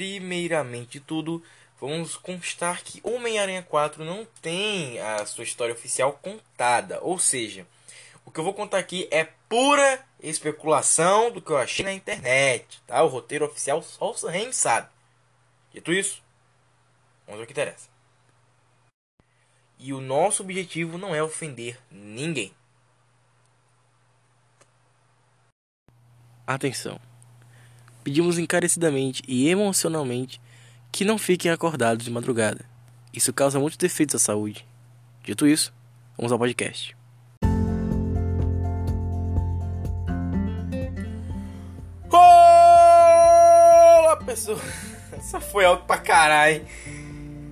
primeiramente de tudo, vamos constar que Homem-Aranha 4 não tem a sua história oficial contada. Ou seja, o que eu vou contar aqui é pura especulação do que eu achei na internet. Tá? O roteiro oficial só o Sam sabe. Dito isso, vamos ver o que interessa. E o nosso objetivo não é ofender ninguém. Atenção. Pedimos encarecidamente e emocionalmente que não fiquem acordados de madrugada. Isso causa muitos defeitos à saúde. Dito isso, vamos ao podcast. Olá, pessoal. Essa foi alto pra caralho, hein?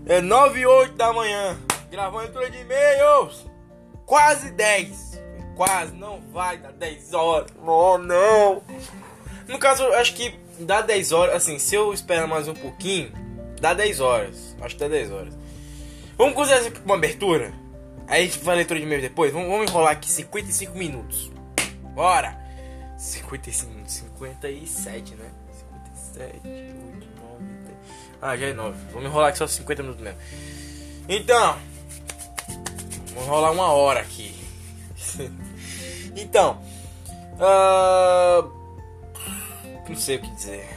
É 9 e 8 da manhã. Gravando leitura de e-mails. Quase 10. Quase, não vai dar 10 horas. Oh, não. No caso, acho que dá 10 horas. Assim, se eu esperar mais um pouquinho, dá 10 horas. Acho que dá 10 horas. Vamos considerar isso uma abertura? Aí a gente vai leitura de e-mails depois. Vamos, vamos enrolar aqui 55 minutos. Bora! 55, 57, né? 57, 8, 9, 10. Ah, já é 9. Vamos enrolar aqui só 50 minutos mesmo. Então, vamos enrolar uma hora aqui. então, uh, não sei o que dizer.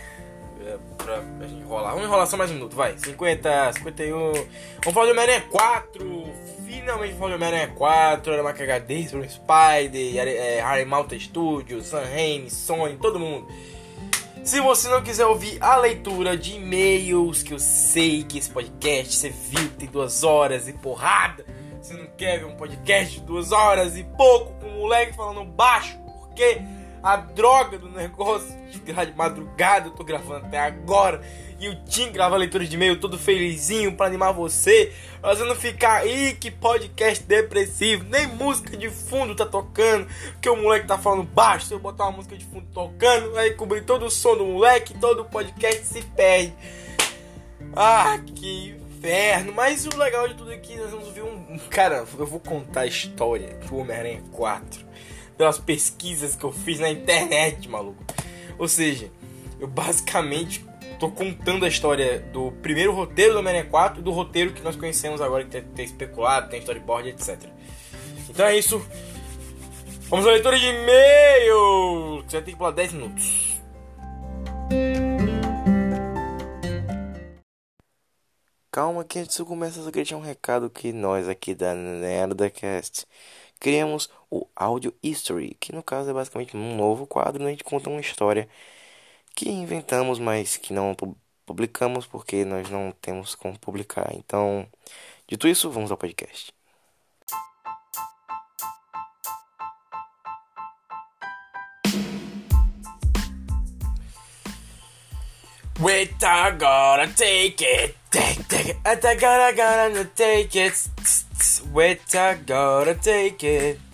É, pra, enrolar. Vamos enrolar só mais um minuto, vai. 50, 51. Vamos falar de Homem-Aranha 4. Finalmente vamos falar de Homem-Aranha 4. Era uma cagadez pro Spider, é, Harry Malta Studios, Sam Raimi, Sony, todo mundo. Se você não quiser ouvir a leitura de e-mails, que eu sei que esse podcast você viu tem duas horas e porrada. Você não quer ver um podcast de duas horas e pouco com um moleque falando baixo, porque a droga do negócio de madrugada, eu tô gravando até agora. E o Tim grava a leitura de e-mail todo felizinho para animar você. Pra você não ficar aí, que podcast depressivo. Nem música de fundo tá tocando. Porque o moleque tá falando baixo. Se eu botar uma música de fundo tocando, vai cobrir todo o som do moleque. Todo o podcast se perde. Ah, que inferno. Mas o legal de tudo é que nós vamos ver um. Cara, eu vou contar a história do Homem-Aranha 4 pelas pesquisas que eu fiz na internet, maluco. Ou seja, eu basicamente tô contando a história do primeiro roteiro do Homem-Aranha 4 e do roteiro que nós conhecemos agora, que tem, tem especulado, tem storyboard, etc. Então é isso. Vamos à leitura de e-mail! Você ter que pular 10 minutos. Calma que antes de começar, eu só queria um recado que nós aqui da Nerdcast criamos o Audio History, que no caso é basicamente um novo quadro onde a gente conta uma história que inventamos, mas que não publicamos porque nós não temos como publicar. Então, dito isso, vamos ao podcast. Wait, I gotta take it, take, take it, I gotta, gotta take it. Wait, I gotta take it.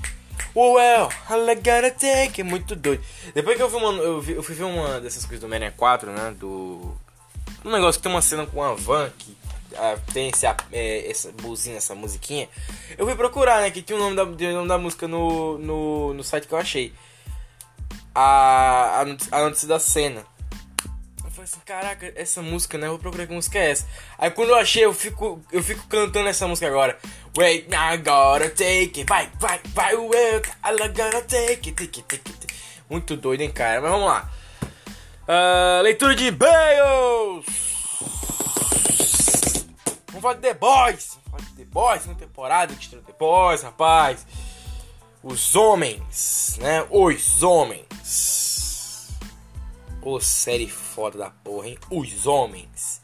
Well, I gotta take it. Muito doido. Depois que eu fui, uma, eu, vi, eu fui ver uma dessas coisas do Mania 4, né? Do. Um negócio que tem uma cena com uma van que ah, tem esse, é, essa buzina, essa musiquinha. Eu fui procurar, né? Que tinha o nome da, o nome da música no, no, no site que eu achei. A, a, a notícia da cena assim, caraca, essa música, né? Eu vou procurar que música é essa. Aí quando eu achei, eu fico, eu fico cantando essa música agora. Wait, I gotta take it. Vai, vai, vai, wait, I gotta take it, take it, take it. Muito doido, hein, cara? Mas vamos lá. Uh, leitura de e-mails. Vamos falar de The Boys. Vamos falar de The Boys, segunda temporada que The Boys, rapaz. Os homens, né? Os homens Pô, série foda da porra, hein? Os homens.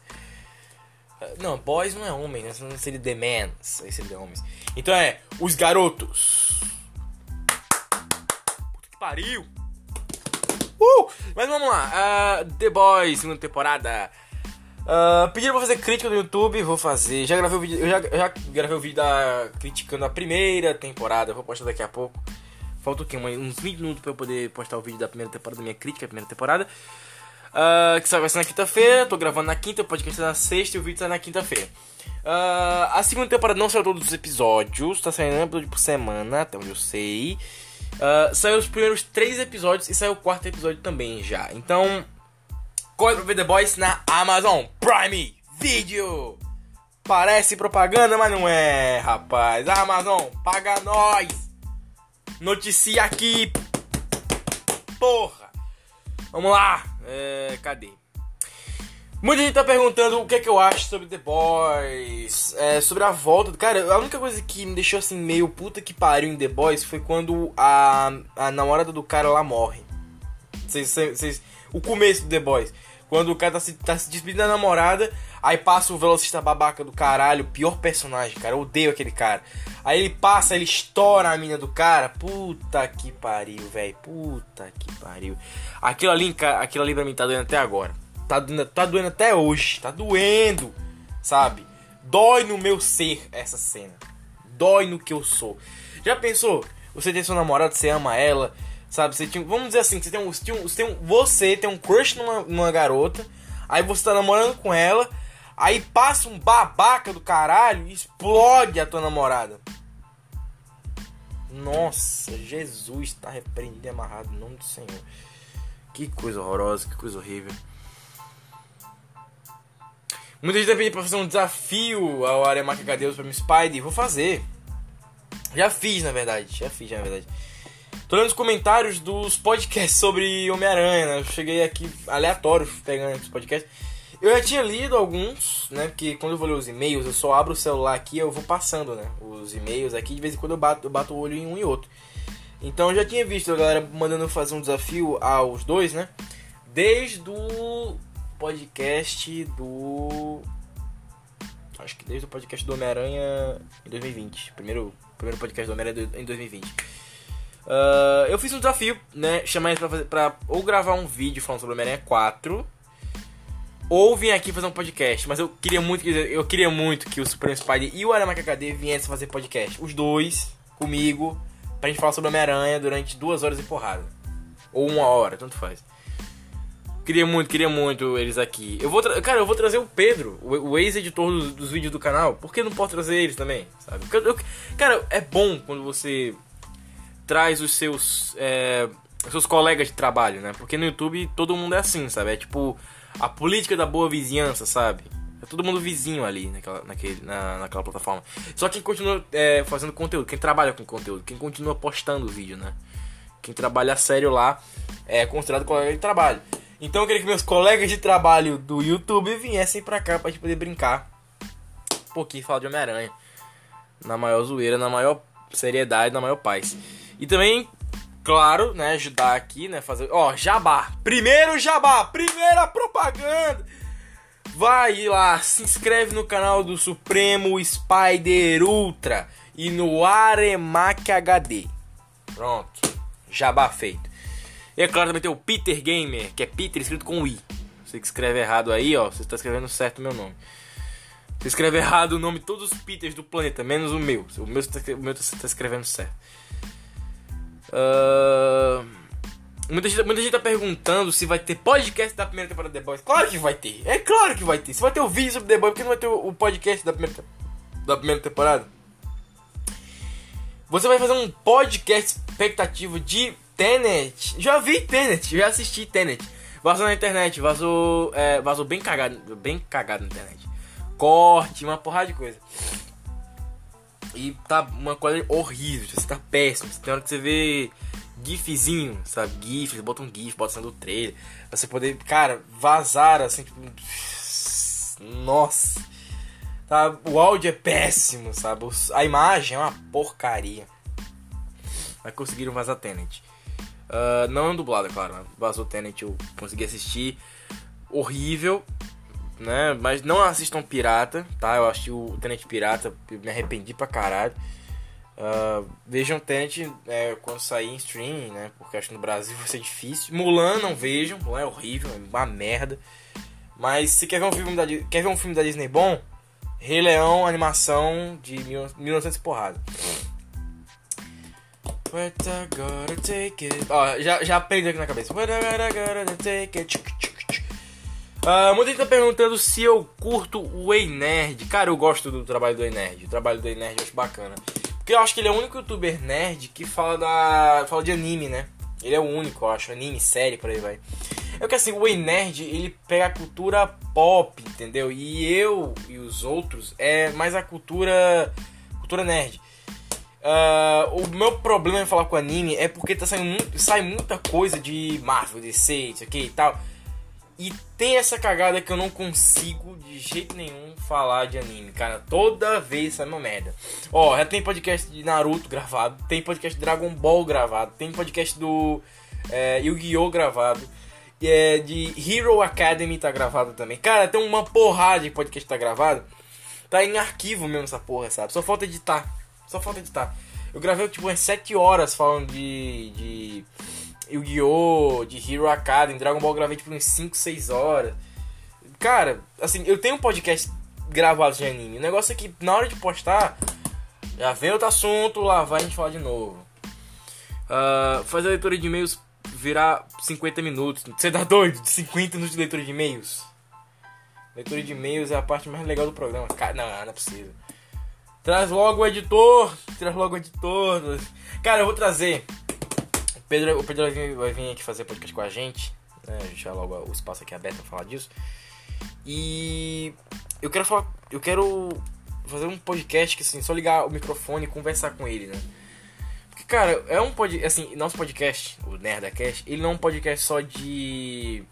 Ah, não, boys não é homem, né? Seria the mans. Aí seria homens. Então é, os garotos. Puta que pariu. Uh! Mas vamos lá. Uh, the Boys, segunda temporada. Uh, pediram pra fazer crítica no YouTube, vou fazer. Já gravei o vídeo, eu já, já gravei o vídeo da, criticando a primeira temporada, vou postar daqui a pouco. Falta o quê? Uns 20 minutos pra eu poder postar o vídeo da primeira temporada, da minha crítica, a primeira temporada. Uh, que vai ser na quinta-feira. Tô gravando na quinta, o podcast tá na sexta e o vídeo tá na quinta-feira. Uh, a segunda temporada não saiu todos os episódios, tá saindo um episódio por semana, até onde eu sei. Uh, saiu os primeiros três episódios e saiu o quarto episódio também já. Então, Corre pra ver The Boys na Amazon Prime Video. Parece propaganda, mas não é, rapaz. Amazon, paga nós. Noticia aqui. Porra. Vamos lá. É, cadê? Muita gente tá perguntando o que é que eu acho sobre The Boys, é, sobre a volta. Cara, a única coisa que me deixou assim meio puta que pariu em The Boys foi quando a, a namorada do cara lá morre. Vocês, vocês, o começo do The Boys. Quando o cara tá se, tá se despedindo da namorada, aí passa o velocista babaca do caralho, pior personagem, cara. Eu odeio aquele cara. Aí ele passa, ele estoura a mina do cara. Puta que pariu, velho. Puta que pariu. Aquilo ali, aquilo ali pra mim tá doendo até agora. Tá doendo, tá doendo até hoje. Tá doendo, sabe? Dói no meu ser essa cena. Dói no que eu sou. Já pensou? Você tem sua namorada, você ama ela, sabe? Você tinha, vamos dizer assim, você tem um, você tem um, você tem um crush numa, numa garota, aí você tá namorando com ela, aí passa um babaca do caralho e explode a tua namorada. Nossa, Jesus tá repreendido e amarrado em nome do Senhor. Que coisa horrorosa, que coisa horrível. Muita gente tá pedindo pra fazer um desafio ao Aremaca Cadeus pra me Spidey. Vou fazer. Já fiz, na verdade. Já fiz, na verdade. Tô lendo os comentários dos podcasts sobre Homem-Aranha, né? Eu cheguei aqui aleatório pegando os podcasts. Eu já tinha lido alguns, né? Porque quando eu vou ler os e-mails, eu só abro o celular aqui eu vou passando, né? Os e-mails aqui, de vez em quando eu bato, eu bato o olho em um e outro. Então eu já tinha visto a galera mandando fazer um desafio aos dois, né? Desde o podcast do. Acho que desde o podcast do Homem-Aranha em 2020. Primeiro, primeiro podcast do Homem-Aranha em 2020. Uh, ah, eu fiz um desafio, né? Chamar eles pra, fazer, pra ou gravar um vídeo falando sobre Homem-Aranha 4 ou vir aqui fazer um podcast. Mas eu queria muito, eu queria muito que o Supreme Spider e o Aramaca HD viessem fazer podcast. Os dois, comigo, pra gente falar sobre Homem-Aranha durante duas horas de porrada. Ou uma hora, tanto faz. Queria muito, queria muito eles aqui. Eu vou Cara, eu vou trazer o Pedro, o, ex-editor dos, dos, vídeos do canal. Por que não posso trazer eles também? Sabe? Eu, eu, cara, é bom quando você traz os seus. É, seus colegas de trabalho, né? Porque no YouTube todo mundo é assim, sabe? É tipo a política da boa vizinhança, sabe? É todo mundo vizinho ali naquela, naquele, na, naquela plataforma. Só quem continua é, fazendo conteúdo, quem trabalha com conteúdo, quem continua postando vídeo, né? Quem trabalha sério lá é considerado colega de trabalho. Então eu queria que meus colegas de trabalho do YouTube viessem pra cá pra gente poder brincar um pouquinho falar de Homem-Aranha. Na maior zoeira, na maior seriedade, na maior paz. E também, claro, né, ajudar aqui, né, fazer... Ó, jabá! Primeiro jabá! Primeira propaganda! Vai lá, se inscreve no canal do Supremo Spider Ultra e no Aremac HD. Pronto, jabá feito. E é claro, também tem o Peter Gamer, que é Peter escrito com I. Você que escreve errado aí, ó, você está escrevendo certo o meu nome. Você escreve errado o nome de todos os Peters do planeta, menos o meu. O meu você está tá escrevendo certo. Muita, gente, muita gente tá perguntando se vai ter podcast da primeira temporada de The Boys. Claro que vai ter. É claro que vai ter. Se vai ter o vídeo sobre The Boys, por que não vai ter o podcast da primeira, da primeira temporada? Você vai fazer um podcast expectativo de Tenet. Já vi Tenet, já assisti Tenet. Vazou na internet, vazou, é, vazou bem cagado, bem cagado na internet. Corte, uma porrada de coisa. E tá uma coisa horrível, você tá péssimo. Tem hora que você vê gifzinho, sabe? GIF, bota um GIF, bota sendo trailer. Pra você poder, cara, vazar assim, tipo. Nossa. Tá, o áudio é péssimo, sabe? A imagem é uma porcaria. Mas conseguiram vazar Tenet. Uh, não é dublado, é claro. Né? Vazou Tenet, eu consegui assistir. Horrível, né? Mas não assistam Pirata, tá? Eu assisti o Tenet Pirata, me arrependi pra caralho. Uh, vejam Tenet é, quando sair em streaming, né? Porque acho que no Brasil vai ser difícil. Mulan não vejam, Mulan é horrível, é uma merda. Mas se quer ver um filme da, quer ver um filme da Disney bom, Rei Leão, animação de 1900 porrada. What I gotta take it. Ó, já, já aprendi aqui na cabeça. What I gotta take it. Uh, muita gente tá perguntando se eu curto o Ei Nerd. Cara, eu gosto do trabalho do Ei Nerd. O trabalho do Ei Nerd eu acho bacana. Porque eu acho que ele é o único youtuber nerd que fala da. fala de anime, né? Ele é o único, eu acho. Anime, série, por aí vai. É que assim, o Ei Nerd, ele pega a cultura pop, entendeu? E eu e os outros é mais a cultura. cultura nerd. Uh, o meu problema em falar com anime é porque tá saindo sai muita coisa de Marvel, DC, isso aqui e tal. E tem essa cagada que eu não consigo de jeito nenhum falar de anime, cara. Toda vez sai uma merda. Ó, já tem podcast de Naruto gravado, tem podcast de Dragon Ball gravado, tem podcast do é, Yu-Gi-Oh! gravado. É, de Hero Academy tá gravado também. Cara, tem uma porrada de podcast tá gravado. Tá em arquivo mesmo essa porra, sabe? Só falta editar. Só falta editar. Eu gravei tipo umas 7 horas falando de. de Yu-Gi-Oh! de Hero Academy, Dragon Ball gravei tipo umas 5, 6 horas. Cara, assim, eu tenho um podcast gravado de anime. O negócio é que na hora de postar, já vem outro assunto, lá vai a gente falar de novo. Uh, fazer a leitura de e-mails virar 50 minutos. Você tá doido? De 50 minutos de leitura de e-mails? Leitura de e-mails é a parte mais legal do programa. Cara, não, não é possível. Traz logo o editor. Traz logo o editor. Cara, eu vou trazer. Pedro, o Pedro vai, vir, aqui fazer podcast com a gente. Né? Já logo o espaço aqui é aberto pra falar disso. E eu quero falar. Eu quero fazer um podcast que assim, só ligar o microfone e conversar com ele, né? Porque, cara, é um podcast. Assim, nosso podcast, o Nerdacast, ele não é um podcast só de.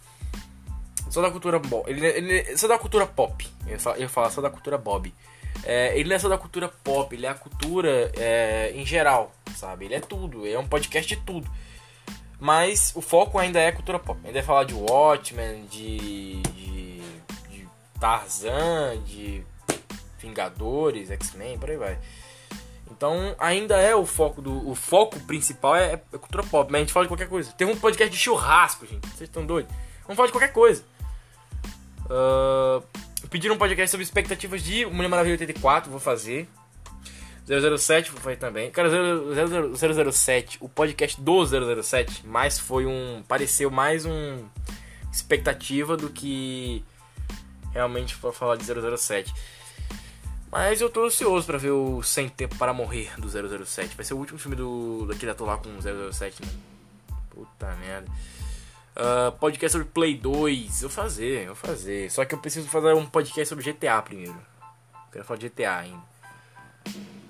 Só da cultura. Ele, ele, só da cultura pop. Eu ia eu falar só da cultura Bob. É, ele não é só da cultura pop, ele é a cultura é, em geral, sabe? Ele é tudo, é um podcast de tudo. Mas o foco ainda é cultura pop. Ainda é falar de Watchmen, de, de, de Tarzan, de Vingadores, X-Men, por aí vai. Então ainda é o foco do. O foco principal é, é cultura pop, mas a gente fala de qualquer coisa. Tem um podcast de churrasco, gente. Vocês estão doidos? Vamos falar de qualquer coisa. Uh, Pediram um podcast sobre expectativas de Mulher Maravilha 84, vou fazer. 007 vou fazer também. Cara, 007, o podcast do 007, mais foi um. pareceu mais um. expectativa do que realmente para falar de 007. Mas eu tô ansioso para ver o Sem Tempo para Morrer do 007. Vai ser o último filme do daquele ator lá com 007, né? Puta merda. Uh, podcast sobre Play 2. Eu fazer, eu fazer. Só que eu preciso fazer um podcast sobre GTA primeiro. Quero falar de GTA ainda.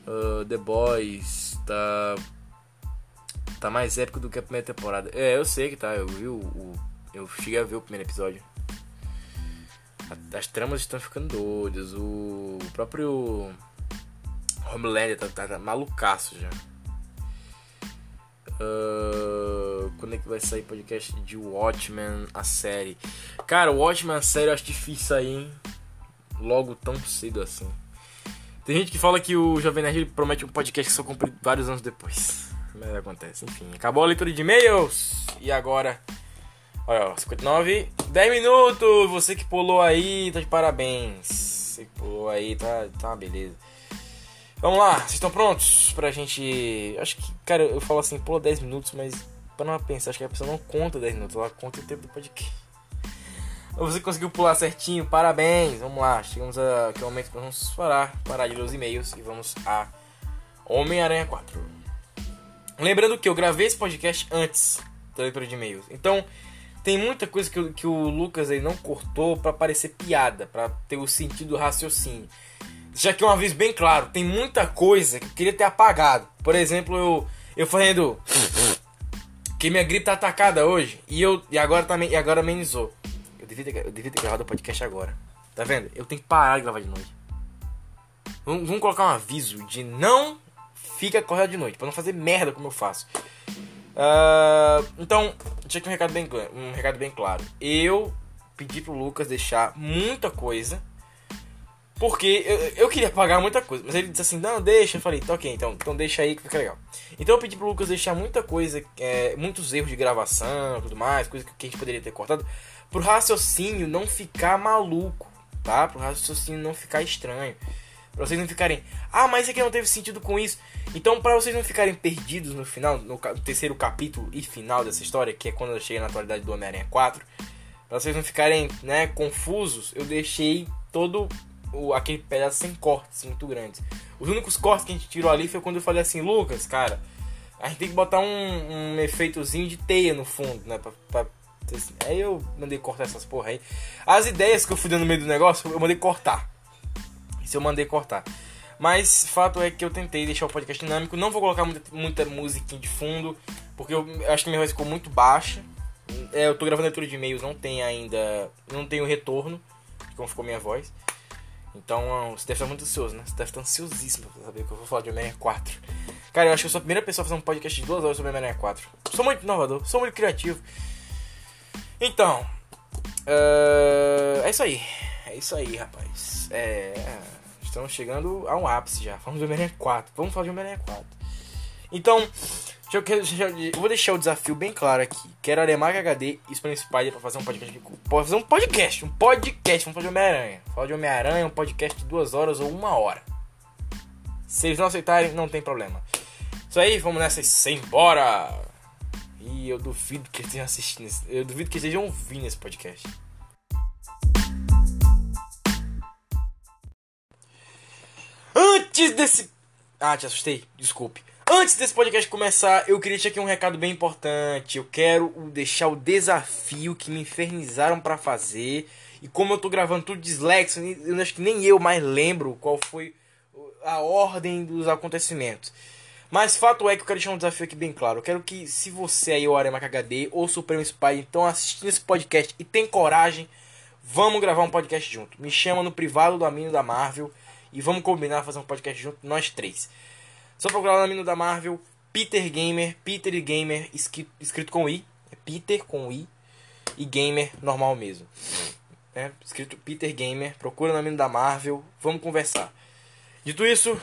Uh, The Boys tá. Tá mais épico do que a primeira temporada. É, eu sei que tá. Eu vi o. o eu cheguei a ver o primeiro episódio. As tramas estão ficando doidas. O, o próprio. Homelander tá, tá, tá malucaço já. Uh, quando é que vai sair podcast de Watchmen, a série? Cara, Watchmen, a série, eu acho difícil sair, hein? Logo tão cedo assim. Tem gente que fala que o Jovem Nerd promete um podcast que só cumpre vários anos depois. Mas acontece, enfim. Acabou a leitura de e-mails. E agora. Olha, ó, 59. 10 minutos! Você que pulou aí, tá de parabéns. Você que pulou aí, tá, tá beleza. Vamos lá, vocês estão prontos pra gente. Acho que, cara, eu falo assim, pula 10 minutos, mas para não pensar, acho que a pessoa não conta 10 minutos, ela conta o tempo do podcast. Você conseguiu pular certinho, parabéns! Vamos lá, chegamos aqui ao momento que vamos parar, parar de ler os e-mails e vamos a Homem-Aranha 4. Lembrando que eu gravei esse podcast antes da leitura de e-mails, então tem muita coisa que, que o Lucas aí não cortou para parecer piada, para ter o sentido do raciocínio já que uma vez bem claro, tem muita coisa que eu queria ter apagado. Por exemplo, eu, eu fazendo. que minha gripe tá atacada hoje e, eu, e, agora, também e agora amenizou. Devia, ter, eu devia ter gravado o podcast agora. Tá vendo? Eu tenho que parar de gravar de noite. Vamos, vamos colocar um aviso de não fica acordado de noite, para não fazer merda como eu faço. Uh, então, tinha que um recado bem um recado bem claro. Eu pedi pro Lucas deixar muita coisa porque eu, eu queria pagar muita coisa, mas ele disse assim, não, deixa. Eu falei, tá ok, então, então deixa aí que fica legal. Então eu pedi pro Lucas deixar muita coisa, é, muitos erros de gravação tudo mais, coisa que a gente poderia ter cortado, pro raciocínio não ficar maluco, tá? Pro raciocínio não ficar estranho. Pra vocês não ficarem, ah, mas isso aqui não teve sentido com isso. Então, para vocês não ficarem perdidos no final, no, terceiro capítulo e final dessa história, que é quando eu cheguei na atualidade do Homem-Aranha 4, pra vocês não ficarem, né, confusos, eu deixei todo o, aquele pedaço sem cortes muito grandes. Os únicos cortes que a gente tirou ali foi quando eu falei assim, Lucas, cara, a gente tem que botar um, um efeitozinho de teia no fundo, né? Pra, pra Aí eu mandei cortar essas porra aí. As ideias que eu fui dando no meio do negócio, eu mandei cortar. Isso eu mandei cortar. Mas fato é que eu tentei deixar o podcast dinâmico. Não vou colocar muita, muita música de fundo, porque eu acho que minha voz ficou muito baixa. É, eu tô gravando leitura de e-mails, não tem ainda. Não tenho retorno de como ficou minha voz. Então você deve estar muito ansioso, né? Você deve estar ansiosíssimo pra saber o que eu vou falar de Homem-Aranha 4. Cara, eu acho que eu sou a primeira pessoa a fazer um podcast de duas horas sobre Homem-Aranha 4. Sou muito inovador, sou muito criativo. Então, uh, é isso aí. É isso aí, rapaz. É, estamos chegando a um ápice já. Vamos de Homem-Aranha 4. Vamos falar de Homem-Aranha 4. Então, eu, eu, vou deixar o desafio bem claro aqui. Quero Aremac HD e Spanish Spider pra fazer um podcast. Pra fazer um podcast. Um podcast. Vamos falar de Homem-Aranha. Falar de Homem-Aranha, um podcast de duas horas ou uma hora. Se eles não aceitarem, não tem problema. Isso aí, vamos nessa e sem embora! E eu duvido que estejam assistindo. Eu duvido que estejam ouvindo esse podcast. Antes desse. Ah, te assustei. Desculpe. Antes desse podcast começar, eu queria deixar aqui um recado bem importante. Eu quero deixar o desafio que me infernizaram para fazer. E como eu tô gravando tudo dislexo, eu acho que nem eu mais lembro qual foi a ordem dos acontecimentos. Mas fato é que eu quero deixar um desafio aqui bem claro. Eu quero que, se você aí, o Arema HD ou Supremo Spy, estão assistindo esse podcast e tem coragem, vamos gravar um podcast junto. Me chama no privado do Amino da Marvel e vamos combinar fazer um podcast junto, nós três. Só procurar no Amino da Marvel, Peter Gamer, Peter e Gamer, escrito com I. É Peter com I e Gamer normal mesmo. É, escrito Peter Gamer, procura no Amino da Marvel, vamos conversar. Dito isso,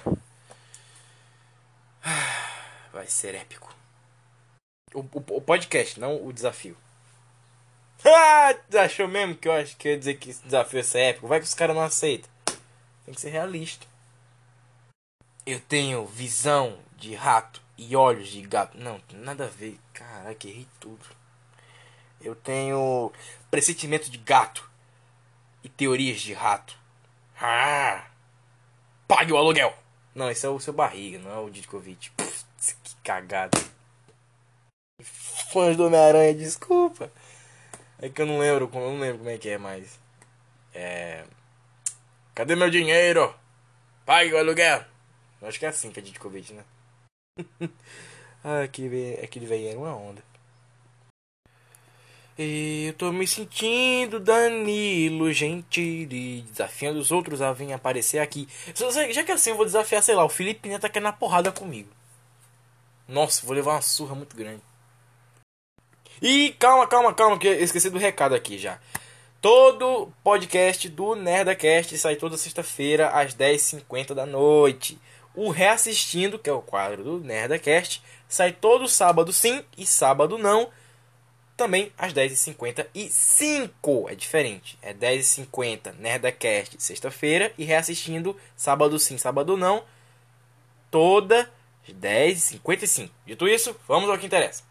Vai ser épico. O, o, o podcast, não o desafio. Ah, achou mesmo que eu acho que ia dizer que esse desafio ia ser épico? Vai que os caras não aceitam. Tem que ser realista. Eu tenho visão de rato e olhos de gato. Não, nada a ver. Caraca, errei tudo. Eu tenho pressentimento de gato e teorias de rato. Ah! Pague o aluguel! Não, esse é o seu barriga, não é o Didkovic. Que cagada. Fãs do Homem-Aranha, desculpa. É que eu não lembro, eu não lembro como é que é mais. É. Cadê meu dinheiro? Pague o aluguel. Eu acho que é assim que é Didkovic, né? ah, aquele, aquele velho era uma onda. Eu tô me sentindo Danilo Gentili, desafiando os outros a vir aparecer aqui. Já que assim eu vou desafiar, sei lá, o Felipe Neto quer na porrada comigo. Nossa, vou levar uma surra muito grande. E calma, calma, calma, que eu esqueci do recado aqui já. Todo podcast do Nerdacast sai toda sexta-feira às 10h50 da noite. O Reassistindo, que é o quadro do Nerdacast, sai todo sábado sim e sábado não também às 10h55. É diferente. É 10h50 Nerdcast sexta-feira e reassistindo sábado sim, sábado não. Toda 10h55. Dito isso, vamos ao que interessa.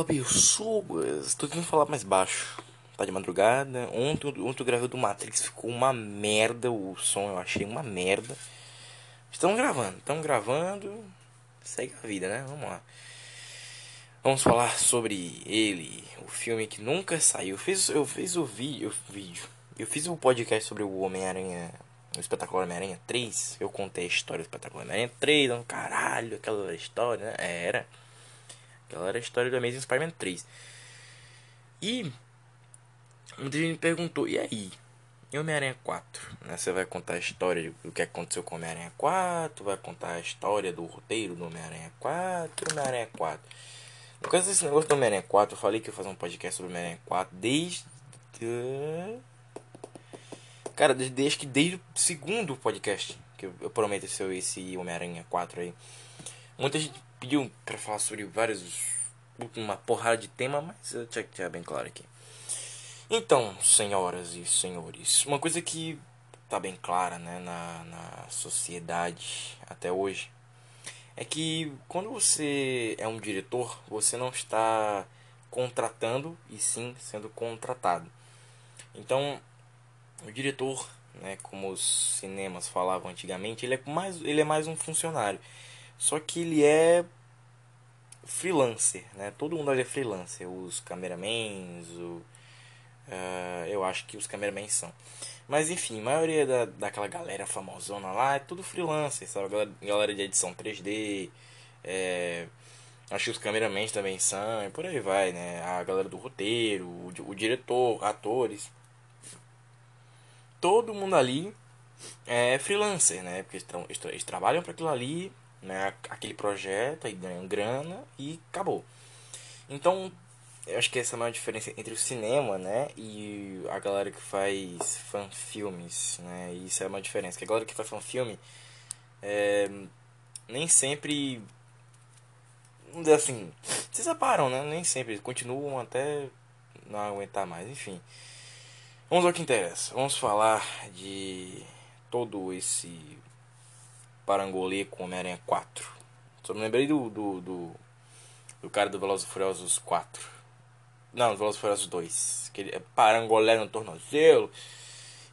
Olá pessoas, tô tentando falar mais baixo. Tá de madrugada. Ontem, ontem eu gravei do Matrix, ficou uma merda o som, eu achei uma merda. Estamos gravando, estamos gravando. Segue a vida, né? Vamos lá. Vamos falar sobre ele, o filme que nunca saiu. Eu fiz, eu fiz o vi, o vídeo. Eu fiz um podcast sobre o Homem-Aranha, o Espetacular Homem-Aranha 3. Eu contei a história do Espetacular Homem-Aranha 3, não, caralho, aquela história, né? Era. Aquela era a história do Amazing Spider-Man 3. E muita gente me perguntou, e aí? E Homem-Aranha 4? Né? Você vai contar a história do que aconteceu com Homem-Aranha 4? Vai contar a história do roteiro do Homem-Aranha 4? Homem-Aranha 4? Por causa desse negócio do Homem-Aranha 4, eu falei que ia fazer um podcast sobre Homem-Aranha 4 desde. Cara, desde, que desde o segundo podcast que eu, prometo esse, esse Homem-Aranha 4 aí. Muita gente pediu para falar sobre vários uma porrada de tema, mas eu tinha que bem claro aqui. Então, senhoras e senhores, uma coisa que tá bem clara né, na, na sociedade até hoje é que quando você é um diretor, você não está contratando e sim sendo contratado. Então, o diretor, né, como os cinemas falavam antigamente, ele é mais, ele é mais um funcionário. Só que ele é freelancer, né? Todo mundo ali é freelancer, os cameramans, o Uh, eu acho que os cameramen são. Mas enfim, a maioria da, daquela galera famosona lá é tudo freelancer, sabe? Galera, galera de edição 3D. É, acho que os cameramen também são, e por aí vai, né? A galera do roteiro, o, o diretor, atores. Todo mundo ali é freelancer, né? Porque eles, eles trabalham para aquilo ali, né? Aquele projeto, aí ganham grana e acabou. Então eu acho que essa é a maior diferença entre o cinema, né, e a galera que faz fanfilmes, né, isso é uma diferença, que a galera que faz fanfilme é, nem sempre, assim, se separam, né, nem sempre, continuam até não aguentar mais, enfim. Vamos ao que interessa, vamos falar de todo esse parangolê com Homem-Aranha 4. Só me lembrei do, do, do, do cara do Velozes e Furiosos 4 não, Velozes Furiosos 2. Que ele é parangolé no tornozelo.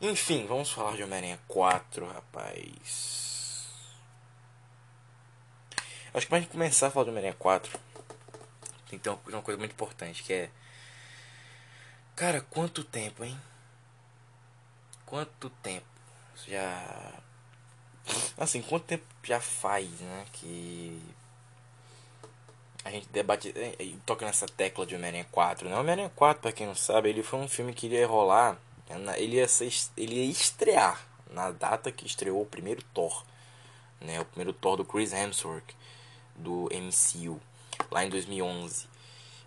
Enfim, vamos falar de Homem-Aranha 4, rapaz. Acho que pra gente começar a falar de Homem-Aranha 4, tem que ter uma coisa muito importante, que é... Cara, quanto tempo, hein? Quanto tempo já... Assim, quanto tempo já faz, né? Que a gente debate é, é, toca nessa tecla de Homem-Aranha 4, né? Homem-Aranha 4, para quem não sabe, ele foi um filme que iria rolar, ele ia, ser, ele ia estrear na data que estreou o primeiro Thor, né? O primeiro Thor do Chris Hemsworth do MCU, lá em 2011.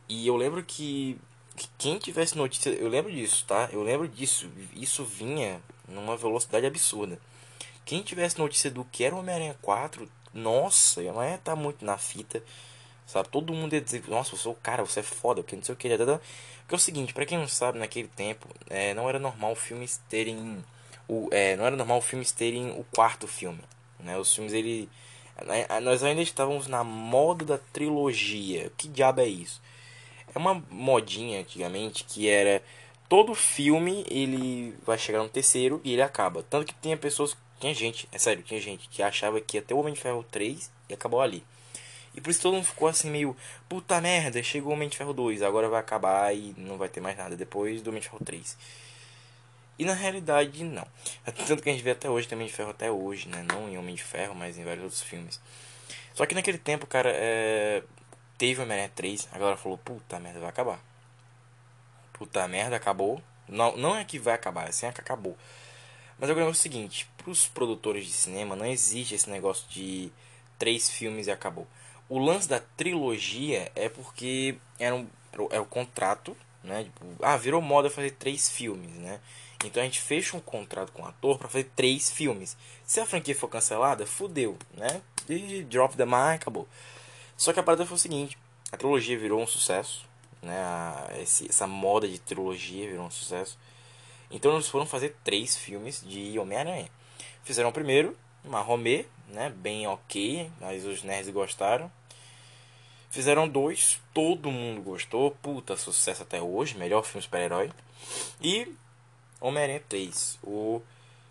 E eu lembro que, que quem tivesse notícia, eu lembro disso, tá? Eu lembro disso, isso vinha numa velocidade absurda. Quem tivesse notícia do que era o Homem-Aranha 4, nossa, não ia estar muito na fita Sabe? Todo mundo ia dizer, nossa, você é o cara, você é foda, porque não sei o que. Porque é o seguinte, para quem não sabe, naquele tempo, é, não era normal filmes terem. O, é, não era normal filmes terem o quarto filme. Né? Os filmes, ele. Né, nós ainda estávamos na moda da trilogia. Que diabo é isso? É uma modinha antigamente que era. Todo filme ele vai chegar no terceiro e ele acaba. Tanto que tinha pessoas. Tinha gente, é sério, tinha gente que achava que ter o Homem de Ferro 3 e acabou ali. E por isso todo mundo ficou assim meio, puta merda, chegou o Homem de Ferro 2, agora vai acabar e não vai ter mais nada depois do Homem de Ferro 3. E na realidade não. Tanto que a gente vê até hoje, Homem de Ferro até hoje, né? Não em Homem de Ferro, mas em vários outros filmes. Só que naquele tempo, cara, é... teve o Homem-Aranha 3, a galera falou, puta merda, vai acabar. Puta merda, acabou. Não, não é que vai acabar, assim é que acabou. Mas o negócio é o seguinte, pros produtores de cinema não existe esse negócio de três filmes e acabou. O lance da trilogia é porque era um, é o contrato, né? Tipo, ah, virou moda fazer três filmes, né? Então a gente fecha um contrato com o ator para fazer três filmes. Se a franquia for cancelada, fudeu, né? E drop the mic, acabou. Só que a parada foi o seguinte: a trilogia virou um sucesso, né? Esse, essa moda de trilogia virou um sucesso. Então eles foram fazer três filmes de Homem-Aranha. Fizeram o primeiro, uma Romê, né? Bem ok, mas os nerds gostaram. Fizeram dois, todo mundo gostou, puta sucesso até hoje, melhor filme super-herói. E Homem-Aranha 3, o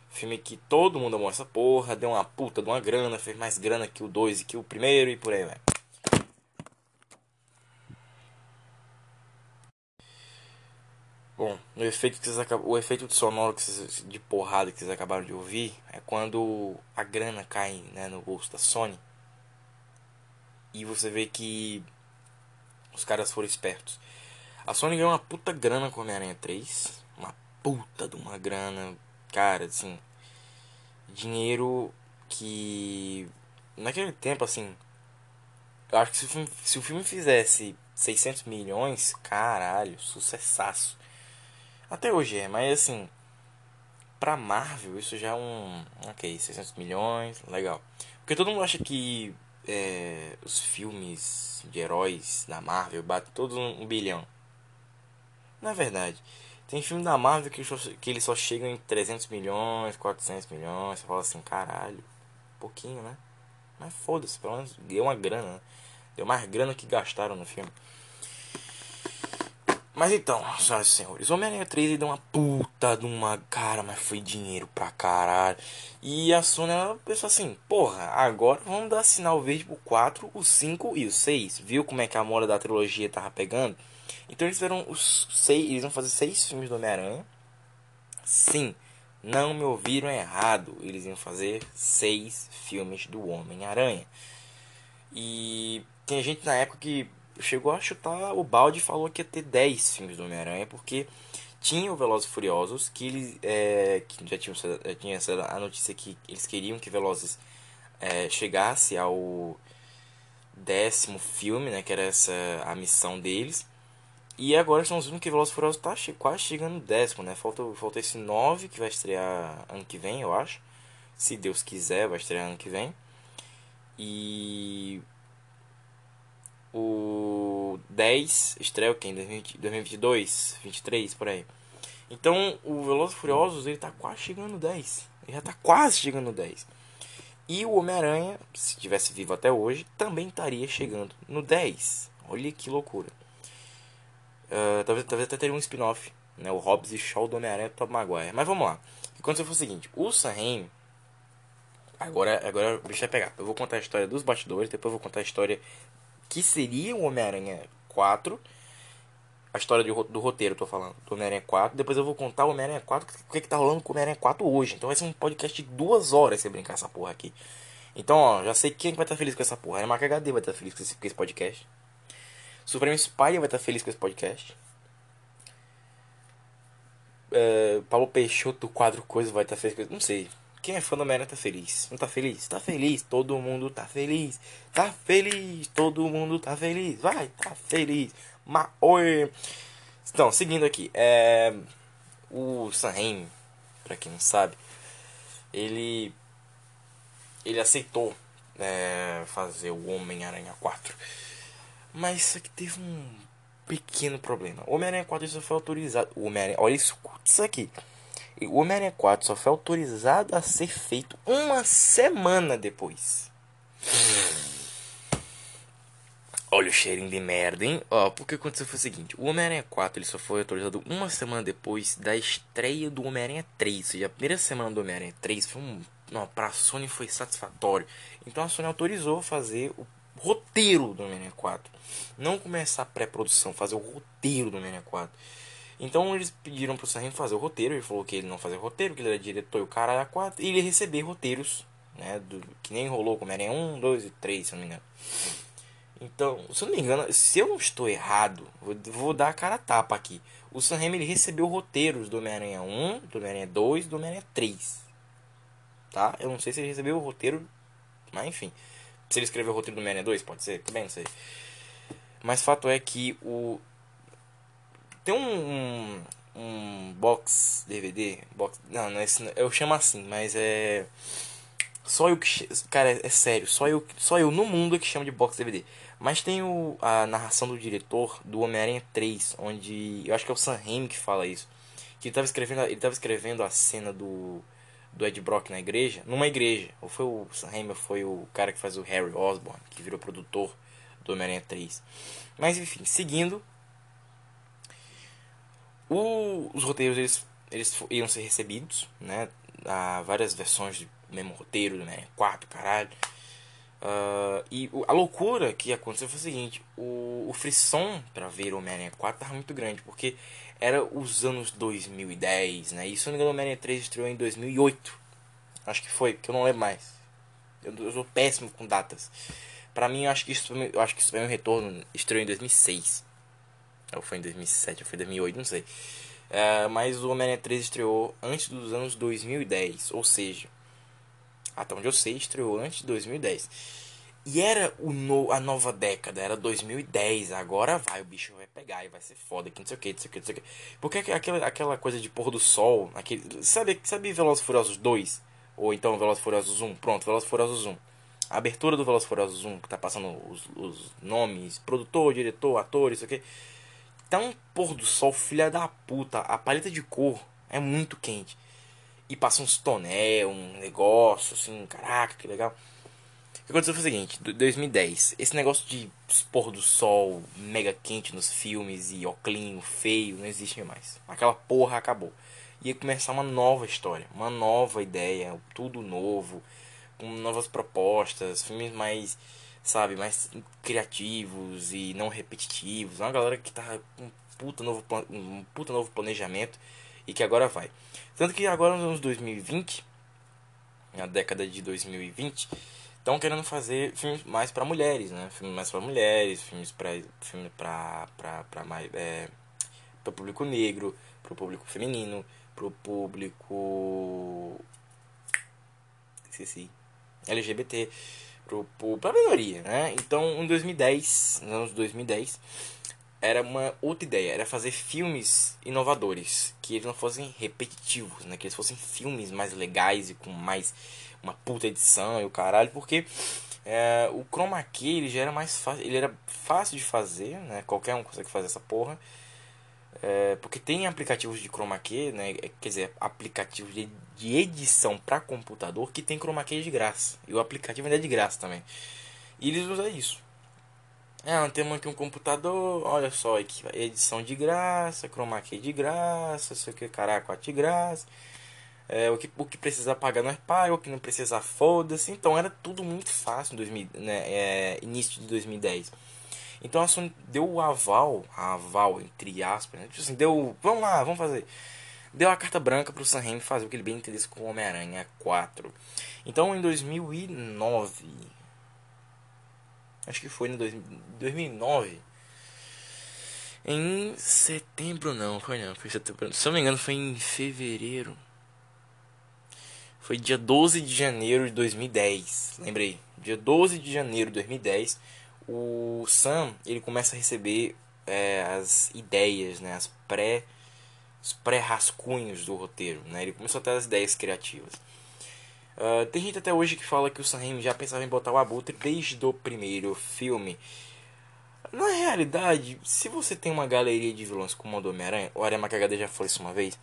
filme que todo mundo amou essa porra, deu uma puta de uma grana, fez mais grana que o 2 e que o primeiro e por aí vai. Bom, o efeito, que vocês o efeito sonoro que vocês, de porrada que vocês acabaram de ouvir é quando a grana cai né, no bolso da Sony e você vê que os caras foram espertos. A Sony ganhou uma puta grana com Homem-Aranha 3. Uma puta de uma grana. Cara, assim. Dinheiro que. Naquele tempo, assim. Eu acho que se o filme, se o filme fizesse 600 milhões, caralho, sucessaço. Até hoje é, mas assim. Pra Marvel, isso já é um. Ok, 600 milhões, legal. Porque todo mundo acha que é, os filmes de heróis da Marvel batem todos um, bilhão. Não é verdade. Tem filme da Marvel que, que eles só chegam em 300 milhões, 400 milhões. Você fala assim, caralho, pouquinho, né? Mas foda-se, pelo menos deu uma grana, né? Deu mais grana que gastaram no filme. Mas então, senhoras e senhores, Homem-Aranha 3 deu uma puta de uma. Cara, mas foi dinheiro pra caralho. E a Sony ela pensou assim: porra, agora vamos dar sinal verde pro 4, o 5 e o 6. Viu como é que a moda da trilogia tava pegando? Então eles fizeram os seis. Eles vão fazer seis filmes do Homem-Aranha. Sim, não me ouviram errado. Eles iam fazer seis filmes do Homem-Aranha. E tem gente na época que chegou a chutar o balde e falou que ia ter 10 filmes do Homem-Aranha, porque tinha o Velozes e Furiosos, que eles é, que já tinham já tinha essa, a notícia que eles queriam que Velozes é, chegasse ao décimo filme, né, que era essa a missão deles. E agora estamos vendo que Velozes e Furiosos está quase chegando no décimo, né? Falta, falta esse 9 que vai estrear ano que vem, eu acho. Se Deus quiser, vai estrear ano que vem. E o 10 estreia o que? Em 2022, 23, por aí. Então o Velozes Furiosos ele tá quase chegando no 10. Ele já tá quase chegando no 10. E o Homem-Aranha, se tivesse vivo até hoje, também estaria chegando no 10. Olha que loucura. Uh, talvez, talvez até teria um spin-off. Né? O Hobbs e Shaw do Homem-Aranha e Tom Maguire. Mas vamos lá. O que aconteceu foi o seguinte. O Sam Agora, agora o bicho vai pegar. Eu vou contar a história dos bastidores, depois eu vou contar a história que seria o Homem-Aranha 4. A história do, do roteiro, tô falando, do Homem-Aranha 4. Depois eu vou contar o Homem-Aranha 4, o que, que tá rolando com o Homem-Aranha 4 hoje. Então vai ser um podcast de duas horas se brincar essa porra aqui. Então, ó, já sei quem vai estar feliz com essa porra. A Marca HD vai estar feliz com esse, com esse podcast. Supremo Spy vai estar feliz com esse podcast. Uh, Paulo Peixoto do quadro Coisa vai estar feliz com Não sei. Quem é fã do Homem-Aranha tá feliz. Não tá feliz? Tá feliz. Todo mundo tá feliz. Tá feliz. Todo mundo tá feliz. Vai, tá feliz. Ma oi. Então, seguindo aqui. É... O Sam Raimi, pra quem não sabe, ele... Ele aceitou é, fazer o Homem-Aranha 4. Mas isso aqui teve um pequeno problema. O Homem-Aranha 4 só foi autorizado. O Homem-Aranha... Olha isso, isso aqui. O Homem-Aranha 4 só foi autorizado a ser feito uma semana depois. Olha o cheirinho de merda, hein? Ó, porque aconteceu foi o seguinte: o Homem-Aranha 4 ele só foi autorizado uma semana depois da estreia do Homem-Aranha 3. Ou seja, a primeira semana do Homem-Aranha 3 foi um. Não, pra Sony foi satisfatório. Então a Sony autorizou fazer o roteiro do Homem-Aranha 4. Não começar a pré-produção, fazer o roteiro do Homem-Aranha 4. Então eles pediram pro Sam fazer o roteiro, ele falou que ele não fazia roteiro, que ele era diretor e o cara era quatro, e ele receber roteiros, né, do, que nem rolou como era em 1, 2 e 3, se não me engano. Então, se eu não me engano, se eu não estou errado, vou, vou dar a cara a tapa aqui. O Sam ele recebeu roteiros do Homem-Aranha 1, do Homem-Aranha 2 do Homem-Aranha 3. Tá? Eu não sei se ele recebeu o roteiro, mas enfim. Se ele escreveu o roteiro do Homem-Aranha 2, pode ser, também não sei. Mas fato é que o tem um, um, um box DVD. Box, não, não é, eu chamo assim, mas é. Só eu que. Cara, é, é, sério, só eu, só eu no mundo que chamo de box DVD. Mas tem o, a narração do diretor do Homem-Aranha 3, onde. Eu acho que é o Sam Raimi que fala isso. Que ele estava escrevendo, ele tava escrevendo a cena do, do Ed Brock na igreja, numa igreja. Ou foi o Sam Raimi, ou foi o cara que faz o Harry Osborn, que virou produtor do Homem-Aranha 3. Mas enfim, seguindo, o, os roteiros eles, eles iam ser recebidos, né? Há várias versões do mesmo roteiro, né? Quarto, caralho. Uh, e a loucura que aconteceu foi o seguinte: o, o frisson para ver Homem-Aranha 4 tava muito grande, porque era os anos 2010, né? E se não me engano, Homem-Aranha 3 estreou em 2008. Acho que foi, porque eu não lembro mais. Eu, eu sou péssimo com datas. Para mim, eu acho que isso, eu acho que isso foi um retorno. Estreou em 2006. Ou foi em 2007, ou foi em 2008, não sei. É, mas o Homem-Aranha 3 estreou antes dos anos 2010. Ou seja, até onde eu sei, estreou antes de 2010. E era o no, a nova década, era 2010. Agora vai, o bicho vai pegar e vai ser foda, que não sei o que, não sei o que, não sei o que. Porque aquela, aquela coisa de pôr do sol, aquele, sabe, sabe Velozes Furiosos 2? Ou então Velozes Furiosos 1? Pronto, Velozes Furiosos 1. a abertura do Velozes Furiosos 1, que tá passando os, os nomes, produtor, diretor, ator, isso aqui. Tá um pôr do sol, filha da puta. A paleta de cor é muito quente. E passa uns tonel, um negócio assim, caraca, que legal. O que aconteceu foi o seguinte, 2010, esse negócio de pôr do sol mega quente nos filmes e oclinho feio não existe mais. Aquela porra acabou. Ia começar uma nova história, uma nova ideia, tudo novo com novas propostas, filmes mais, sabe, mais criativos e não repetitivos. Uma galera que tá com um puta novo, um puta novo planejamento e que agora vai. Tanto que agora nos anos 2020, na década de 2020, estão querendo fazer filmes mais para mulheres, né? Filmes mais para mulheres, filmes para filme para para mais é, para público negro, para o público feminino, para o público esqueci LGBT para a minoria, né? Então, em 2010, nos anos 2010, era uma outra ideia, era fazer filmes inovadores, que eles não fossem repetitivos, né? Que eles fossem filmes mais legais e com mais uma puta edição e o caralho, porque é, o chroma key ele já era mais fácil, ele era fácil de fazer, né? Qualquer um consegue fazer essa porra. É, porque tem aplicativos de chroma key, né? Quer dizer, aplicativos de, de edição para computador que tem chroma key de graça. E o aplicativo ainda é de graça também. E eles usam isso. É, temos aqui um computador, olha só edição de graça, chroma key de graça, isso aqui, caraca, de graça. É, o, que, o que precisa pagar não é pago, o que não precisa foda-se. Então era tudo muito fácil em 2000, né, é, início de 2010. Então a Sony deu o aval, aval entre aspas, né? tipo assim, deu, vamos lá, vamos fazer. Deu a carta branca pro Sam Raimi fazer o que ele bem entendesse com Homem-Aranha 4. Então em 2009, acho que foi em 2009, em setembro não, foi não, foi setembro. Se eu não me engano foi em fevereiro. Foi dia 12 de janeiro de 2010, lembrei. Dia 12 de janeiro de 2010 o Sam ele começa a receber é, as ideias, né, as pré os pré-rascunhos do roteiro, né? Ele começou a ter as ideias criativas. Uh, tem gente até hoje que fala que o Sam Raimi já pensava em botar o Abutre desde o primeiro filme. Na realidade, se você tem uma galeria de vilões como o Homem-Aranha, o Arema KHD já falou isso uma vez,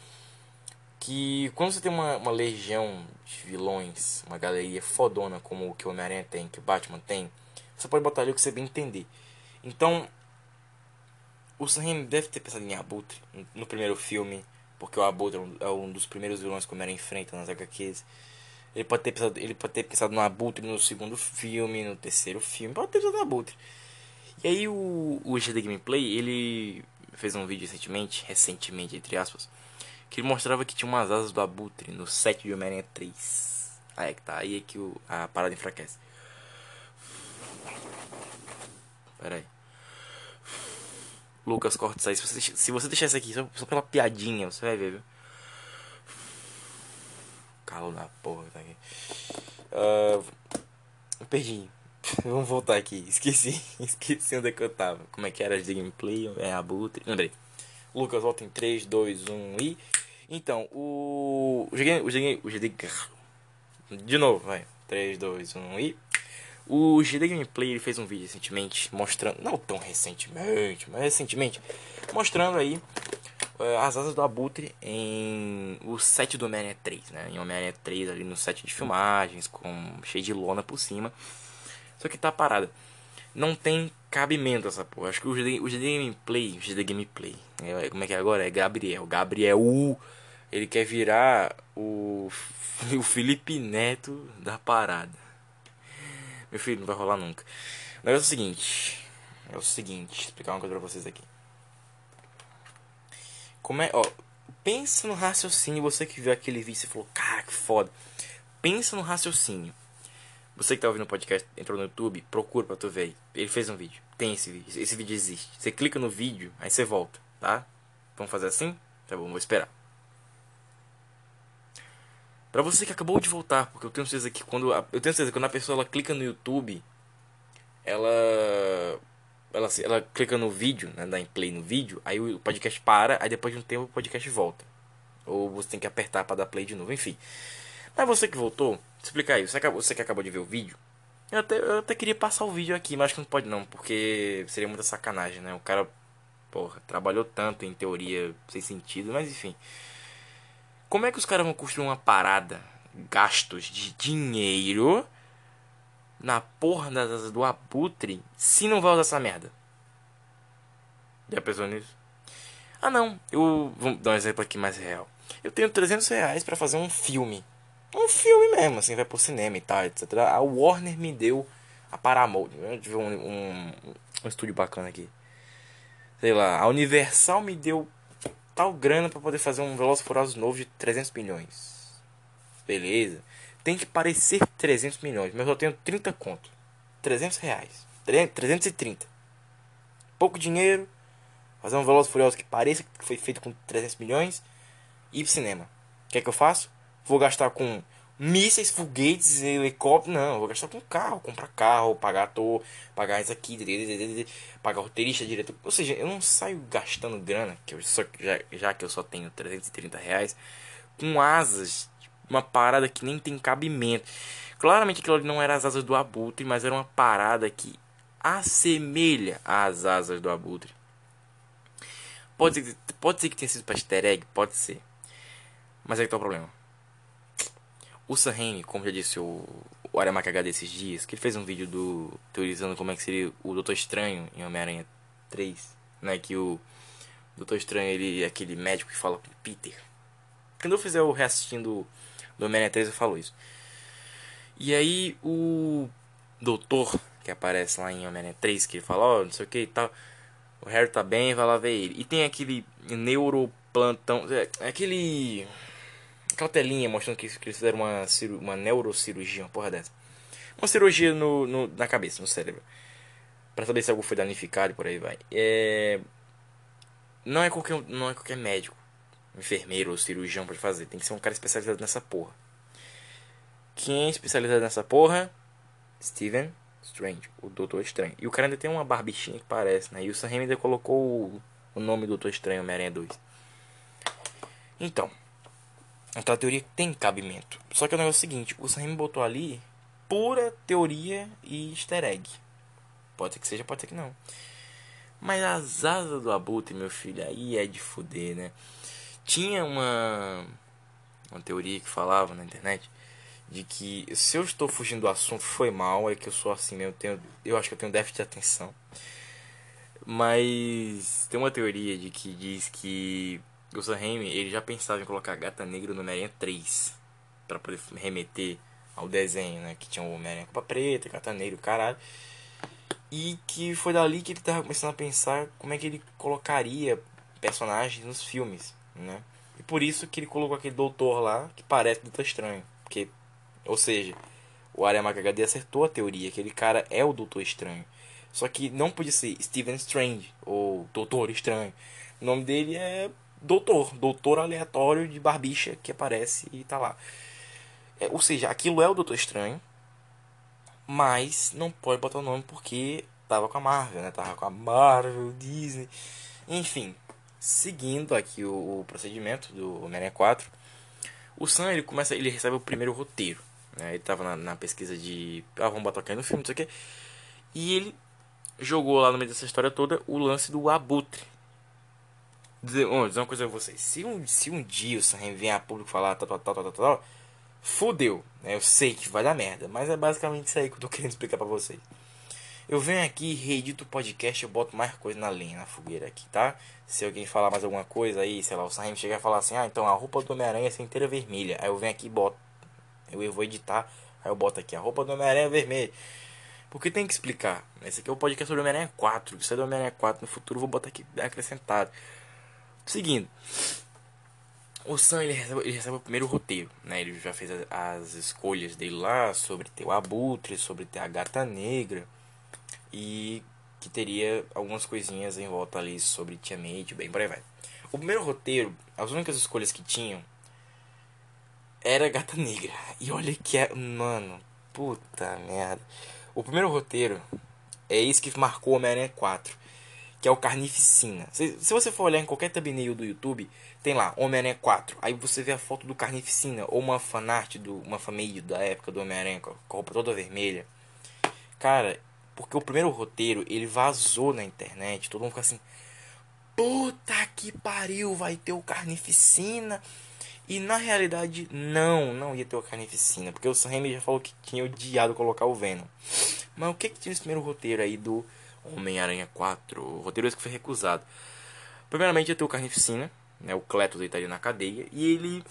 que quando você tem uma, uma legião de vilões, uma galeria fodona como o que o Homem-Aranha tem, que o Batman tem, você pode botar ali o que você bem entender. Então, o Sam deve ter pensado em Abutre no primeiro filme, porque o Abutre é um dos primeiros vilões que o Homem enfrenta nas HQs. Ele pode ter pensado, ele pode ter pensado no Abutre no segundo filme, no terceiro filme, pode ter pensado no Abutre. E aí o, o GD Gameplay, ele fez um vídeo recentemente, recentemente entre aspas, que ele mostrava que tinha umas asas do Abutre no set de Homem-Aranha 3. Aí é que tá, aí é que o, a parada enfraquece. Pera aí. Lucas, corta isso aí. Se você, se você deixar isso aqui só, só pela piadinha, você vai ver, viu? Calo na porra, tá aqui. Uh, perdi. Vamos voltar aqui. Esqueci. Esqueci onde é que eu tava. Como é que era de gameplay? É abutre. Lembrei. Lucas, volta em 3, 2, 1 e. Então, o. O GD. O GD... De novo, vai. 3, 2, 1 e. O GD Gameplay ele fez um vídeo recentemente mostrando, não tão recentemente, mas recentemente, mostrando aí uh, as asas do Abutre em o set do Homem-Aranha 3, né? Em Homem-Aranha 3 ali no set de filmagens, com cheio de lona por cima. Só que tá parada. Não tem cabimento essa porra. Acho que o GD, o GD Gameplay, o GD Gameplay, é, como é que é agora? É Gabriel. Gabriel, uh, ele quer virar o, o Felipe Neto da parada. Meu filho, não vai rolar nunca. O negócio é o seguinte. É o seguinte, explicar uma coisa pra vocês aqui. Como é, ó, pensa no raciocínio, você que viu aquele vídeo e falou, cara, que foda. Pensa no raciocínio. Você que tá ouvindo o podcast, entrou no YouTube, procura pra tu ver. Ele fez um vídeo. Tem esse vídeo. Esse vídeo existe. Você clica no vídeo, aí você volta, tá? Vamos fazer assim? Tá bom, vou esperar. Para você que acabou de voltar, porque eu tenho certeza que quando a, eu tenho certeza que quando a pessoa ela clica no YouTube, ela ela ela clica no vídeo, né, dá em play no vídeo, aí o podcast para, aí depois de um tempo o podcast volta. Ou você tem que apertar para dar play de novo, enfim. Mas você que voltou, explicar aí, você, acabou, você que acabou de ver o vídeo, Eu até, eu até queria passar o vídeo aqui, mas acho que não pode não, porque seria muita sacanagem, né? O cara, porra, trabalhou tanto em teoria sem sentido, mas enfim. Como é que os caras vão construir uma parada, gastos de dinheiro, na porra das do abutre, se não vai usar essa merda? Já pensou nisso? Ah não, eu vou dar um exemplo aqui mais real. Eu tenho 300 reais pra fazer um filme. Um filme mesmo, assim, vai pro cinema e tal, etc. A Warner me deu a Paramount. Eu tive um, um, um estúdio bacana aqui. Sei lá, a Universal me deu tal grana para poder fazer um Furiosos novo de 300 milhões. Beleza. Tem que parecer 300 milhões, mas eu tenho 30 conto. 300 reais. 330. Pouco dinheiro. Fazer um Velozes Furiosos que pareça que foi feito com 300 milhões. E ir pro cinema. O que é que eu faço? Vou gastar com mísseis, foguetes, helicóptero. Não, vou gastar com carro, comprar carro, pagar ator, pagar isso aqui, pagar roteirista, diretor. Ou seja, eu não saio gastando grana, que eu só, já, já que eu só tenho 330 reais, com asas, uma parada que nem tem cabimento. Claramente aquilo não era as asas do abutre, mas era uma parada que assemelha às asas do abutre. Pode ser, pode ser que tenha sido para egg, pode ser. Mas aí que tá o problema. O Sam como já disse o, o Aramaki HD desses dias, que ele fez um vídeo do teorizando como é que seria o Doutor Estranho em Homem-Aranha 3, né, que o Doutor Estranho ele é aquele médico que fala com Peter. Quando eu fizer o reassistindo do Homem-Aranha 3 eu falo isso. E aí o Doutor que aparece lá em Homem-Aranha 3, que ele fala, ó, oh, não sei o que e tal. O Harry tá bem, vai lá ver ele. E tem aquele neuroplantão, é, aquele aquela telinha mostrando que, que eles fizeram uma, uma neurocirurgia, uma porra dessa. Uma cirurgia no, no, na cabeça, no cérebro. para saber se algo foi danificado e por aí vai. É... Não, é qualquer, não é qualquer médico, enfermeiro ou cirurgião pode fazer. Tem que ser um cara especializado nessa porra. Quem é especializado nessa porra? Steven Strange, o Doutor Estranho. E o cara ainda tem uma barbichinha que parece, né? E o Sam Raimi ainda colocou o, o nome Doutor Estranho Homem-Aranha 2. Então, então a teoria tem cabimento. Só que o negócio é o seguinte, o Sam botou ali pura teoria e easter egg. Pode ser que seja, pode ser que não. Mas as asas do abutre, meu filho, aí é de fuder, né? Tinha uma uma teoria que falava na internet de que se eu estou fugindo do assunto foi mal, é que eu sou assim mesmo, tenho, eu acho que eu tenho déficit de atenção. Mas tem uma teoria de que diz que o Sam Raimi, ele já pensava em colocar Gata Negra no Homem-Aranha 3. para poder remeter ao desenho, né? Que tinha o Homem-Aranha Copa Preta, Gata Negra, caralho. E que foi dali que ele tava começando a pensar como é que ele colocaria personagens nos filmes, né? E por isso que ele colocou aquele doutor lá que parece Doutor Estranho. Porque, ou seja, o Aramaca HD acertou a teoria, aquele cara é o Doutor Estranho. Só que não podia ser Steven Strange ou Doutor Estranho. O nome dele é doutor, doutor aleatório de barbicha que aparece e tá lá. É, ou seja, aquilo é o Doutor Estranho, mas não pode botar o nome porque tava com a Marvel, né? Tava com a Marvel, Disney, enfim. Seguindo aqui o, o procedimento do Homem-Aranha 4, o Sam ele começa, ele recebe o primeiro roteiro. Né? Ele tava na, na pesquisa de, ah, vamos botar aqui no filme, não sei o que. E ele jogou lá no meio dessa história toda o lance do Abutre, dizer, dizer uma coisa a vocês. Se um, se um dia o Sam vier a público falar tal, tal, tal, tal, tal, tal, fudeu. Né? Eu sei que vai dar merda, mas é basicamente isso aí que eu tô querendo explicar pra vocês. Eu venho aqui, reedito o podcast, eu boto mais coisa na lenha, na fogueira aqui, tá? Se alguém falar mais alguma coisa aí, sei lá, o Sam chegar e falar assim, ah, então a roupa do Homem-Aranha é inteira vermelha. Aí eu venho aqui e boto. Eu vou editar, aí eu boto aqui, a roupa do Homem-Aranha é vermelha. Porque tem que explicar. Esse aqui é o podcast sobre Homem-Aranha 4. Isso é do Homem-Aranha 4 no futuro, eu vou botar aqui acrescentado. Seguindo. O Sam ele recebe, ele recebe o primeiro roteiro, né? Ele já fez as, as escolhas dele lá sobre ter o abutre, sobre ter a gata negra e que teria algumas coisinhas em volta ali sobre Tia May, bem por aí vai. O primeiro roteiro, as únicas escolhas que tinham era gata negra. E olha que é, mano, puta merda. O primeiro roteiro é isso que marcou Homem-Aranha 4 que é o Carnificina. Se, se você for olhar em qualquer thumbnail do YouTube, tem lá Homem-Aranha 4. Aí você vê a foto do Carnificina ou uma fanart, do, uma família da época do Homem-Aranha com a roupa toda vermelha. Cara, porque o primeiro roteiro, ele vazou na internet, todo mundo fica assim, puta que pariu, vai ter o Carnificina. E na realidade, não, não ia ter o Carnificina, porque o Sam Raimi já falou que tinha odiado colocar o Venom. Mas o que que tinha nesse primeiro roteiro aí do Homem-Aranha 4? O roteiro esse que foi recusado. Primeiramente ia ter o Carnificina, né, o Cletus estaria na cadeia, e ele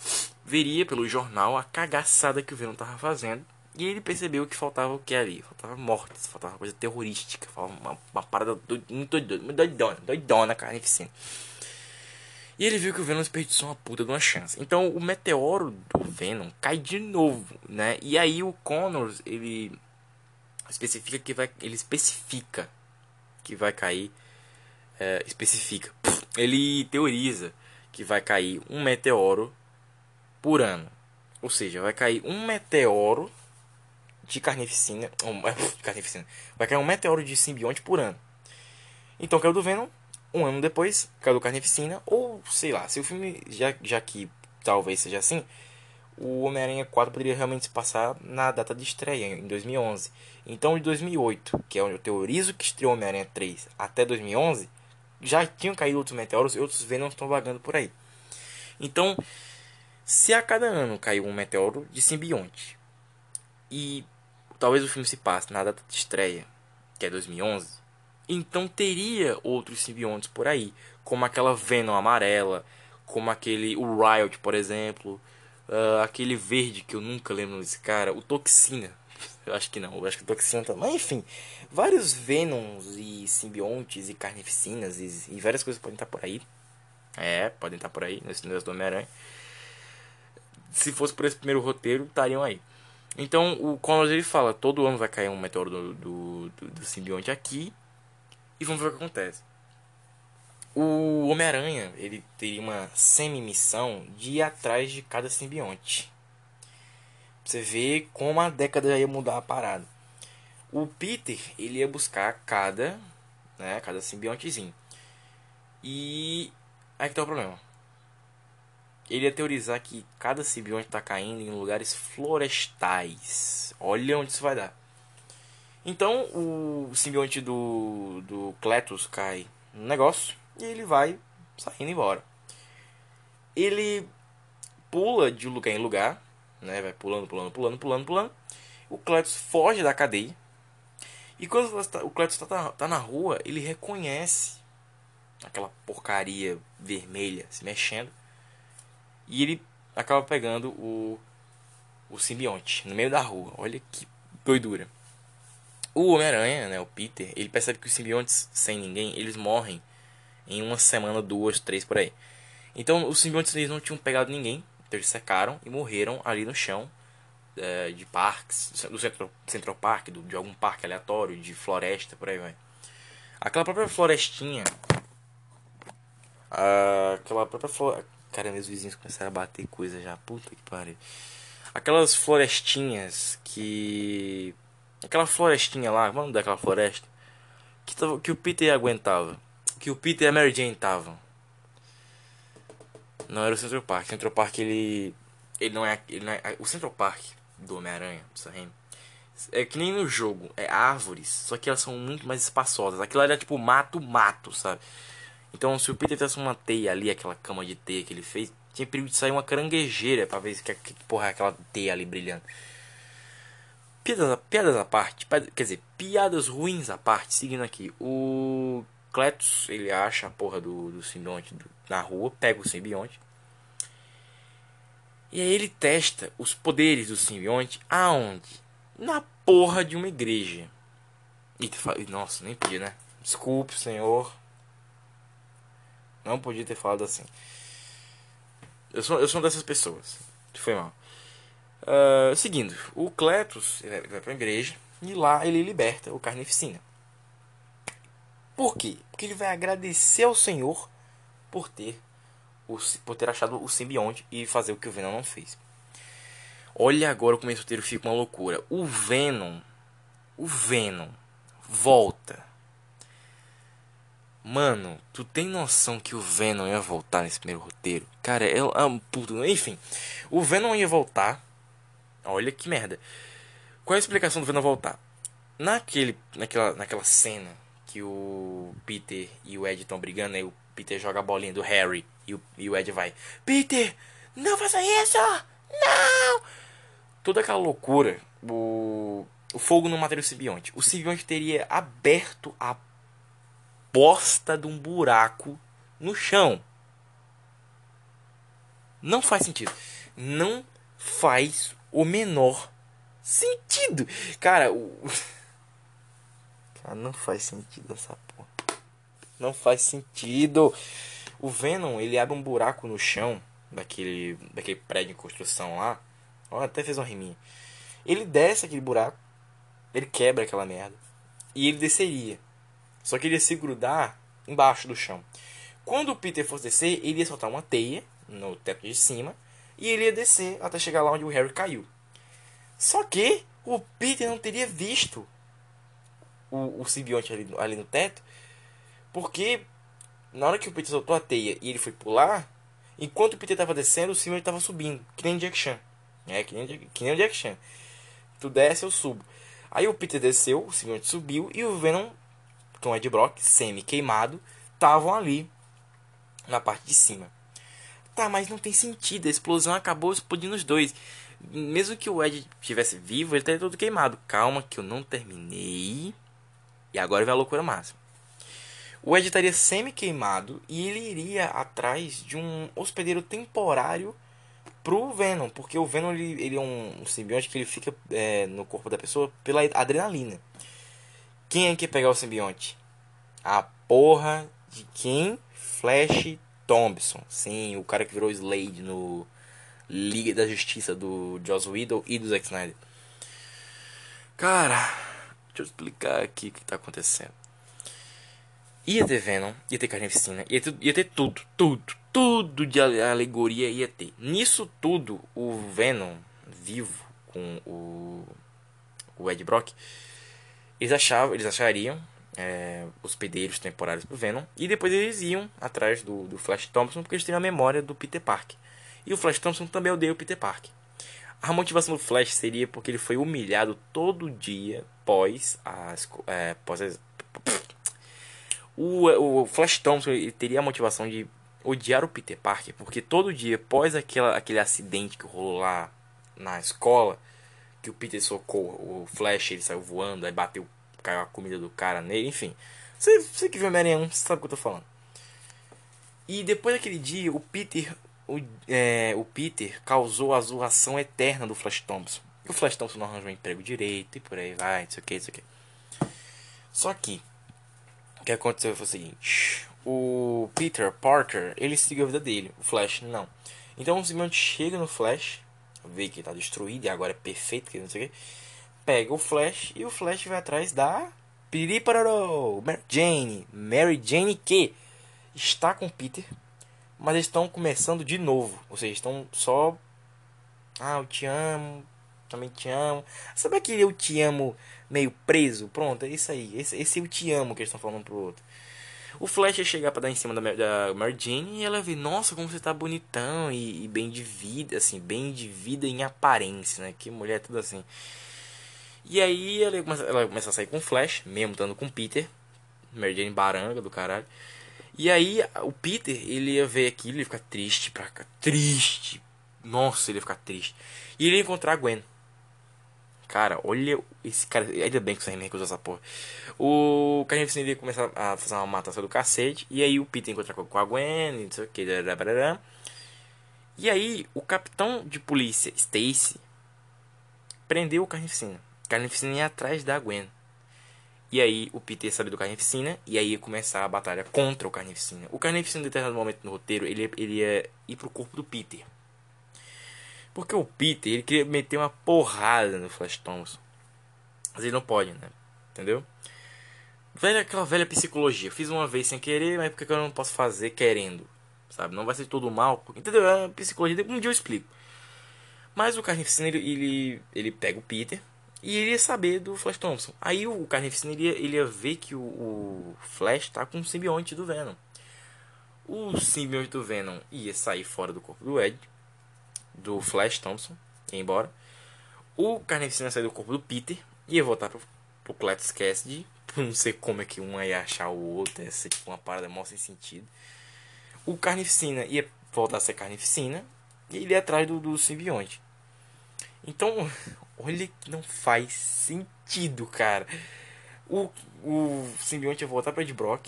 veria pelo jornal a cagaçada que o Venom tava fazendo. E ele percebeu que faltava o que ali? Faltava mortes, faltava coisa terrorística, faltava uma, uma parada muito doidona, doidona, doidona, carnificina. E ele viu que o Venom desperdiçou uma puta de uma chance. Então o meteoro do Venom cai de novo, né? E aí o Connors, ele especifica que vai. Ele especifica que vai cair. É, especifica. Ele teoriza que vai cair um meteoro por ano. Ou seja, vai cair um meteoro de carnificina. Um, de carnificina. Vai cair um meteoro de simbionte por ano. Então caiu do Venom. Um ano depois, caiu do Carnificina. Ou, sei lá, se o filme, já, já que talvez seja assim, o Homem-Aranha 4 poderia realmente se passar na data de estreia, em 2011. Então, de 2008, que é onde eu teorizo que estreou Homem-Aranha 3, até 2011, já tinham caído outros meteoros e outros Venoms estão vagando por aí. Então, se a cada ano caiu um meteoro de simbionte e talvez o filme se passe na data de estreia, que é 2011, então teria outros simbiontes por aí, como aquela Venom amarela, como aquele o Riot, por exemplo, uh, aquele verde que eu nunca lembro desse cara, o Toxina. Eu acho que não, eu acho que o Toxina também. enfim, vários Venoms e simbiontes e carnificinas e, e, várias coisas podem estar por aí. É, podem estar por aí nesse universo do Homem-Aranha. Se fosse por esse primeiro roteiro, estariam aí. Então o Connors ele fala: todo ano vai cair um meteoro do, do, do, do simbionte aqui e vamos ver o que acontece. O Homem-Aranha, ele teria uma semi-missão de ir atrás de cada simbionte. Você vê como a década ia mudar a parada. O Peter, ele ia buscar cada, né, cada simbiontezinho. E aí que tá o problema. Ele ia teorizar que cada simbionte está caindo em lugares florestais. Olha onde isso vai dar. Então o simbionte do, do Cletus cai no negócio e ele vai saindo embora. Ele pula de lugar em lugar, né? Vai pulando, pulando, pulando, pulando, pulando. O Cletus foge da cadeia. E quando o Cletus está tá na rua, ele reconhece aquela porcaria vermelha se mexendo. E ele acaba pegando o, o simbionte no meio da rua. Olha que doidura. O Homem-Aranha, né, o Peter, ele percebe que os simbiontes sem ninguém, eles morrem em uma semana, duas, três por aí. Então os simbiontes eles não tinham pegado ninguém, então eles secaram e morreram ali no chão é, de parques, do Central, Central Park, do, de algum parque aleatório, de floresta, por aí vai. Aquela própria florestinha, aquela própria floresta. Cara, meus vizinhos começaram a bater coisa já, puta que pariu. Aquelas florestinhas que Aquela florestinha lá, vamos daquela floresta. Que, que o Peter aguentava. Que o Peter e a Mary Jane estavam. Não era o Central Park. O Central Park ele. Ele não é. Ele não é o Central Park do Homem-Aranha, do É que nem no jogo, é árvores, só que elas são muito mais espaçosas. Aquilo era tipo mato, mato, sabe? Então se o Peter tivesse uma teia ali, aquela cama de teia que ele fez, tinha perigo de sair uma caranguejeira pra ver que, que porra é aquela teia ali brilhando. Piadas, piadas à parte, quer dizer, piadas ruins à parte, seguindo aqui. O Cletus, ele acha a porra do, do simbionte na rua, pega o simbionte. E aí ele testa os poderes do simbionte aonde? Na porra de uma igreja. E nossa, nem podia, né? Desculpe, senhor. Não podia ter falado assim. Eu sou, eu sou uma dessas pessoas. Foi mal. Uh, seguindo, o Cletus vai para a igreja e lá ele liberta o Carnificina. Por quê? Porque ele vai agradecer ao Senhor por ter, o, por ter achado o simbionte e fazer o que o Venom não fez. Olha agora como esse roteiro fica uma loucura. O Venom, o Venom volta. Mano, tu tem noção que o Venom ia voltar nesse primeiro roteiro? Cara, é um puto. Enfim, o Venom ia voltar Olha que merda. Qual é a explicação do Venom voltar? naquele, naquela, naquela cena que o Peter e o Ed estão brigando, aí o Peter joga a bolinha do Harry e o, e o Ed vai: Peter, não faça isso! Não! Toda aquela loucura, o, o fogo não mataria o simbionte. O simbionte teria aberto a bosta de um buraco no chão. Não faz sentido. Não faz o menor sentido. Cara, o. Cara, não faz sentido essa porra. Não faz sentido. O Venom, ele abre um buraco no chão daquele, daquele prédio em construção lá. Ó, até fez um riminho. Ele desce aquele buraco. Ele quebra aquela merda. E ele desceria. Só que ele ia se grudar embaixo do chão. Quando o Peter fosse descer, ele ia soltar uma teia no teto de cima e ele ia descer até chegar lá onde o Harry caiu. Só que o Peter não teria visto o, o simbionte ali, ali no teto, porque na hora que o Peter soltou a teia e ele foi pular, enquanto o Peter estava descendo, o simbionte estava subindo, que nem Jack Chan. É, que nem, que nem o Jack Chan. Tu desce, eu subo. Aí o Peter desceu, o simbionte subiu e o Venom, com o Ed Brock, semi-queimado, estavam ali na parte de cima. Tá, mas não tem sentido. A explosão acabou explodindo os dois. Mesmo que o Ed estivesse vivo, ele estaria todo queimado. Calma que eu não terminei. E agora vem a loucura máxima. O Ed estaria semi-queimado e ele iria atrás de um hospedeiro temporário pro Venom. Porque o Venom ele, ele é um, simbionte que ele fica é, no corpo da pessoa pela adrenalina. Quem é que pegar o simbionte? A porra de quem? Flash Thompson. Sim, o cara que virou Slade no Liga da Justiça do Joss Whedon e do Zack Snyder. Cara, deixa eu explicar aqui o que tá acontecendo. Ia ter Venom, ia ter Carnificina, ia ter, ia ter tudo, tudo, tudo de alegoria ia ter. Nisso tudo, o Venom vivo com o, o Ed Brock, eles achavam, eles achariam é, hospedeiros temporários pro Venom. E depois eles iam atrás do, do Flash Thompson porque eles tinham a memória do Peter Parker. E o Flash Thompson também odeia o Peter Parker. A motivação do Flash seria porque ele foi humilhado todo dia pós as. É, pós as o, o Flash Thompson ele teria a motivação de odiar o Peter Parker porque todo dia pós aquela, aquele acidente que rolou lá na escola que o Peter socou o Flash ele saiu voando aí bateu caiu a comida do cara nele, enfim. Você, você que viu Homem-Aranha 1, sabe o que eu tô falando. E depois daquele dia, o Peter, o, é, o Peter causou a zoação eterna do Flash Thompson. E o Flash Thompson não arranjou um emprego direito e por aí vai, não sei o que, não sei o que. Só que, o que aconteceu foi o seguinte: o Peter Parker, ele seguiu a vida dele, o Flash não. Então o simplesmente chega no Flash, vê que ele tá destruído e agora é perfeito, não sei o que pega o Flash e o Flash vai atrás da Piripararô, Mary Jane, Mary Jane que está com Peter, mas estão começando de novo, ou seja, estão só ah, eu te amo, também te amo. Sabe aquele eu te amo meio preso? Pronto, é isso aí. Esse, esse eu te amo que eles estão falando pro outro. O Flash ia chegar pra dar em cima da, da Mary Jane e ela vê, nossa, como você tá bonitão e, e, bem de vida, assim, bem de vida em aparência, né? Que mulher tudo assim. E aí ela começa, ela começa a sair com o Flash, mesmo estando com o Peter. Mary Jane baranga do caralho. E aí o Peter, ele ia ver aquilo, ele ia ficar triste pra cá. Triste. Nossa, ele ia ficar triste. E ele ia encontrar a Gwen. Cara, olha esse cara. Ainda bem que o Sam recusou essa porra. O Carnificina ia começar a fazer uma matação do cacete. E aí o Peter encontrar com a Gwen, não sei o que. E aí o capitão de polícia, Stacy, prendeu o Carnificina. Carnificina ia atrás da Gwen. E aí o Peter sabe do Carnificina e aí ia começar a batalha contra o Carnificina. O Carnificina, em determinado momento no roteiro, ele, ele ia ir pro corpo do Peter. Porque o Peter, ele queria meter uma porrada no Flash Thompson. Mas ele não pode, né? Entendeu? Velha, aquela velha psicologia. Fiz uma vez sem querer, mas por que eu não posso fazer querendo? Sabe? Não vai ser todo mal. Entendeu? É psicologia. Um dia eu explico. Mas o Carnificina, ele, ele, ele pega o Peter e ele ia saber do Flash Thompson. Aí o Carnificina ele ia, ele ia ver que o, o Flash tá com o simbionte do Venom. O simbionte do Venom ia sair fora do corpo do Ed, do Flash Thompson, ia embora. O Carnificina ia sair do corpo do Peter, ia voltar pro, pro Cletus Cassidy. Não sei como é que um ia achar o outro, ia ser tipo uma parada mó sem sentido. O Carnificina ia voltar a ser Carnificina e ele ia atrás do, do simbionte. Então, olha que não faz sentido, cara. O, o simbionte ia voltar pra Ed Brock.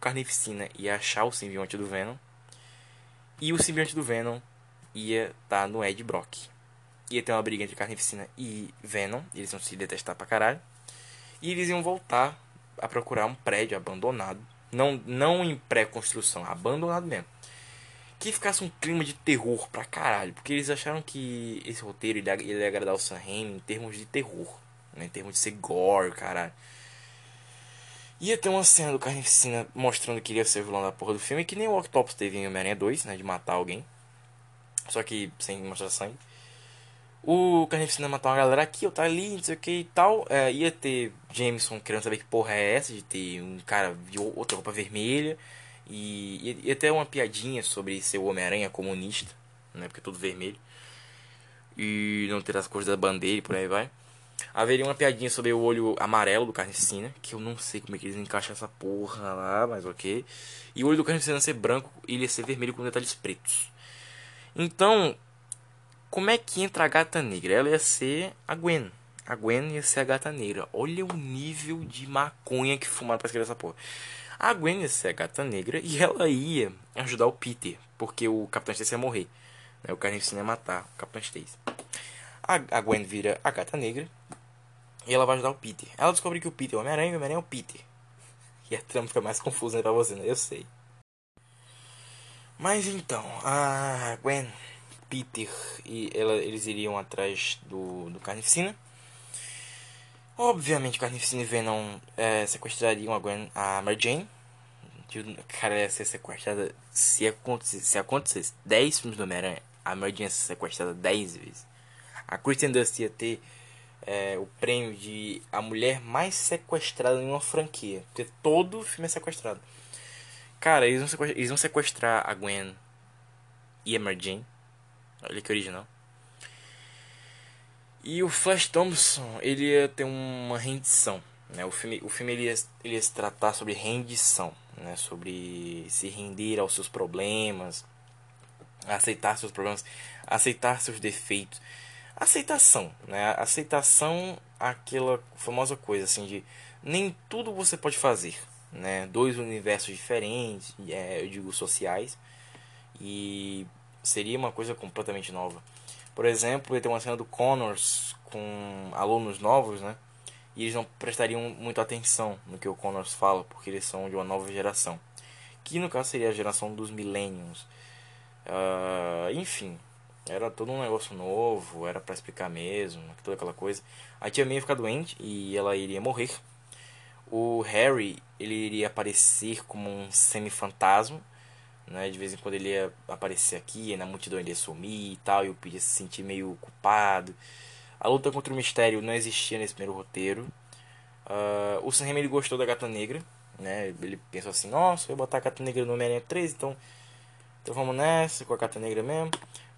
Carnificina ia achar o simbionte do Venom. E o simbionte do Venom ia estar tá no Ed Brock. Ia ter uma briga entre Carnificina e Venom. Eles iam se detestar pra caralho. E eles iam voltar a procurar um prédio abandonado. Não, não em pré-construção, abandonado mesmo. Que ficasse um clima de terror pra caralho. Porque eles acharam que esse roteiro ia, ia agradar o Sam Raimi em termos de terror. Né? Em termos de ser gore, caralho. Ia ter uma cena do Carnificina mostrando que iria ser vilão da porra do filme, que nem o Octopus teve em Homem-Aranha 2, né? De matar alguém. Só que sem mostrar sangue. O Carnificina matar uma galera aqui, outra ali, não sei o que e tal. É, ia ter Jameson querendo saber que porra é essa, de ter um cara de outra roupa vermelha. E ia, ia ter uma piadinha sobre ser o Homem-Aranha comunista, né? Porque é tudo vermelho. E não ter as cores da bandeira e por aí vai. Haveria uma piadinha sobre o olho amarelo do Carnificina, que eu não sei como é que eles encaixam essa porra lá, mas ok. E o olho do Carnificina ser branco e ele ser vermelho com detalhes pretos. Então, como é que entra a gata negra? Ela ia ser a Gwen. A Gwen ia ser a gata negra. Olha o nível de maconha que fumaram pra escrever essa porra. A Gwen ia ser a gata negra e ela ia ajudar o Peter, porque o Capitão Stacy ia morrer. Né? O Carnificina ia matar o Capitão Stacy. A, a Gwen vira a gata negra e ela vai ajudar o Peter. Ela descobre que o Peter é o Homem-Aranha e o Homem-Aranha é o Peter. E a trama fica mais confusa né, pra você, né? Eu sei. Mas então, a Gwen, Peter e ela, eles iriam atrás do, do Carnificina. Obviamente, Carnificina e Venom é, sequestrariam a Gwen, a Mary Jane. Cara, ia ser sequestrada. Se acontecesse, se acontecesse 10 filmes do Homem-Aranha, a Jane ia ser sequestrada 10 vezes. A Kristen Dust ia ter é, o prêmio de a mulher mais sequestrada em uma franquia. Porque todo filme é sequestrado. Cara, eles vão sequestrar, eles vão sequestrar a Gwen e a Mary. Olha que original. E o Flash Thompson, ele ia ter uma rendição. Né? O filme, o filme ele ia, ele ia se tratar sobre rendição. Né? Sobre se render aos seus problemas. Aceitar seus problemas. Aceitar seus defeitos aceitação, né? Aceitação, aquela famosa coisa assim de nem tudo você pode fazer, né? Dois universos diferentes, é, eu digo sociais, e seria uma coisa completamente nova. Por exemplo, tem uma cena do Connors com alunos novos, né? E eles não prestariam muito atenção no que o Connors fala, porque eles são de uma nova geração. Que no caso seria a geração dos Millennials. Uh, enfim, era todo um negócio novo, era para explicar mesmo, toda aquela coisa. A tia May ia ficar doente e ela iria morrer. O Harry, ele iria aparecer como um semi-fantasma, né? De vez em quando ele ia aparecer aqui, na multidão ele ia sumir e tal, e o Peter se sentir meio culpado. A luta contra o mistério não existia nesse primeiro roteiro. Uh, o Sam Raimi, gostou da Gata Negra, né? Ele pensou assim, nossa, eu vou botar a Gata Negra no Homem-Aranha 3, então, então vamos nessa com a Gata Negra mesmo.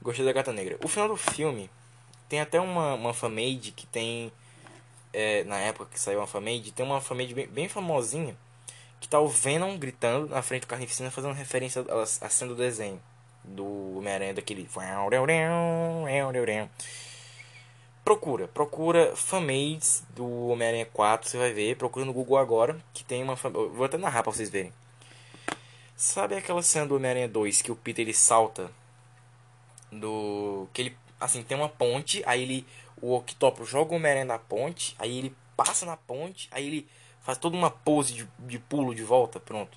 Gostei da Gata Negra. O final do filme tem até uma, uma fanmade que tem. É, na época que saiu uma fanmade, tem uma fanmade bem, bem famosinha que tá o Venom gritando na frente do Carnificina fazendo referência à cena do desenho do Homem-Aranha daquele. Procura, procura fanmades do Homem-Aranha 4, você vai ver. Procura no Google agora, que tem uma. Vou até narrar pra vocês verem. Sabe aquela cena do Homem-Aranha 2 que o Peter ele salta do que ele assim tem uma ponte, aí ele o Octopus joga o Homem-Aranha na ponte, aí ele passa na ponte, aí ele faz toda uma pose de, de pulo de volta, pronto.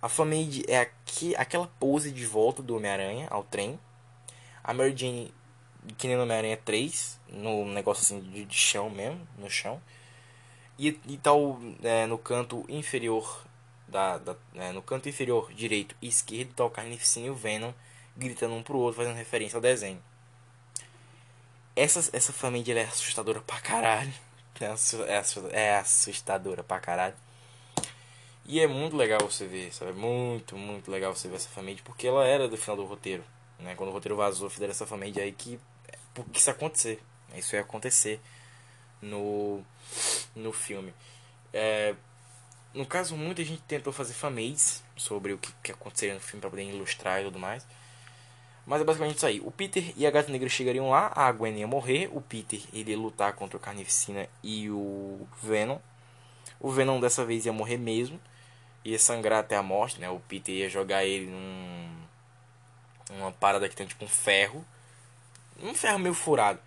A Famade é aqui, aquela pose de volta do Homem-Aranha ao trem. A Mary Jane, que nem no Homem-Aranha 3, no negócio assim de, de, chão mesmo, no chão. E, e tal é, no canto inferior da, da é, no canto inferior direito e esquerdo tá o Carnificina e o Venom gritando um pro outro, fazendo referência ao desenho. Essa, essa família é assustadora pra caralho. É, é assustadora pra caralho. E é muito legal você ver, sabe? Muito, muito legal você ver essa família, porque ela era do final do roteiro. Né? Quando o roteiro vazou, fizeram essa família aí que. Porque isso ia acontecer. Isso ia acontecer no, no filme. É, no caso, muita gente tentou fazer fanmades sobre o que, que aconteceria no filme para poder ilustrar e tudo mais. Mas é basicamente isso aí. O Peter e a Gata Negra chegariam lá, a Gwen ia morrer, o Peter iria lutar contra o Carnificina e o Venom. O Venom dessa vez ia morrer mesmo, ia sangrar até a morte, né? O Peter ia jogar ele num uma parada que tem tipo um ferro, um ferro meio furado.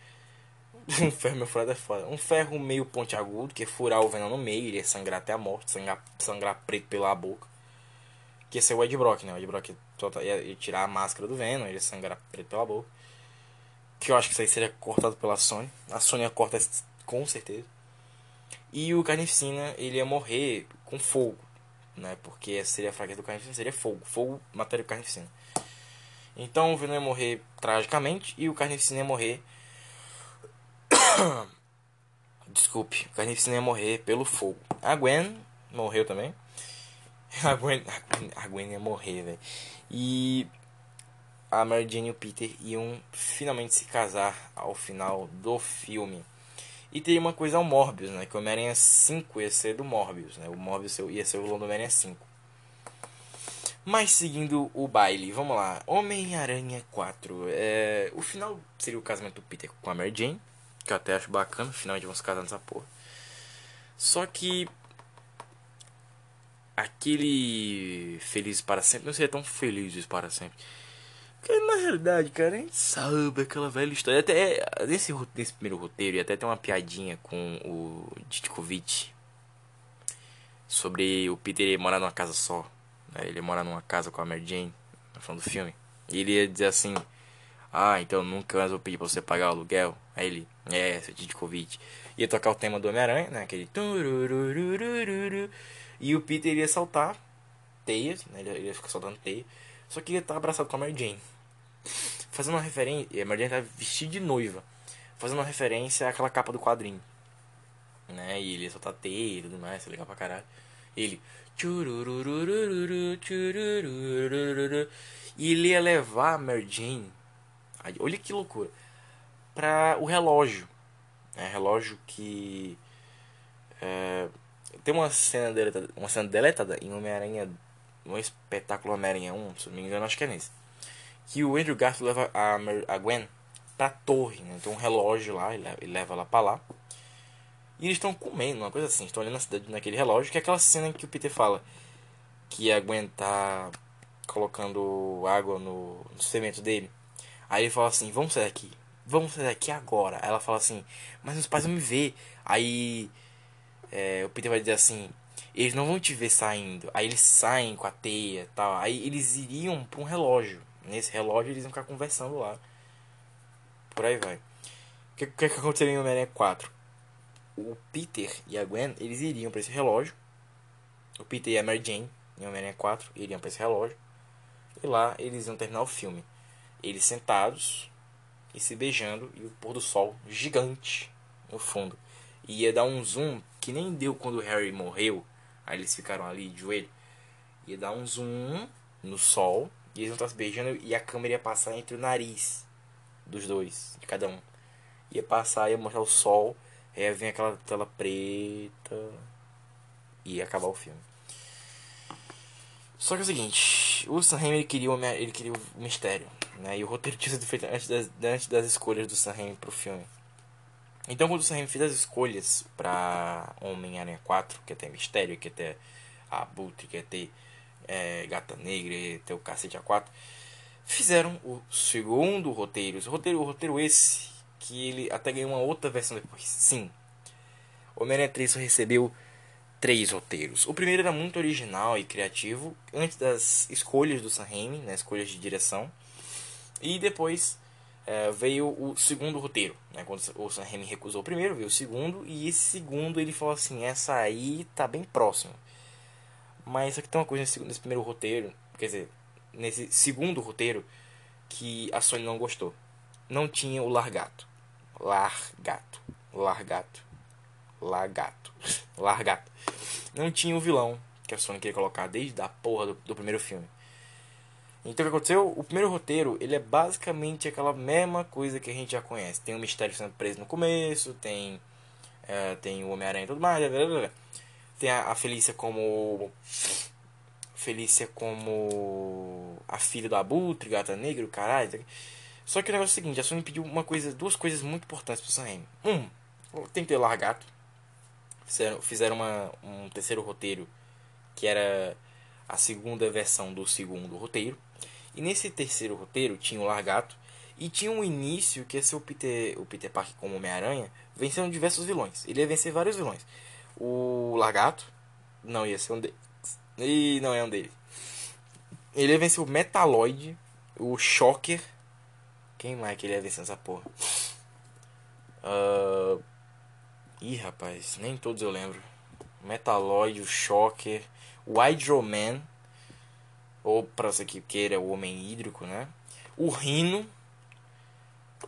um ferro meio furado é foda. Um ferro meio pontiagudo que ia furar o Venom no meio, ele ia sangrar até a morte, sangrar, sangrar preto pela boca. Que ia ser o Ed Brock, né? O Ed Brock ia, ia tirar a máscara do Venom, ele ia sangrar preto pela boca. Que eu acho que isso aí seria cortado pela Sony. A Sony ia cortar com certeza. E o Carnificina, ele ia morrer com fogo, né? Porque seria a fraqueza do Carnificina, seria fogo. Fogo matéria do Carnificina. Então o Venom ia morrer tragicamente e o Carnificina ia morrer... Desculpe, o Carnificina ia morrer pelo fogo. A Gwen morreu também. A Gwen, a Gwen, a Gwen ia morrer, velho. E a Mary Jane e o Peter iam finalmente se casar ao final do filme. E teria uma coisa ao Morbius, né? Que o Homem-Aranha 5 ia ser do Morbius, né? O Morbius ia ser o vilão do Homem-Aranha 5. Mas seguindo o baile, vamos lá. Homem-Aranha 4. É... O final seria o casamento do Peter com a Mary Jane. Que eu até acho bacana, finalmente vão se casar nessa porra. Só que aquele feliz para sempre não seria tão felizes para sempre. Porque na realidade, cara, a gente sabe aquela velha história. Até nesse, nesse primeiro roteiro, e até tem uma piadinha com o Ditkovic sobre o Peter morar numa casa só. Ele morar numa casa com a Mary Jane, no final do filme. E ele ia dizer assim: Ah, então nunca mais vou pedir pra você pagar o aluguel. Aí ele, é, seu Ditkovic. Ia tocar o tema do Homem-Aranha, né? Aquele. E o Peter iria saltar teias, né? Ele ia ficar soltando teia. Só que ele tá abraçado com a Mary Jane. Fazendo uma referência. A Mary Jane tá vestida de noiva. Fazendo uma referência àquela capa do quadrinho. Né? E ele ia soltar teia e tudo mais, é legal pra caralho. Ele. E ele ia levar a Mary Jane. Olha que loucura. Pra o relógio. É, relógio que. É, tem uma cena deletada, uma cena deletada em Homem-Aranha, um espetáculo Homem-Aranha 1, se não me engano, acho que é nesse. Que o Andrew Garfield leva a, a Gwen pra torre, né? Tem um relógio lá, ele leva ela pra lá. E eles estão comendo, uma coisa assim, estão olhando naquele relógio, que é aquela cena que o Peter fala que a Gwen tá colocando água no, no cimento dele. Aí ele fala assim, vamos sair daqui, vamos sair daqui agora. Aí ela fala assim, mas meus pais vão me ver. Aí é, o Peter vai dizer assim: eles não vão te ver saindo. Aí eles saem com a teia tal. Aí eles iriam para um relógio. Nesse relógio eles iam ficar conversando lá. Por aí vai. O que, que, que aconteceria em Homem-Aranha 4? O Peter e a Gwen eles iriam para esse relógio. O Peter e a Mary Jane em Homem-Aranha 4 iriam para esse relógio. E lá eles iam terminar o filme. Eles sentados e se beijando e o pôr do sol gigante no fundo. E ia dar um zoom que nem deu quando o Harry morreu. Aí eles ficaram ali de joelho. Ia dar um zoom no sol. E eles vão estar se beijando. E a câmera ia passar entre o nariz dos dois, de cada um. Ia passar, ia mostrar o sol. Aí ia vir aquela tela preta. E ia acabar o filme. Só que é o seguinte, o Sam Raimi ele queria, o, ele queria mistério, né? E o roteiro tinha sido feito antes das, antes das escolhas do Sam Raimi pro filme. Então, quando o Sam fez as escolhas para Homem-Aranha 4, que é ter Mistério, que é ter a Butre, que é ter é, Gata Negra, que é ter o Cacete A4, fizeram o segundo roteiro. O roteiro, o roteiro esse, que ele até ganhou uma outra versão depois. Sim, Homem-Aranha 3 só recebeu três roteiros. O primeiro era muito original e criativo, antes das escolhas do Sam Raimi, né, escolhas de direção. E depois é, veio o segundo roteiro. Né? Quando o Sam Raimi recusou o primeiro, veio o segundo. E esse segundo ele falou assim: essa aí tá bem próximo. Mas aqui tem uma coisa nesse, nesse primeiro roteiro, quer dizer, nesse segundo roteiro, que a Sony não gostou. Não tinha o largato. Largato. Largato. Largato. Largato. Não tinha o vilão que a Sony queria colocar desde a porra do, do primeiro filme. Então o que aconteceu? O primeiro roteiro, ele é basicamente aquela mesma coisa que a gente já conhece. Tem um mistério sendo preso no começo, tem É, tem o Homem-Aranha e tudo mais. Blá, blá, blá. Tem a, a Felícia como. Felícia como. A filha do Abutre, Gata Negra, o caralho. Só que o negócio é o seguinte: a Sony pediu uma coisa, duas coisas muito importantes pro Sam. Um, tem que ter Largato. Fizeram, fizeram uma, um terceiro roteiro que era a segunda versão do segundo roteiro. E nesse terceiro roteiro tinha o Largato e tinha um início que ia ser o Peter, o Peter Parker como Homem-Aranha vencendo diversos vilões. Ele ia vencer vários vilões. O Largato não ia ser um deles. E não é um deles. Ele ia vencer o Metaloid, o Shocker. Quem mais que ele ia vencer nessa porra? Uh... Ih, rapaz, nem todos eu lembro. Metaloid, o Shocker, o Hydroman. Ou pra você que queira, o Homem Hídrico, né? O Rino.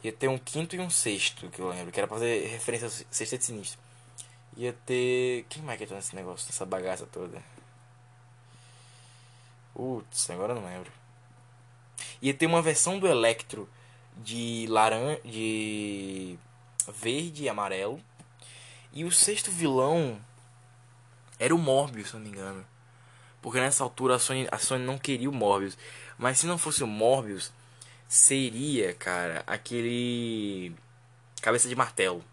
Ia ter um quinto e um sexto, que eu lembro. Que era pra fazer referência ao sexteto sinistro. Ia ter. Quem mais que tá nesse negócio, nessa bagaça toda? Putz, agora eu não lembro. Ia ter uma versão do Electro de laranja. de verde e amarelo. E o sexto vilão era o Morbius, se não me engano. Porque nessa altura a Sony, a Sony não queria o Morbius. Mas se não fosse o Morbius, seria, cara, aquele. Cabeça de martelo.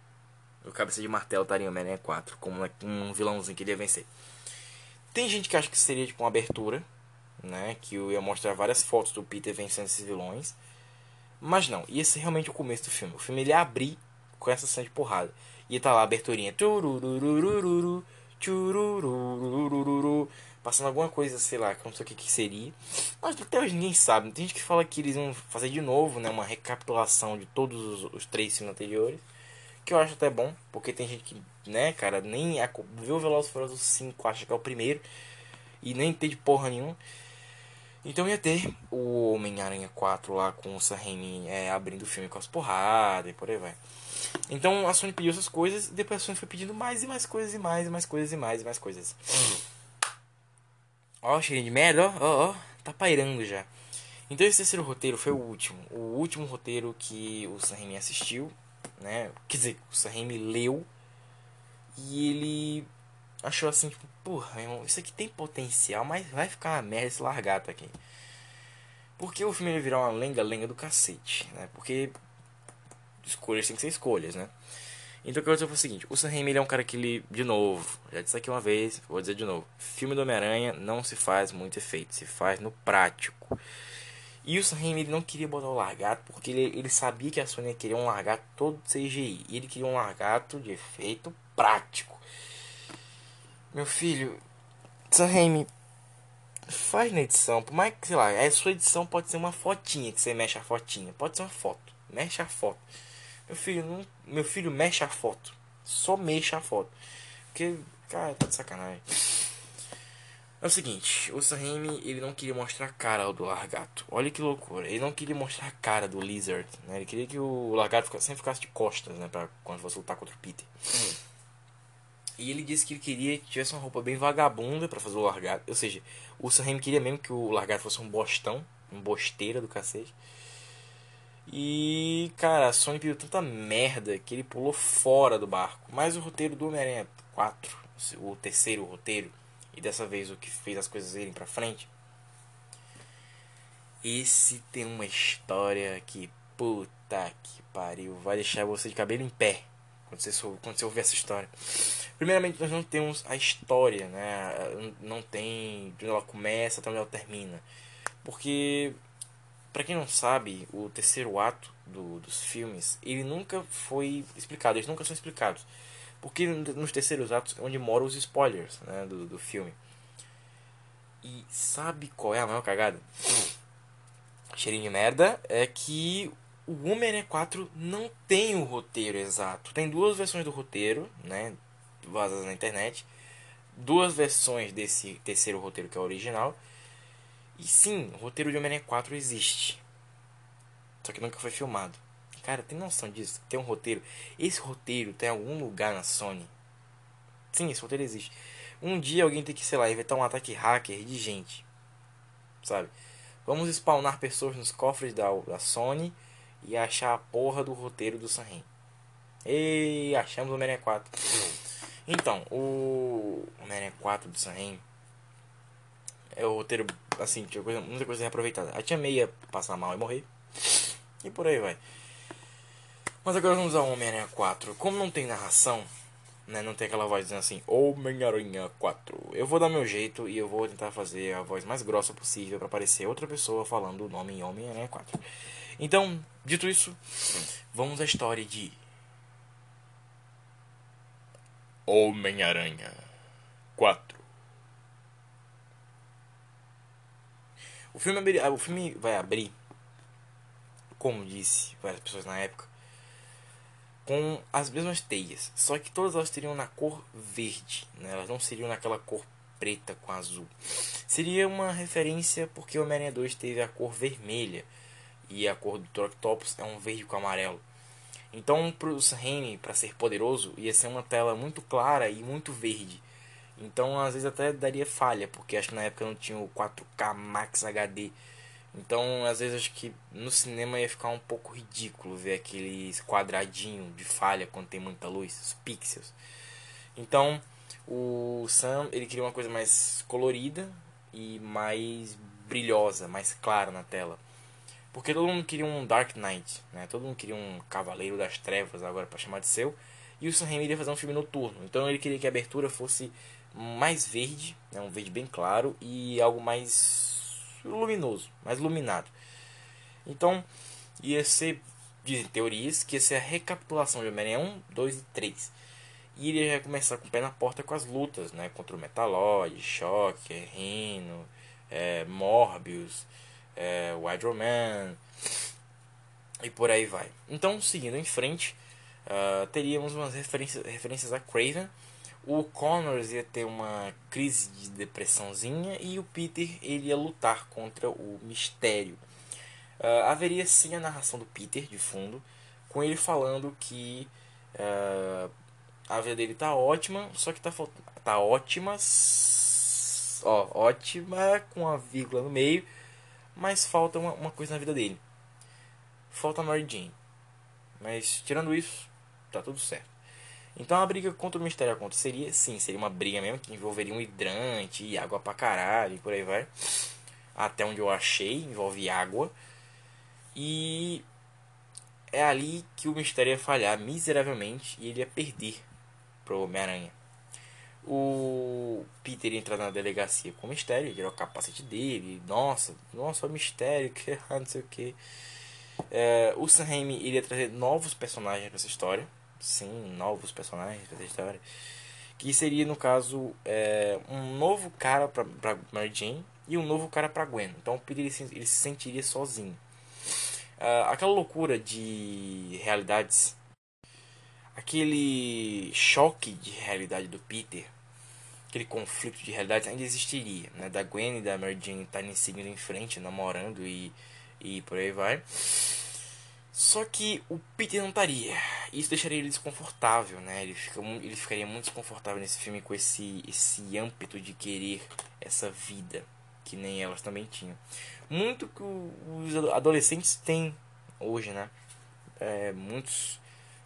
O cabeça de martelo estaria em Homem-Aranha 4, como um vilãozinho que ele ia vencer. Tem gente que acha que seria tipo uma abertura, né? Que eu ia mostrar várias fotos do Peter vencendo esses vilões. Mas não, ia ser realmente o começo do filme. O filme ele ia abrir com essa cena de porrada. Ia tá lá a aberturinha. Passando alguma coisa, sei lá, que eu não sei o que, que seria. Mas até hoje ninguém sabe. Tem gente que fala que eles vão fazer de novo, né? Uma recapitulação de todos os, os três filmes anteriores. Que eu acho até bom, porque tem gente que, né, cara, nem viu o Velozes Furiosos 5, acha que é o primeiro. E nem tem de porra nenhuma. Então ia ter o Homem-Aranha 4 lá com o Sam Raimi é, abrindo o filme com as porradas e por aí vai. Então a Sony pediu essas coisas e depois a Sony foi pedindo mais e mais coisas e mais e mais coisas e mais e mais coisas. Ó, oh, cheirinho de merda, ó, ó, ó, tá pairando já. Então esse terceiro roteiro foi o último. O último roteiro que o Sam Raimi assistiu, né? Quer dizer, o Sam Raimi leu e ele achou assim, tipo, porra, irmão, isso aqui tem potencial, mas vai ficar uma merda esse largato aqui. Porque o filme ia virar uma lenga-lenga do cacete, né? Porque escolhas tem que ser escolhas, né? Então o que eu vou dizer foi o seguinte, o Sam Raimi é um cara que ele, de novo, já disse aqui uma vez, vou dizer de novo, filme do Homem-Aranha não se faz muito efeito, se faz no prático. E o Sam Raimi ele não queria botar o largato porque ele, ele sabia que a Sony queria um largato todo CGI. E ele queria um largato de efeito prático. Meu filho, Sam faz na edição, por mais que, sei lá, a sua edição pode ser uma fotinha, que você mexe a fotinha, pode ser uma foto, mexe a foto. Meu filho, não, meu filho mexe a foto. Só mexe a foto. Porque, cara, tá de sacanagem. É o seguinte, o Sam ele não queria mostrar a cara do Largato. Olha que loucura. Ele não queria mostrar a cara do Lizard, né? Ele queria que o Largato sempre ficasse de costas, né? Pra quando fosse lutar contra o Peter. E ele disse que ele queria que tivesse uma roupa bem vagabunda para fazer o Largato. Ou seja, o Sam queria mesmo que o Largato fosse um bostão, um bosteira do cacete. E, cara, a Sony pediu tanta merda que ele pulou fora do barco. Mas o roteiro do Homem-Aranha 4, o terceiro roteiro, e dessa vez o que fez as coisas irem pra frente. Esse tem uma história que, puta que pariu, vai deixar você de cabelo em pé quando você, quando você ouvir essa história. Primeiramente, nós não temos a história, né? Não tem de onde ela começa até onde ela termina. Porque para quem não sabe, o terceiro ato do, dos filmes, ele nunca foi explicado, eles nunca são explicados. Porque nos terceiros atos é onde moram os spoilers né, do, do filme. E sabe qual é a maior cagada? Cheirinho de merda é que o Homem-Aranha 4 não tem o roteiro exato. Tem duas versões do roteiro, né? Vazadas na internet. Duas versões desse terceiro roteiro que é o original e sim, o roteiro de Homem-Aranha 4 existe. Só que nunca foi filmado. Cara, tem noção disso? Tem um roteiro. Esse roteiro tem algum lugar na Sony. Sim, esse roteiro existe. Um dia alguém tem que, sei lá, inventar um ataque hacker de gente. Sabe? Vamos spawnar pessoas nos cofres da, da Sony e achar a porra do roteiro do Sam E achamos o Homem-Aranha 4. Então, o Homem-Aranha 4 do Sam Raimi é o roteiro, assim, tinha coisa, muita coisa reaproveitada. A tia Meia passar mal e morrer. E por aí vai. Mas agora vamos ao Homem-Aranha 4. Como não tem narração, né, não tem aquela voz dizendo assim, Homem-Aranha 4. Eu vou dar meu jeito e eu vou tentar fazer a voz mais grossa possível para parecer outra pessoa falando o nome Homem-Aranha 4. Então, dito isso, vamos à história de Homem-Aranha 4. O filme, o filme vai abrir, como disse várias pessoas na época, com as mesmas teias, só que todas elas teriam na cor verde, né? elas não seriam naquela cor preta com azul. Seria uma referência porque o Homem-Aranha 2 teve a cor vermelha e a cor do Octopus é um verde com amarelo. Então, para o Raimi, para ser poderoso, ia ser uma tela muito clara e muito verde. Então, às vezes até daria falha, porque acho que na época não tinha o 4K Max HD. Então, às vezes acho que no cinema ia ficar um pouco ridículo ver aqueles quadradinho de falha quando tem muita luz, os pixels. Então, o Sam, ele queria uma coisa mais colorida e mais brilhosa, mais clara na tela. Porque todo mundo queria um Dark Knight, né? Todo mundo queria um Cavaleiro das Trevas agora para chamar de seu. E o Sam Raimi iria fazer um filme noturno. Então ele queria que a abertura fosse mais verde, né? um verde bem claro e algo mais luminoso, mais iluminado. Então ia ser, dizem teorias, que ia ser a recapitulação de Homem-Aranha 1, 2 e 3. E ele ia começar com o pé na porta com as lutas, né? Contra o Metaloid, Shocker, Rhino, é, Morbius é, Wide Man e por aí vai. Então, seguindo em frente, uh, teríamos umas referências, referências a Craven. O Connors ia ter uma crise de depressãozinha e o Peter ele ia lutar contra o mistério. Uh, haveria sim a narração do Peter de fundo, com ele falando que uh, a vida dele tá ótima, só que tá, tá ótima, ó, ótima com a vírgula no meio, mas falta uma, uma coisa na vida dele. Falta a Mary Jane. Mas tirando isso, tá tudo certo. Então a briga contra o Mistério aconteceria, sim, seria uma briga mesmo que envolveria um hidrante e água pra caralho e por aí vai. Até onde eu achei, envolve água. E é ali que o Mistério ia falhar miseravelmente e ele ia perder pro Homem-Aranha. O Peter entra na delegacia com o mistério, tirou o capacete dele. Nossa, nossa, o mistério, que não sei o que. É, o Sam Raimi iria trazer novos personagens para essa história. Sim, novos personagens para essa história. Que seria, no caso, é, um novo cara para Mary Jane e um novo cara para Gwen. Então o Peter ele se, ele se sentiria sozinho. Uh, aquela loucura de realidades aquele choque de realidade do Peter, aquele conflito de realidade ainda existiria, né? Da Gwen e da Mary Jane estarem seguindo em frente, namorando e, e por aí vai. Só que o Peter não estaria. Isso deixaria ele desconfortável, né? Ele, fica, ele ficaria muito desconfortável nesse filme com esse, esse ímpeto de querer essa vida que nem elas também tinham. Muito que os adolescentes têm hoje, né? É, muitos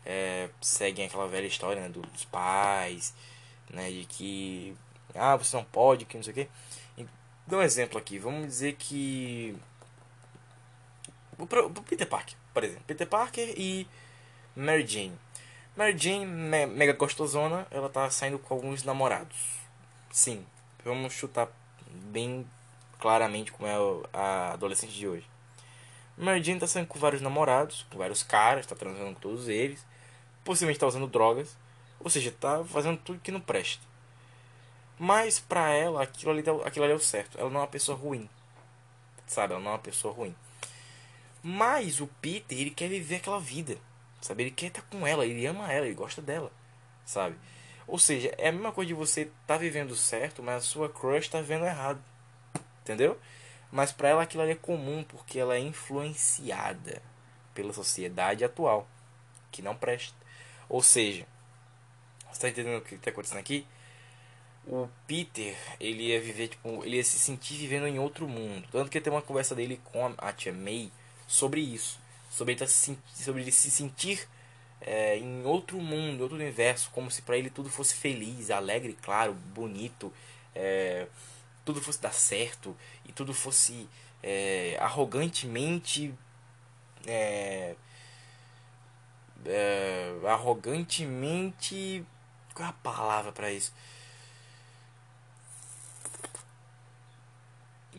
é, seguem aquela velha história né, dos pais, né, de que ah, você não pode, que não sei o que. Dá um exemplo aqui, vamos dizer que o Peter Parker, por exemplo, Peter Parker e Mary Jane. Mary Jane, me mega gostosona, ela tá saindo com alguns namorados. Sim, vamos chutar bem claramente como é a adolescente de hoje. Mary Jane tá saindo com vários namorados, com vários caras, tá transando com todos eles possivelmente está usando drogas, ou seja, está fazendo tudo que não presta. Mas para ela, aquilo ali, aquilo ali é o certo. Ela não é uma pessoa ruim. Sabe? Ela não é uma pessoa ruim. Mas o Peter, ele quer viver aquela vida. Sabe? Ele quer estar com ela, ele ama ela, ele gosta dela. Sabe? Ou seja, é a mesma coisa de você tá vivendo certo, mas a sua crush tá vivendo errado. Entendeu? Mas para ela aquilo ali é comum porque ela é influenciada pela sociedade atual, que não presta. Ou seja, você está entendendo o que está acontecendo aqui? O Peter, ele ia viver, tipo, ele ia se sentir vivendo em outro mundo. Tanto que tem uma conversa dele com a tia May sobre isso. Sobre ele, tá se, sobre ele se sentir é, em outro mundo, outro universo, como se para ele tudo fosse feliz, alegre, claro, bonito, é, tudo fosse dar certo e tudo fosse é, arrogantemente é, é, arrogantemente qual é a palavra para isso?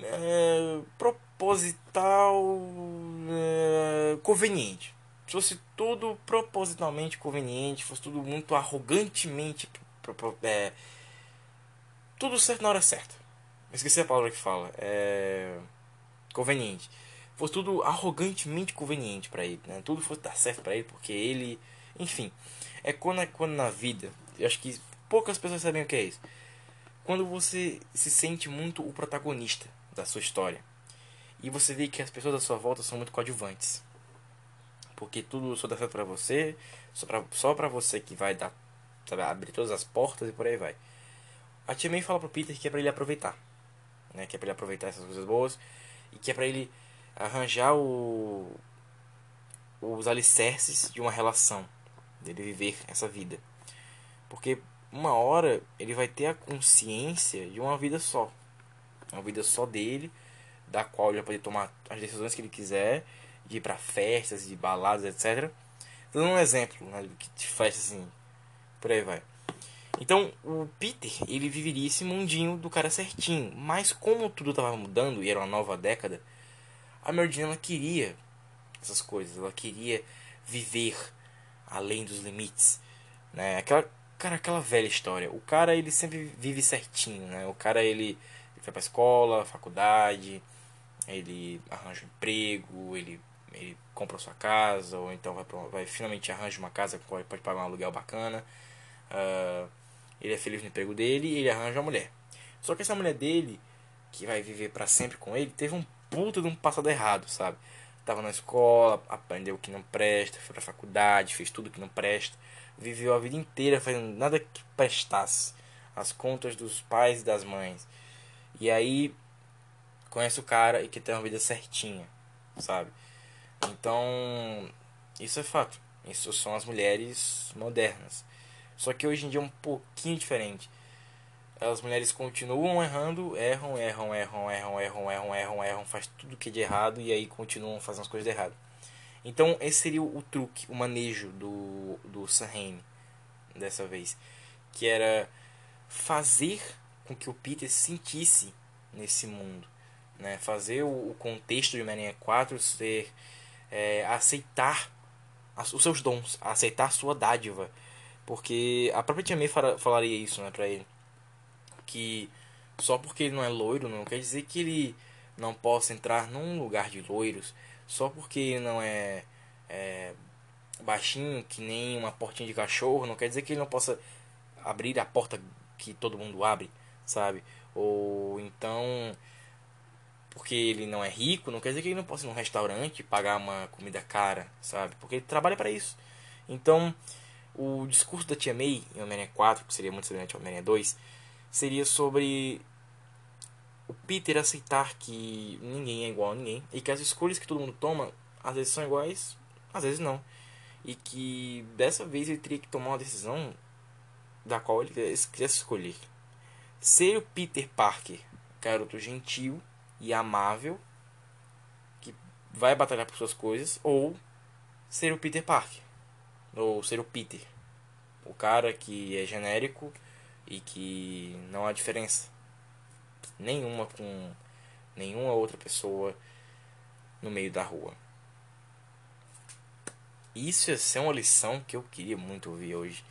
É, proposital é, conveniente. Se fosse tudo propositalmente conveniente fosse tudo muito arrogantemente é, tudo certo na hora certa. Esqueci a palavra que fala. É conveniente. Fosse tudo arrogantemente conveniente para ele, né? Tudo fosse dar certo para ele porque ele, enfim, é quando, é quando na vida, eu acho que poucas pessoas sabem o que é isso. Quando você se sente muito o protagonista da sua história e você vê que as pessoas à sua volta são muito coadjuvantes. Porque tudo só dá certo para você, só para só pra você que vai dar, sabe, abrir todas as portas e por aí vai. A tia May fala pro Peter que é para ele aproveitar, né? Que é para ele aproveitar essas coisas boas e que é para ele arranjar o, os alicerces de uma relação, dele viver essa vida. Porque uma hora ele vai ter a consciência de uma vida só. Uma vida só dele, da qual ele vai poder tomar as decisões que ele quiser, de ir para festas, de baladas, etc. Dando um exemplo né, de festa assim, por aí vai. Então, o Peter, ele viveria esse mundinho do cara certinho. Mas como tudo estava mudando e era uma nova década, a Mary ela queria essas coisas, ela queria viver além dos limites, né? Aquela cara, aquela velha história. O cara ele sempre vive certinho, né? O cara ele, ele vai pra escola, faculdade, ele arranja um emprego, ele ele compra sua casa ou então vai, pra, vai finalmente arranja uma casa que pode, pagar um aluguel bacana. Uh, ele é feliz no emprego dele e ele arranja uma mulher. Só que essa mulher dele, que vai viver para sempre com ele, teve um puta de um passado errado, sabe? Tava na escola, aprendeu o que não presta, foi pra faculdade, fez tudo que não presta, viveu a vida inteira fazendo nada que prestasse, as contas dos pais e das mães. E aí conhece o cara e que tem uma vida certinha, sabe? Então, isso é fato. Isso são as mulheres modernas. Só que hoje em dia é um pouquinho diferente as mulheres continuam errando, erram, erram, erram, erram, erram, erram, erram, erram, faz tudo que é de errado e aí continuam fazendo as coisas de errado. Então esse seria o, truque, o manejo do, do Sanheim dessa vez, que era fazer com que o Peter se sentisse nesse mundo, né? Fazer o, o contexto de Homem-Aranha 4 ser é, aceitar os seus dons, aceitar sua dádiva, porque a própria Tia May falaria isso, né, para ele que só porque ele não é loiro não quer dizer que ele não possa entrar num lugar de loiros. Só porque não é, é baixinho, que nem uma portinha de cachorro, não quer dizer que ele não possa abrir a porta que todo mundo abre, sabe? Ou então, porque ele não é rico, não quer dizer que ele não possa ir num restaurante pagar uma comida cara, sabe? Porque ele trabalha para isso. Então, o discurso da Tia May em Homem-Aranha 4, que seria muito semelhante ao Homem-Aranha 2, seria sobre o Peter aceitar que ninguém é igual a ninguém e que as escolhas que todo mundo toma às vezes são iguais, às vezes não. E que dessa vez ele teria que tomar uma decisão da qual ele quisesse escolher. Ser o Peter Parker, garoto gentil e amável, que vai batalhar por suas coisas, ou ser o Peter Parker, ou ser o Peter, o cara que é genérico e que não há diferença nenhuma com nenhuma outra pessoa no meio da rua. Isso ia ser uma lição que eu queria muito ouvir hoje.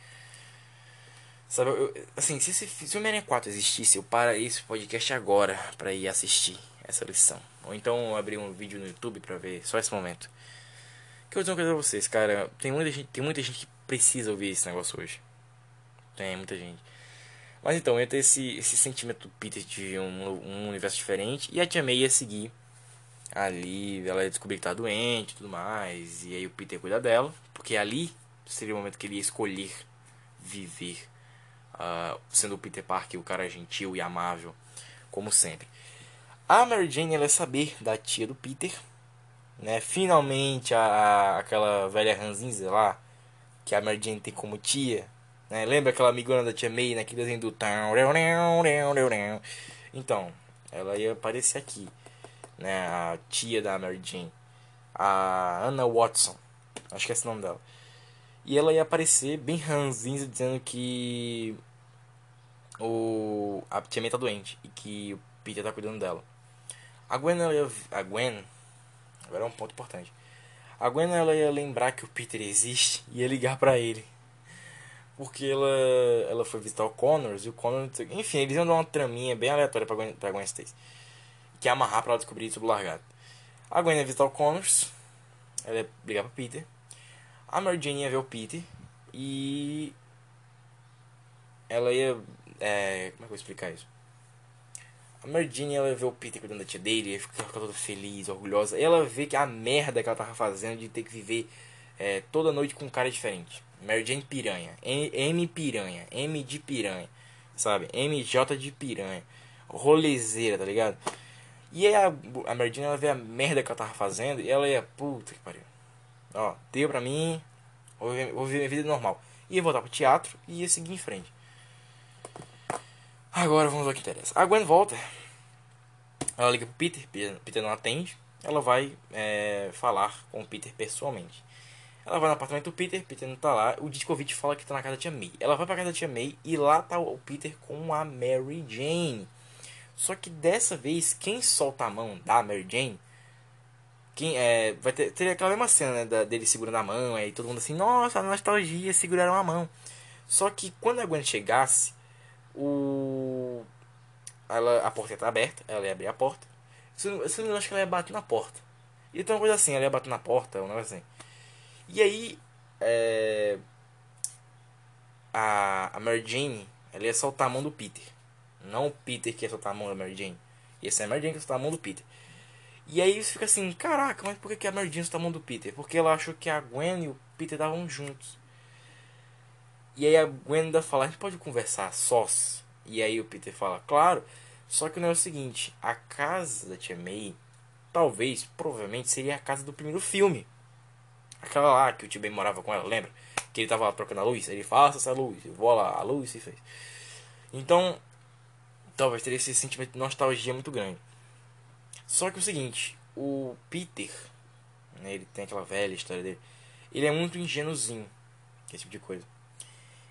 Sabe, eu, assim, se, se, se o Homem-Aranha 4 existisse, eu pararia esse podcast agora para ir assistir essa lição. Ou então abrir um vídeo no YouTube para ver só esse momento. Que eu tenho uma coisa pra vocês, cara. Tem muita, gente, tem muita gente que precisa ouvir esse negócio hoje. Tem muita gente. Mas então, entra esse, esse sentimento do Peter de um, um universo diferente. E a Tia May ia seguir ali. Ela ia descobrir que tá doente e tudo mais. E aí o Peter cuida dela. Porque ali seria o momento que ele ia escolher viver. Uh, sendo o Peter Parker o cara gentil e amável, como sempre. A Mary Jane ela é saber da tia do Peter. Né? Finalmente a, a aquela velha ranzinza lá que a Mary Jane tem como tia. Né? Lembra aquela amigona da tia May naquele desenho do... Então, ela ia aparecer aqui. Né? A tia da Mary Jane. A Anna Watson. Acho que é esse o nome dela. E ela ia aparecer bem ranzinza dizendo que o a tia May tá doente e que o Peter tá cuidando dela. A Gwen, ela ia, a Gwen, agora é um ponto importante. A Gwen ela ia lembrar que o Peter existe e ia ligar para ele. Porque ela, ela foi visitar o Connors e o Connors. Enfim, eles iam dar uma traminha bem aleatória pra Gwen, pra Gwen Stacy. Que ia amarrar pra ela descobrir sobre o largado. A Gwen ia visitar o Connors. Ela ia ligar pro Peter. A Mary Jane ia ver o Peter. E. Ela ia. É, como é que eu vou explicar isso? A Mary Jane, ela vê o Peter cuidando da tia dele, e fica, toda feliz, orgulhosa. Ela vê que a merda que ela tava fazendo de ter que viver é, toda noite com um cara diferente. Mary Jane piranha, M, piranha, M de piranha, sabe? MJ de piranha, rolezeira, tá ligado? E aí a, a Mary Jane, ela vê a merda que ela tava fazendo e ela ia, puta que pariu. Ó, deu pra mim, vou viver, vou viver minha vida normal. Ia voltar pro teatro e ia seguir em frente. Agora vamos ao que interessa. A Gwen volta. Ela liga pro Peter, Peter não atende. Ela vai é, falar com o Peter pessoalmente. Ela vai no apartamento do Peter, Peter não tá lá. O Discovite fala que tá na casa da tia May. Ela vai pra casa da tia May e lá tá o Peter com a Mary Jane. Só que dessa vez, quem solta a mão da Mary Jane. Quem, é, vai ter, ter aquela mesma cena né, da, dele segurando a mão. Aí todo mundo assim, nossa, nostalgia, seguraram a mão. Só que quando a Gwen chegasse, o ela a porta está aberta, ela ia abrir a porta. Se não acho que ela ia bater na porta. E então uma coisa assim, ela ia bater na porta, um negócio assim. E aí é, a, a Mary Jane, ela ia soltar a mão do Peter. Não o Peter que ia soltar a mão da Mary Jane. Ia ser a Mary Jane que ia soltar a mão do Peter. E aí você fica assim, caraca, mas por que a Mary Jane soltou a mão do Peter? Porque ela achou que a Gwen e o Peter estavam juntos. E aí a Gwen ainda fala, a gente pode conversar sós? E aí o Peter fala, claro. Só que não é o seguinte, a casa da tia May, talvez, provavelmente, seria a casa do primeiro filme. Aquela lá que o tio Ben morava com ela, lembra? Que ele tava lá trocando a luz. Ele faça essa luz, lá, a luz se fez. Então, talvez teria esse sentimento de nostalgia muito grande. Só que é o seguinte, o Peter, né, ele tem aquela velha história dele, ele é muito ingênuozinho, esse tipo de coisa.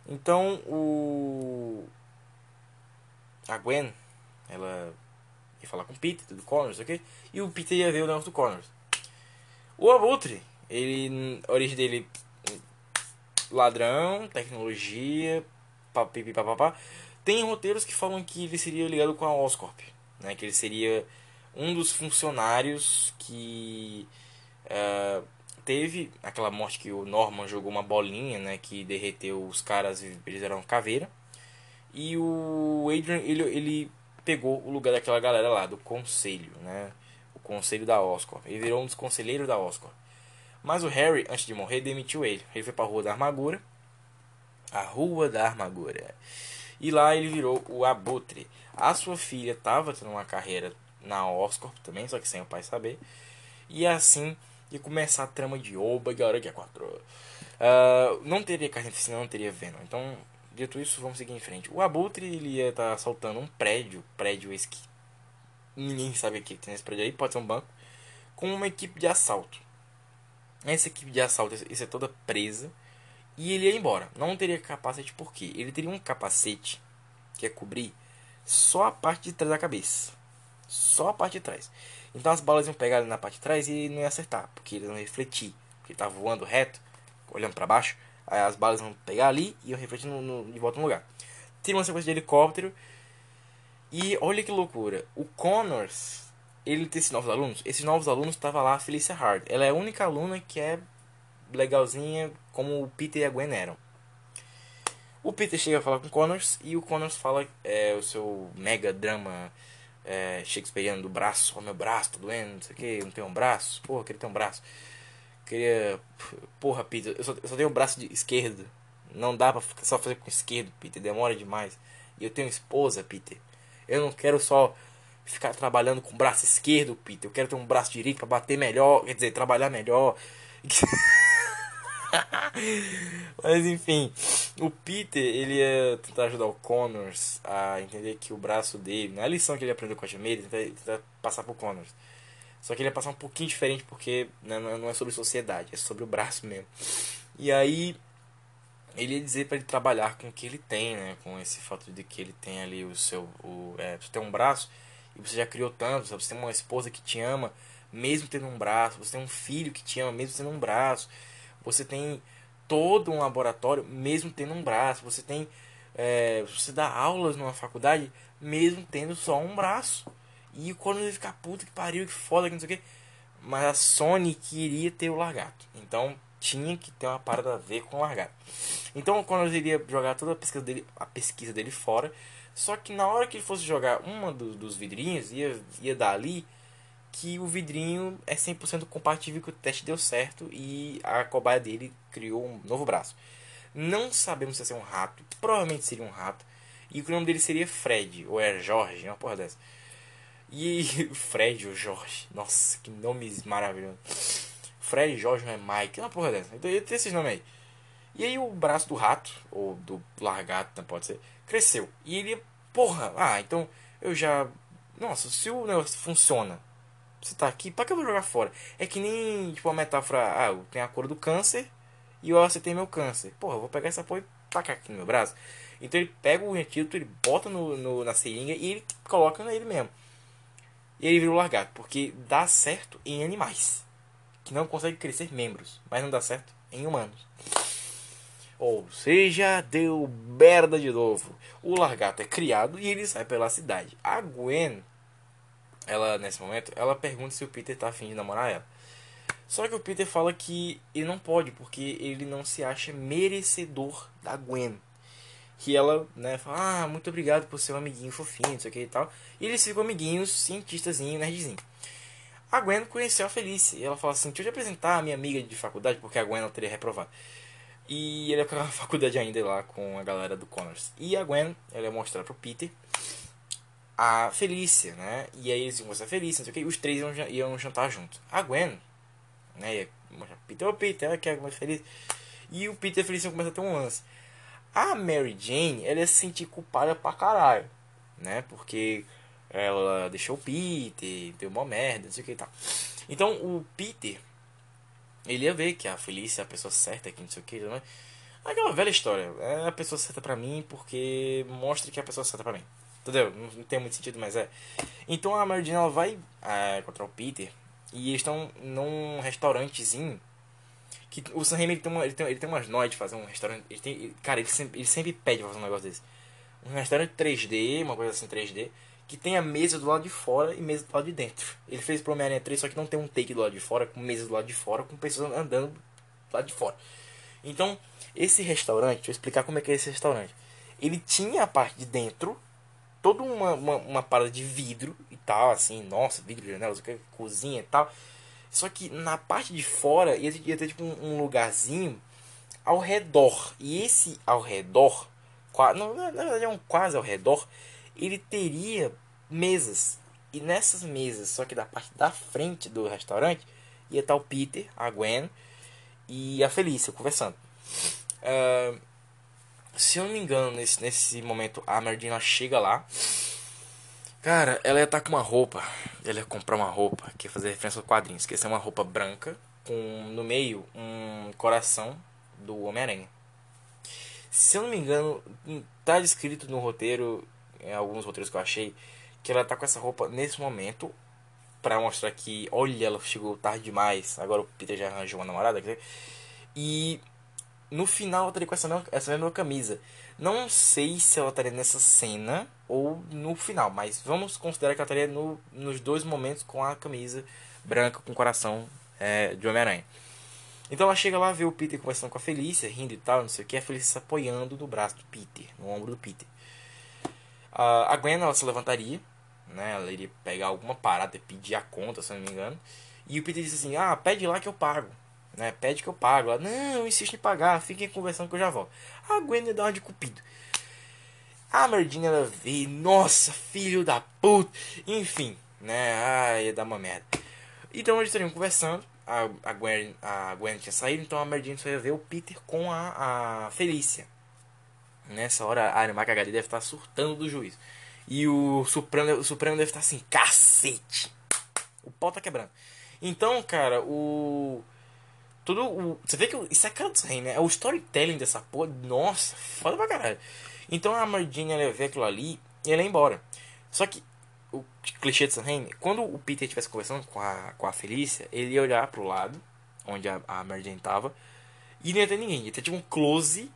Então o. A Gwen, ela ia falar com o Peter, do Connors, ok? E o Peter ia ver o negócio do Connors. O Abutre, ele. A origem dele. Ladrão, tecnologia, papipi. Tem roteiros que falam que ele seria ligado com a Oscorp, né? Que ele seria um dos funcionários que. Uh, teve aquela morte que o Norman jogou uma bolinha, né, que derreteu os caras e eles eram caveira. E o Adrian, ele, ele pegou o lugar daquela galera lá, do conselho, né? O conselho da Oscar. Ele virou um dos conselheiros da Oscar. Mas o Harry, antes de morrer, demitiu ele. Ele foi pra Rua da Armadura. A Rua da Armadura. E lá ele virou o Abutre. A sua filha estava tendo uma carreira na Oscar também, só que sem o pai saber. E assim e começar a trama de Oba e que é 4. Uh, não teria carnificina, não teria Venom. Então, dito isso, vamos seguir em frente. O Abutre ele ia estar tá assaltando um prédio, prédio esse que ninguém sabe o que tem nesse prédio aí, pode ser um banco, com uma equipe de assalto. Essa equipe de assalto ia ser toda presa e ele ia embora. Não teria capacete por quê? Ele teria um capacete que ia cobrir só a parte de trás da cabeça. Só a parte de trás. Então as balas iam pegar ali na parte de trás e não ia acertar, porque eles iam refletir. Porque ele tava voando reto, olhando para baixo, aí as balas iam pegar ali e iam refletir no, no, de volta no lugar. Tira uma sequência de helicóptero. E olha que loucura. O Connors, ele tem esses novos alunos. Esses novos alunos estavam lá a Felicia Hard. Ela é a única aluna que é legalzinha como o Peter e a Gwen eram. O Peter chega a falar com o Connors e o Connors fala é, o seu mega drama é, shakespeariano do braço, ó, meu braço tá doendo, não sei o que, não tenho um braço, porra, queria ter um braço. Queria. Porra, Peter, eu só, eu só tenho um braço de esquerdo. Não dá pra só fazer com esquerdo, Peter, demora demais. E eu tenho esposa, Peter. Eu não quero só ficar trabalhando com o braço esquerdo, Peter. Eu quero ter um braço direito para bater melhor, quer dizer, trabalhar melhor. Mas enfim, o Peter, ele ia tentar ajudar o Connors a entender que o braço dele, na lição que ele aprendeu com a Jamie, ele tentar, passar pro Connors. Só que ele ia passar um pouquinho diferente porque né, não é sobre sociedade, é sobre o braço mesmo. E aí ele ia dizer para ele trabalhar com o que ele tem, né? Com esse fato de que ele tem ali o seu. O, é, tem um braço e você já criou tanto, você tem uma esposa que te ama, mesmo tendo um braço, você tem um filho que te ama, mesmo tendo um braço, você tem todo um laboratório, mesmo tendo um braço, você tem. É, você dá aulas numa faculdade, mesmo tendo só um braço. E quando ele ficar puto que pariu, que foda, que não sei o que. Mas a Sony queria ter o largato. Então tinha que ter uma parada a ver com o largato. Então quando ele iria jogar toda a pesquisa dele, a pesquisa dele fora. Só que na hora que ele fosse jogar uma do, dos vidrinhos, ia, ia dar ali que o vidrinho é 100% compatível que o teste deu certo e a cobaia dele criou um novo braço. Não sabemos se ser um rato, provavelmente seria um rato. E o nome dele seria Fred, ou é Jorge, uma porra dessa. E Fred ou Jorge. Nossa, que nomes maravilhosos. Fred Jorge não é Mike. Uma porra dessa. Então ia ter esses nomes aí. E aí o braço do rato, ou do largato, não pode ser, cresceu. E ele, porra, ah, então eu já. Nossa, se o negócio funciona, você tá aqui, pra que eu vou jogar fora? É que nem, tipo, a metáfora, ah, eu tenho a cor do câncer e eu acertei meu câncer. Porra, eu vou pegar essa porra e tacar aqui no meu braço. Então ele pega o antídoto, ele bota no, no, na seringa e ele coloca nele mesmo. E ele vira o largato, porque dá certo em animais que não conseguem crescer membros, mas não dá certo em humanos. Ou seja, deu merda de novo. O largato é criado e ele sai pela cidade. A Gwen, ela nesse momento, ela pergunta se o Peter tá afim de namorar ela. Só que o Peter fala que ele não pode, porque ele não se acha merecedor da Gwen que ela, né, fala, ah, muito obrigado por ser um amiguinho fofinho, não sei o que e tal. E eles ficam amiguinhos, cientistazinho, nerdzinho. A Gwen conheceu a Felice e ela fala assim, deixa eu te apresentar a minha amiga de faculdade, porque a Gwen ela teria reprovado. E ele ia pra faculdade ainda lá com a galera do Connors. E a Gwen, ela ia mostrar pro Peter a Felícia, né? E aí eles iam mostrar a Felícia, não sei o que, os três iam, iam jantar junto. A Gwen, né, ia mostrar Peter, ô Peter, ela quer mais feliz. E o Peter e a Felícia começam a ter um lance. A Mary Jane, ela ia se sentir culpada pra caralho, né? Porque ela deixou o Peter, deu uma merda, não sei o que e tal. Então o Peter, ele ia ver que a Felícia é a pessoa certa aqui, não sei o que, né? Aquela velha história, é a pessoa certa pra mim porque mostra que é a pessoa certa pra mim. Entendeu? Não, tem muito sentido, mas é. Então a Mary Jane ela vai é, encontrar o Peter e eles estão num restaurantezinho que o Sam Raimi ele tem, uma, ele, tem, ele tem umas noites de fazer um restaurante. Ele tem, cara, ele sempre, ele sempre pede pra fazer um negócio desse. Um restaurante 3D, uma coisa assim 3D, que tem a mesa do lado de fora e mesa do lado de dentro. Ele fez pro Homem-Aranha 3, só que não tem um take do lado de fora, com mesa do lado de fora, com pessoas andando do lado de fora. Então, esse restaurante, deixa eu explicar como é que é esse restaurante. Ele tinha a parte de dentro, toda uma, uma, uma parada de vidro e tal, assim, nossa, vidro, janelas, cozinha e tal. Só que na parte de fora ia, ia ter tipo um, um, lugarzinho ao redor. E esse ao redor, não, na verdade é um quase ao redor, ele teria mesas. E nessas mesas, só que da parte da frente do restaurante, ia estar o Peter, a Gwen e a Felícia conversando. Uh, se eu não me engano, nesse, nesse momento a Merdina chega lá Cara, ela ia estar tá com uma roupa. Ela ia comprar uma roupa que ia fazer referência. Que ia ser uma roupa branca com no meio um coração do Homem-Aranha. Se eu não me engano, tá descrito no roteiro, em alguns roteiros que eu achei, que ela tá com essa roupa nesse momento para mostrar que, olha, ela chegou tarde demais. Agora o Peter já arranjou uma namorada. E no final ela estaria com essa mesma, essa mesma camisa. Não sei se ela estaria nessa cena ou no final, mas vamos considerar que ela estaria no, nos dois momentos com a camisa branca com coração é, de Homem-Aranha. Então ela chega lá, vê o Peter conversando com a Felícia, rindo e tal, não sei o que, a Felícia se apoiando no braço do Peter, no ombro do Peter. Uh, a Gwen ela se levantaria, né, ela iria pegar alguma parada e pedir a conta, se não me engano, e o Peter disse assim: Ah, pede lá que eu pago né? Pede que eu pago. Ela, não, insiste em pagar, fiquem conversando que eu já volto. A Gwen dá uma de cupido. A Merdinha ela vê, nossa, filho da puta. Enfim, né? Ai, ia dar uma merda. Então eles estariam conversando. A, a, Gwen, a Gwen tinha saído, então a Jane só ia ver o Peter com a, a Felícia. Nessa hora a Macagali deve estar surtando do juiz. E o Supremo, o Supremo deve estar assim, cacete! O pau tá quebrando. Então, cara, o. Tudo. O, você vê que isso é rei, né? É o storytelling dessa porra. Nossa, foda pra caralho. Então a Jane ia ver aquilo ali e ela ia embora. Só que o clichê de Sanheim, quando o Peter estivesse conversando com a, com a Felícia, ele ia olhar pro lado, onde a, a Mary Jane tava, e não ia ter ninguém. Ia ter tipo um close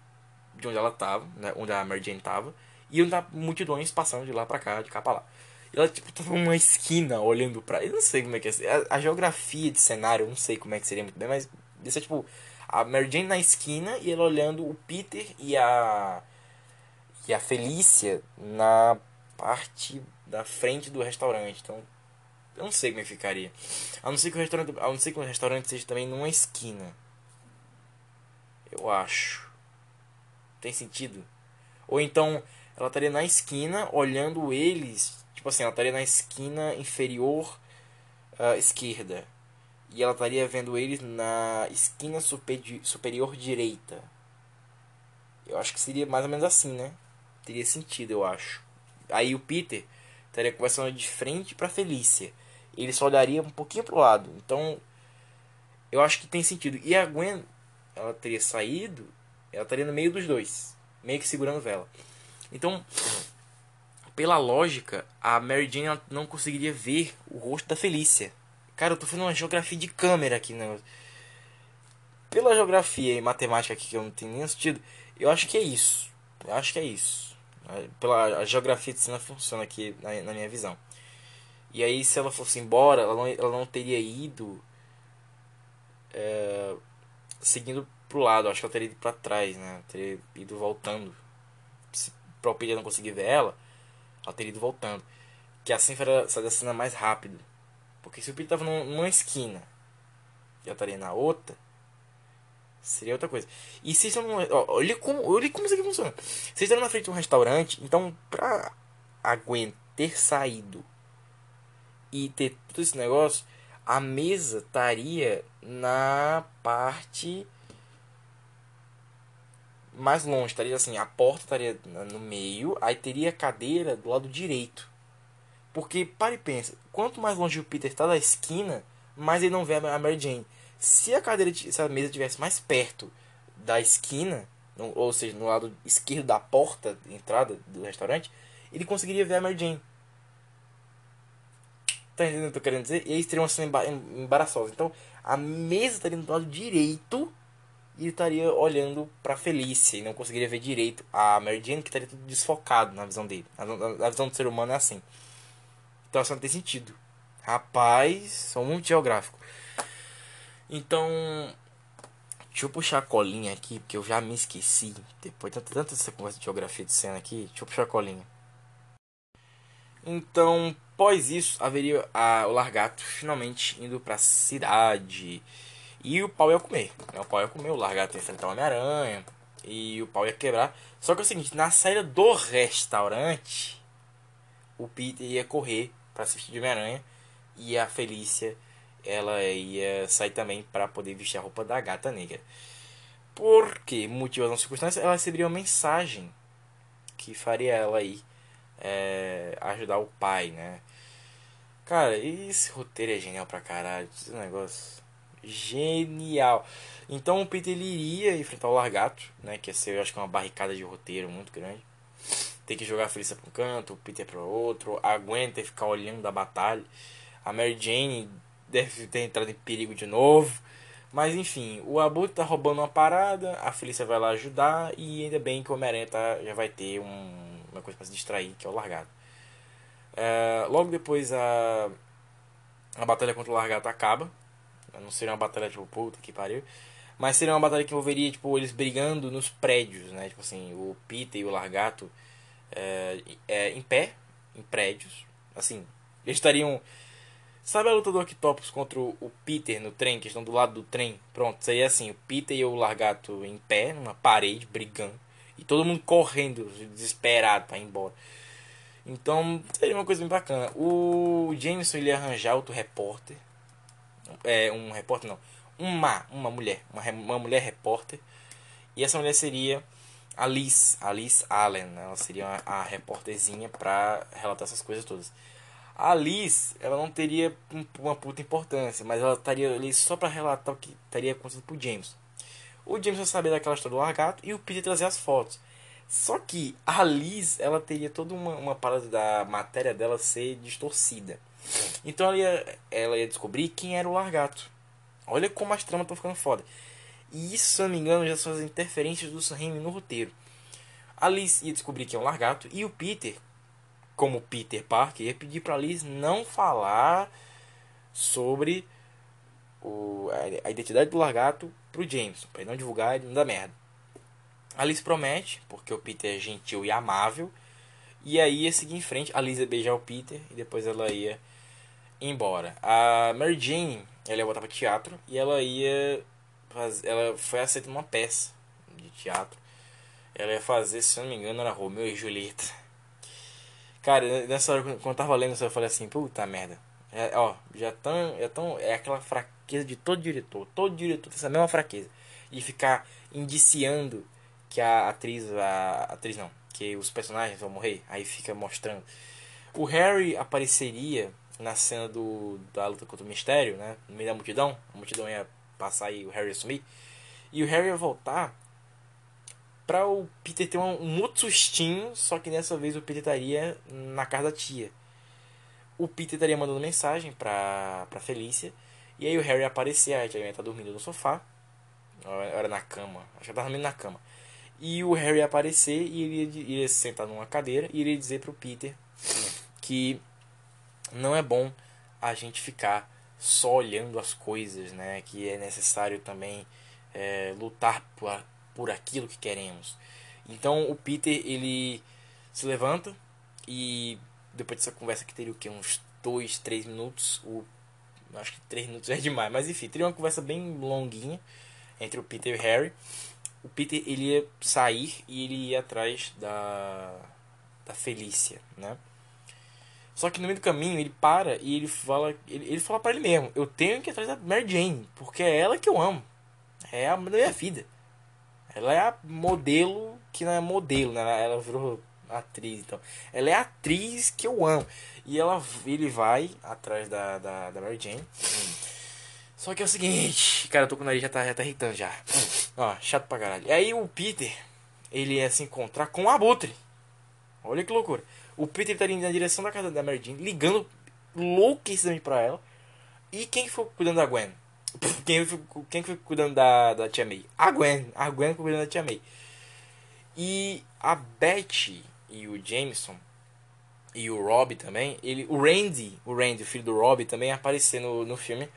de onde ela tava, né, onde a Mary Jane tava, e iam dar multidões passando de lá pra cá, de cá pra lá. E ela, tipo, tava numa esquina olhando pra. Eu não sei como é que é. A, a geografia de cenário, eu não sei como é que seria muito bem, mas isso é tipo. A Mary Jane na esquina e ela olhando o Peter e a. E a Felícia na parte da frente do restaurante. Então, eu não sei como é que ficaria. A não ser que o restaurante, a não ser que o restaurante seja também numa esquina. Eu acho. Tem sentido? Ou então ela estaria na esquina olhando eles, tipo assim, ela estaria na esquina inferior uh, esquerda. E ela estaria vendo eles na esquina super, superior direita. Eu acho que seria mais ou menos assim, né? Teria sentido, eu acho. Aí o Peter estaria conversando de frente para Felícia. Ele só olharia um pouquinho pro lado. Então, eu acho que tem sentido. E a Gwen, ela teria saído, ela estaria no meio dos dois, meio que segurando vela. Então, pela lógica, a Mary Jane não conseguiria ver o rosto da Felícia. Cara, eu tô fazendo uma geografia de câmera aqui, né? Pela geografia e matemática aqui que eu não tenho nem sentido, eu acho que é isso. Eu acho que é isso. Pela a geografia de cena funciona aqui na, na, minha visão. E aí, se ela fosse embora, ela não, ela não teria ido é, seguindo pro lado. Acho que ela teria ido para trás, né? Teria ido voltando. Se o Peter não conseguir ver ela, ela teria ido voltando. Que assim faria essa cena mais rápido. Porque se o Peter tava numa esquina e ela estaria na outra Seria outra coisa. E se estão. Olha como, olha como isso aqui funciona. Vocês estão na frente de um restaurante, então pra a Gwen ter saído e ter todo esse negócio, a mesa estaria na parte mais longe, estaria assim, a porta estaria no meio, aí teria a cadeira do lado direito. Porque, pare e pensa, quanto mais longe o Peter está da esquina, mais ele não vê a Mary Jane. Se a cadeira, se a mesa tivesse mais perto da esquina, ou seja, no lado esquerdo da porta de entrada do restaurante, ele conseguiria ver a Mary Jane. Tá entendendo o que eu tô querendo dizer? E aí teria uma cena embaraçosa. Então, a mesa estaria do lado direito e estaria olhando pra Felícia e não conseguiria ver direito a Mary Jane, que estaria tudo desfocado na visão dele. A, visão do ser humano é assim. Então, isso não tem sentido. Rapaz, sou muito geográfico. Então, deixa eu puxar a colinha aqui, porque eu já me esqueci. Depois de tanta essa conversa de geografia de cena aqui, deixa eu puxar a colinha. Então, após isso, haveria a, o largato finalmente indo pra cidade. E o pau ia comer. Né? O pau ia comer, o largato ia enfrentar o Homem-Aranha. E o pau ia quebrar. Só que é o seguinte, na saída do restaurante, o Peter ia correr para assistir de Homem-Aranha. E a Felícia ela ia sair também para poder vestir a roupa da gata negra. Porque, motivo ou circunstância, ela receberia uma mensagem que faria ela aí é, ajudar o pai, né? Cara, esse roteiro é genial pra caralho. Esse negócio genial. Então o Peter ele iria enfrentar o Largato, né? Que ia ser, eu acho que uma barricada de roteiro muito grande. Tem que jogar a Felícia pra um canto, o Peter para outro. Aguenta e ficar olhando da batalha. A Mary Jane deve ter entrado em perigo de novo. Mas enfim, o Abutre tá roubando uma parada, a Felícia vai lá ajudar e ainda bem que o Homem-Aranha tá, já vai ter um, uma coisa para se distrair, que é o largado. É, logo depois a, a batalha contra o largato acaba. Não seria uma batalha tipo, puta que pariu. Mas seria uma batalha que envolveria tipo, eles brigando nos prédios, né? Tipo assim, o Peter e o Largato é, é, em pé, em prédios. Assim, eles estariam Sabe a luta do Octopus contra o Peter no trem, que estão do lado do trem? Pronto, seria assim, o Peter e o Largato em pé, numa parede, brigando. E todo mundo correndo, desesperado para ir embora. Então, seria uma coisa bem bacana. O Jameson, ele ia arranjar outro repórter. É, um repórter não. Uma, uma mulher. Uma, uma mulher repórter. E essa mulher seria a Liz, a Liz Allen. Né? Ela seria a, a repórterzinha pra relatar essas coisas todas. A Liz, ela não teria uma puta importância, mas ela estaria ali só para relatar o que estaria acontecendo pro James. O James vai saber daquela história do largato e o Peter trazer as fotos. Só que a Liz, ela teria toda uma, uma parada da matéria dela ser distorcida. Então ela ia, ela ia descobrir quem era o largato. Olha como as tramas estão ficando foda. E isso, se eu não me engano, já são as interferências do Sam no roteiro. A Liz ia descobrir quem é o largato e o Peter como Peter Parker, ia pedir para Liz não falar sobre o, a, a identidade do Largato pro James, para não divulgar e não dar merda. A Liz promete, porque o Peter é gentil e amável, e aí ia seguir em frente. A Liz ia beijar o Peter e depois ela ia embora. A Mary Jane, ela ia voltar para teatro e ela ia fazer, ela foi aceita numa peça de teatro. Ela ia fazer, se eu não me engano, era Romeu e Julieta. Cara, nessa hora, quando eu tava lendo eu falei assim, puta merda. É, ó, já tão, é tão. É aquela fraqueza de todo diretor. Todo diretor tem essa mesma fraqueza. De ficar indiciando que a atriz. A atriz não. Que os personagens vão morrer. Aí fica mostrando. O Harry apareceria na cena do, da luta contra o mistério, né? No meio da multidão. A multidão ia passar e o Harry ia sumir. E o Harry ia voltar para o Peter ter um, um, outro sustinho, só que dessa vez o Peter estaria na casa da tia. O Peter estaria mandando mensagem pra, pra Felícia, e aí o Harry aparecer, a tia ia estar dormindo no sofá, era na cama, acho que ela estava dormindo na cama. E o Harry ia aparecer e ele iria, iria se sentar numa cadeira e iria dizer pro Peter que não é bom a gente ficar só olhando as coisas, né? Que é necessário também é, lutar por, por aquilo que queremos. Então o Peter ele se levanta e depois dessa conversa que teria o que uns 2, 3 minutos, o acho que 3 minutos é demais, mas enfim, teria uma conversa bem longuinha entre o Peter e o Harry. O Peter ele ia sair e ele ia atrás da da Felícia, né? Só que no meio do caminho ele para e ele fala, ele, ele fala para ele mesmo, eu tenho que ir atrás da Mary Jane, porque é ela que eu amo. É a minha vida. Ela é a modelo que não é modelo, né? Ela virou atriz, então. Ela é a atriz que eu amo. E ela, ele vai atrás da, da, da Mary Jane. Só que é o seguinte, cara, eu tô com o nariz já tá, já tá irritando já. Ó, chato pra caralho. Aí o Peter, ele ia se encontrar com o Abutre. Olha que loucura. O Peter tá indo na direção da casa da Mary Jane, ligando louquíssimamente pra ela. E quem foi cuidando da Gwen? Quem foi, quem foi cuidando da, da Tia May? A Gwen. A Gwen foi cuidando da Tia May. E a Betty e o Jameson e o Rob também, ele, o Randy, o Randy, o filho do Rob, também apareceu no, no filme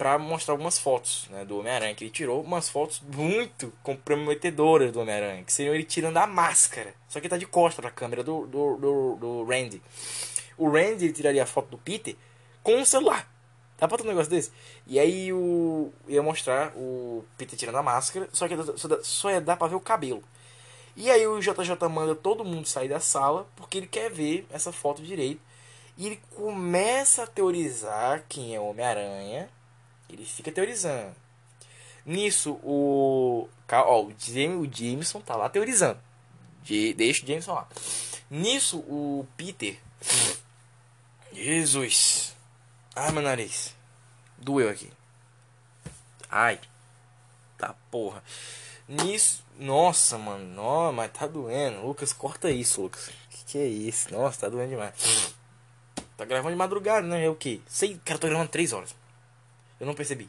para mostrar algumas fotos né, do Homem-Aranha que ele tirou, umas fotos muito comprometedoras do Homem-Aranha, que seriam ele tirando a máscara, só que tá de costa pra câmera do, do, do, do Randy. O Randy tiraria a foto do Peter com o celular. Dá pra ter um negócio desse? E aí o. ia mostrar o Peter tirando a máscara, só que só ia dar pra ver o cabelo. E aí o JJ manda todo mundo sair da sala, porque ele quer ver essa foto direito. E ele começa a teorizar quem é o Homem-Aranha. Ele fica teorizando. Nisso, o. Ó, o, Jameson tá lá teorizando. Deixa o Jameson lá. Nisso, o Peter. Jesus. Ai, meu nariz. Doeu aqui. Ai. Tá porra. Nisso. Nossa, mano. Mas tá doendo. Lucas, corta isso, Lucas. Que que é isso? Nossa, tá doendo demais. Tá gravando de madrugada, né? É o que? Sei, cara, tô gravando 3 horas. Eu não percebi.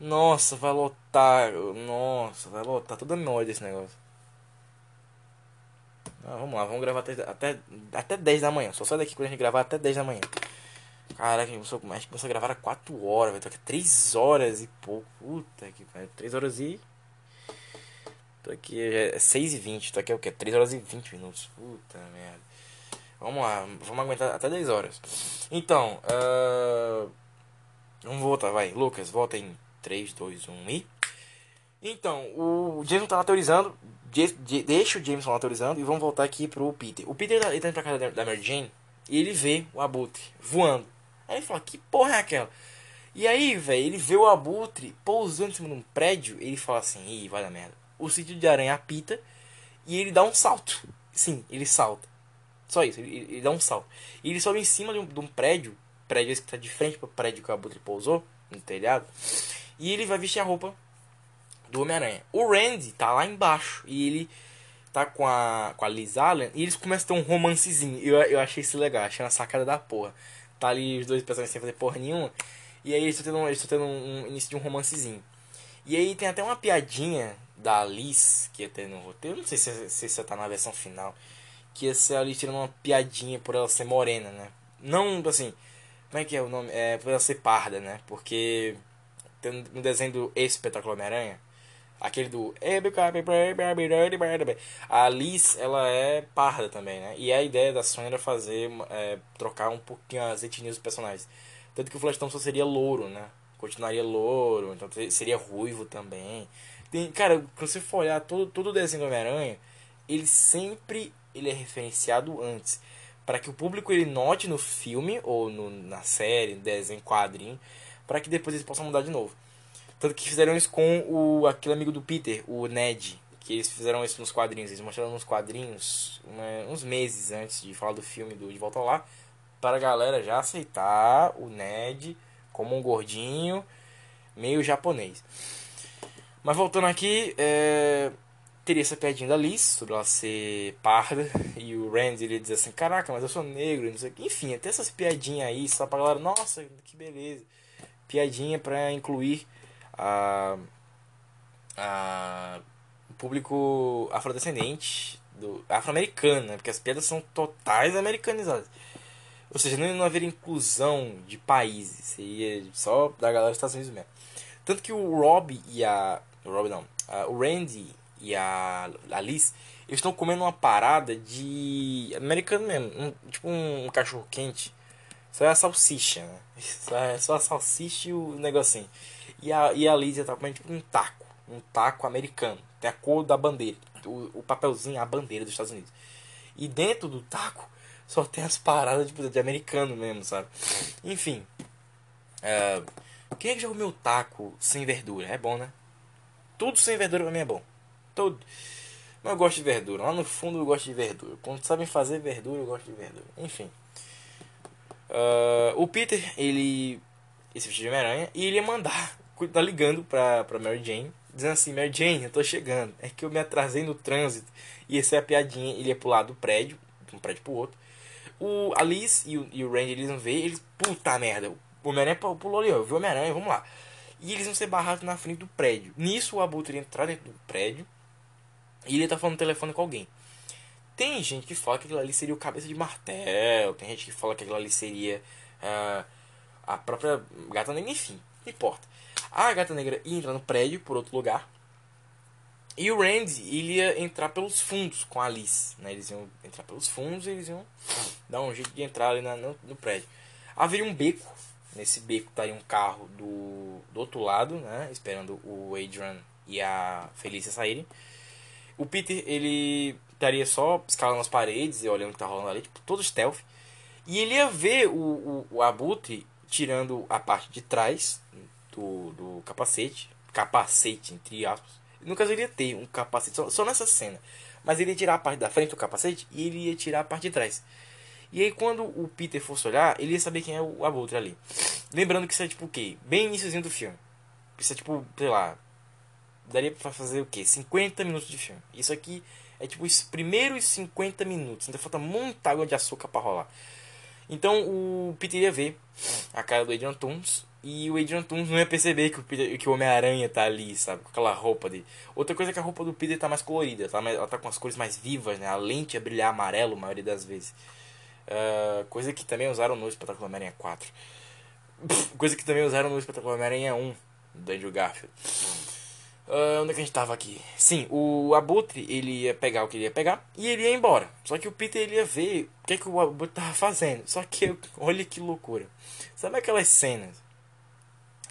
Nossa, vai lotar. Nossa, vai lotar toda a memória desse negócio. Ah, vamos lá, vamos gravar até, até, até 10 da manhã. Só sai daqui quando a gente gravar até 10 da manhã. Caraca, a gente começou, a a gravar a 4 horas, vai Tô aqui 3 horas e pouco. Puta que pariu. 3 horas e. Tô aqui, é 6 e 20. Tô aqui é o que? 3 horas e 20 minutos. Puta merda. Vamos lá, vamos aguentar até 10 horas. Então, uh... vamos voltar, vai. Lucas, volta em 3, 2, 1 e. Então, o Jameson tá autorizando. Deixa o Jameson autorizando e vamos voltar aqui pro Peter. O Peter tá indo pra casa da Mary Jane e ele vê o Abutre voando. Aí ele fala, que porra é aquela? E aí, velho, ele vê o abutre pousando em cima de um prédio, ele fala assim, ih, vai dar merda. O sítio de aranha apita e ele dá um salto. Sim, ele salta. Só isso, ele, ele dá um salto. E ele sobe em cima de um, de um prédio, prédio esse que tá de frente pro prédio que o abutre pousou, no telhado, e ele vai vestir a roupa do Homem-Aranha. O Randy tá lá embaixo e ele tá com a, com a Liz Allen e eles começam a ter um romancezinho. Eu, eu achei isso legal, achei uma sacada da porra. Tá ali os dois personagens sem fazer porra nenhuma. E aí eles estão tendo, eles tendo um, um, início de um romancezinho. E aí tem até uma piadinha da Liz, que ia ter no roteiro, não sei se, se, se tá na versão final, que ia ser a Liz tirando uma piadinha por ela ser morena, né? Não, assim, como é que é o nome? É por ela ser parda, né? Porque tem no desenho do Espetáculo Homem-Aranha, aquele do a Liz ela é parda também né? E a ideia da Sony era fazer é, trocar um pouquinho as etnias dos personagens. Tanto que o Flash Thompson seria louro né? Continuaria louro então seria ruivo também. Tem cara quando você for olhar todo todo o desenho do Homem-Aranha ele sempre ele é referenciado antes para que o público ele note no filme ou no, na série desenho quadrinho para que depois eles possam mudar de novo tanto que fizeram isso com o aquele amigo do Peter, o Ned. Que eles fizeram isso nos quadrinhos. Eles mostraram nos quadrinhos uma, uns meses antes de falar do filme do De Volta Lá. Para a galera já aceitar o Ned como um gordinho meio japonês. Mas voltando aqui, é, teria essa piadinha da Liz sobre ela ser parda. E o Randy ele diz assim: Caraca, mas eu sou negro. Não sei Enfim, até essas piadinhas aí, só pra galera: Nossa, que beleza. Piadinha pra incluir a, a público afrodescendente, do afro-americano, né? porque as piadas são totais americanizadas. Ou seja, não, não haveria inclusão de países, seria só da galera dos Estados Unidos mesmo. Tanto que o Rob e a. O Rob não. A, o Randy e a, a Liz eles estão comendo uma parada de. americano mesmo. Um, tipo um, cachorro quente. Só é a salsicha, né? Só, é só a salsicha e o negocinho. E a, e a Lídia tá comendo tipo um taco. Um taco americano. Tem a cor da bandeira. O, o papelzinho, a bandeira dos Estados Unidos. E dentro do taco só tem as paradas tipo, de americano mesmo, sabe? Enfim. Uh, quem é que já comeu taco sem verdura? É bom, né? Tudo sem verdura pra mim é bom. Tudo. Mas eu gosto de verdura. Lá no fundo eu gosto de verdura. Quando sabem fazer verdura, eu gosto de verdura. Enfim. Uh, o Peter, ele. Esse vestido de Homem-Aranha. E ele ia mandar tá ligando pra, pra Mary Jane, dizendo assim, Mary Jane, eu tô chegando. É que eu me atrasei no trânsito. E essa é a piadinha, ele ia pular do prédio, de um prédio pro outro. O Alice e o, e o Randy, eles vão ver, eles, puta merda, o Homem-Aranha pulou ali, ó, viu o Homem-Aranha, vamos lá. E eles vão ser barrados na frente do prédio. Nisso o Abutre entrar dentro do prédio e ele tá falando no telefone com alguém. Tem gente que fala que aquilo ali seria o cabeça de martelo, tem gente que fala que aquilo ali seria uh, a própria gata negra, enfim, não importa. A gata negra ia entrar no prédio por outro lugar. E o Randy ele ia entrar pelos fundos com a Alice. Né? Eles iam entrar pelos fundos e eles iam dar um jeito de entrar ali na, no, no, prédio. Haveria um beco. Nesse beco estaria um carro do, do outro lado, né? esperando o Adrian e a Felícia saírem. O Peter ele estaria só escalando as paredes e olhando o que tá rolando ali, tipo, todo stealth. E ele ia ver o, o, o Abutre tirando a parte de trás do, do capacete. Capacete, entre aspas. No caso, ele ia ter um capacete só, só nessa cena. Mas ele ia tirar a parte da frente do capacete e ele ia tirar a parte de trás. E aí, quando o Peter fosse olhar, ele ia saber quem é o Abutre ali. Lembrando que isso é tipo o quê? Bem iníciozinho do filme. Isso é tipo, sei lá. Daria pra fazer o quê? 50 minutos de filme. Isso aqui é tipo os primeiros 50 minutos. Ainda falta muita água de açúcar para rolar. Então o Peter ia ver a cara do Adrian Toomes e o Adrian Toomes não ia perceber que o, que o Homem-Aranha tá ali, sabe? Com aquela roupa dele. Outra coisa é que a roupa do Peter tá mais colorida, tá? ela tá com as cores mais vivas, né? A lente ia brilhar amarelo a maioria das vezes. Uh, coisa que também usaram no Espetáculo Homem-Aranha 4. coisa que também usaram no Espetáculo Homem-Aranha 1, do Andrew Garfield. Uh, onde é que a gente tava aqui? Sim, o Abutre ele ia pegar o que ele ia pegar e ele ia embora. Só que o Peter ele ia ver o que, é que o Abutre tava fazendo. Só que olha que loucura. Sabe aquelas cenas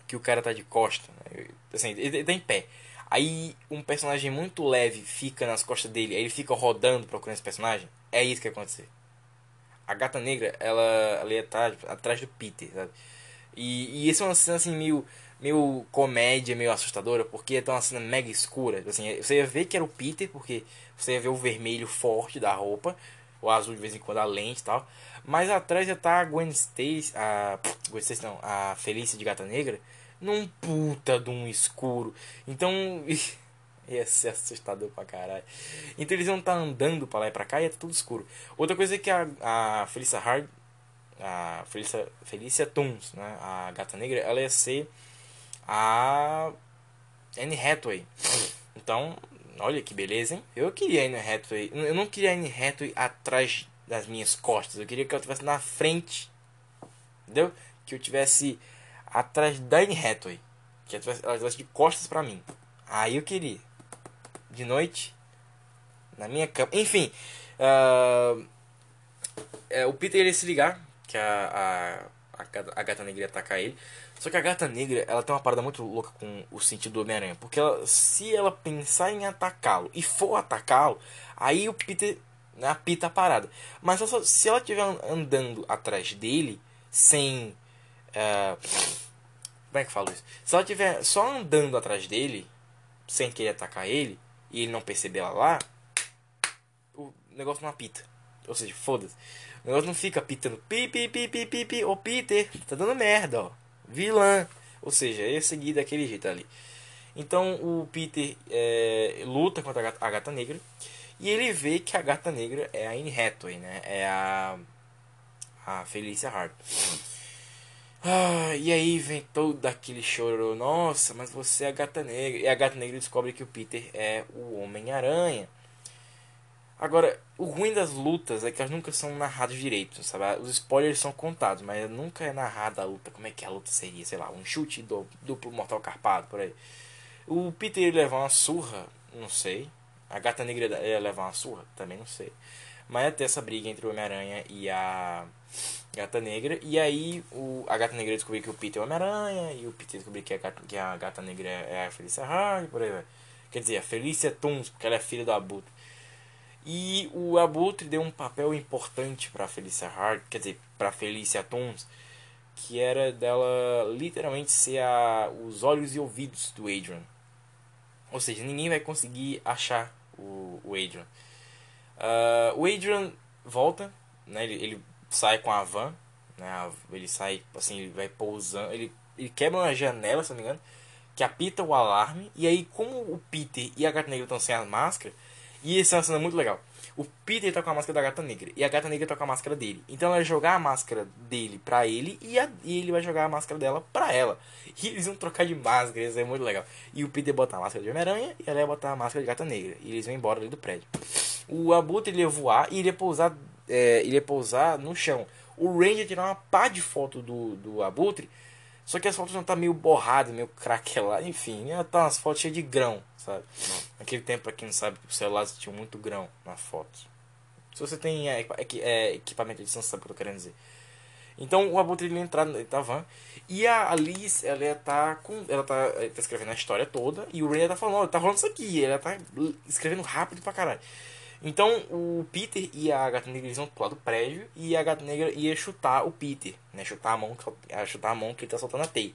que o cara tá de costa, né? assim, ele tá em pé. Aí um personagem muito leve fica nas costas dele, aí ele fica rodando procurando esse personagem. É isso que vai acontecer. A gata negra, ela, ela ia estar atrás do Peter, sabe? E, e esse é uma cena assim meio, meio comédia, meio assustadora, porque é uma cena mega escura. Assim, você ia ver que era o Peter, porque você ia ver o vermelho forte da roupa, o azul de vez em quando a lente e tal. Mas atrás já tá a Gwen Stacy, a Gwen Stacy não, a Felícia de Gata Negra, num puta de um escuro. Então ia ser assustador pra caralho. Então eles vão estar tá andando pra lá e pra cá e é tudo escuro. Outra coisa é que a, a Felícia Hard, a Felícia, Felícia Toons, né, a Gata Negra, ela ia ser a Anne Hathaway. Então, olha que beleza, hein? Eu queria a Anne Hathaway. Eu não queria a Anne Hathaway atrás das minhas costas. Eu queria que ela estivesse na frente. Entendeu? Que eu tivesse atrás da Anne Hathaway. Que ela estivesse de costas para mim. Aí eu queria. De noite. Na minha cama. Enfim. Uh, é, o Peter ia se ligar. Que a, a, a, gata negra ia atacar ele. Só que a gata negra, ela tem uma parada muito louca com o sentido do Homem-Aranha. Porque ela, se ela pensar em atacá-lo e for atacá-lo, aí o Peter apita a parada. Mas só, se ela estiver andando atrás dele, sem. Uh, como é que eu falo isso? Se ela estiver só andando atrás dele, sem querer atacar ele, e ele não perceber ela lá, o negócio não apita. Ou seja, foda-se. O negócio não fica apitando pi, pi, pi, pi, pi, pi. Ô Peter, tá dando merda, ó. Vilã. Ou seja, ia seguir daquele jeito ali. Então o Peter é, luta contra a gata, a gata negra. E ele vê que a gata negra é a Anne Hathaway, né? É a, a Felicia Hart. Ah, e aí vem todo aquele choro. Nossa, mas você é a gata negra. E a gata negra descobre que o Peter é o Homem-Aranha. Agora, o ruim das lutas é que elas nunca são narradas direito, sabe? Os spoilers são contados, mas nunca é narrada a luta. Como é que a luta seria? Sei lá, um chute do, duplo mortal carpado, por aí. O Peter leva uma surra, não sei. A gata negra ia levar uma surra? Também não sei. Mas ia ter essa briga entre o Homem-Aranha e a Gata Negra. E aí o, a Gata Negra descobriu que o Peter é o Homem-Aranha. E o Peter descobriu que a Gata, que a Gata Negra é a Felícia Hard. Por aí vai. Quer dizer, a Felícia Toons, porque ela é filha do Abutre. E o Abutre deu um papel importante para Felícia Hard. Quer dizer, para Felícia Toons. Que era dela literalmente ser a, os olhos e ouvidos do Adrian. Ou seja, ninguém vai conseguir achar o, o Adrian. Uh, o Adrian volta, né? Ele, ele, sai com a van, né? Ele sai, assim, ele vai pousando, ele, ele quebra uma janela, se não me engano, que apita o alarme. E aí, como o Peter e a Gata Negra estão sem a máscara, e essa é uma cena muito legal. O Peter tá com a máscara da Gata Negra e a Gata Negra tá com a máscara dele. Então ela vai jogar a máscara dele pra ele e, a, e ele vai jogar a máscara dela pra ela. E eles vão trocar de máscara, isso é muito legal. E o Peter botar a máscara de Homem-Aranha e ela vai botar a máscara de Gata Negra. E eles vão embora ali do prédio. O Abutre ele ia voar e ele ia pousar, é, ele ia pousar no chão. O Ranger tirar uma pá de foto do, do Abutre. Só que as fotos não tá meio borradas, meio craqueladas, enfim, tá umas fotos cheias de grão sabe? Naquele tempo, pra quem não sabe, os celulares tinham muito grão na foto. Se você tem é, é, equipamento de edição, sabe o que eu tô querendo dizer. Então o Abutre ele entrar na van e a Alice ela tá com ela tá, tá escrevendo a história toda e o Ray tá falando, ó, tá rolando isso aqui, ela tá escrevendo rápido pra caralho. Então o Peter e a Gata Negra pro lado do prédio e a Gata Negra ia chutar o Peter, né? Chutar a mão, chutar a mão que ele tá soltando a teia.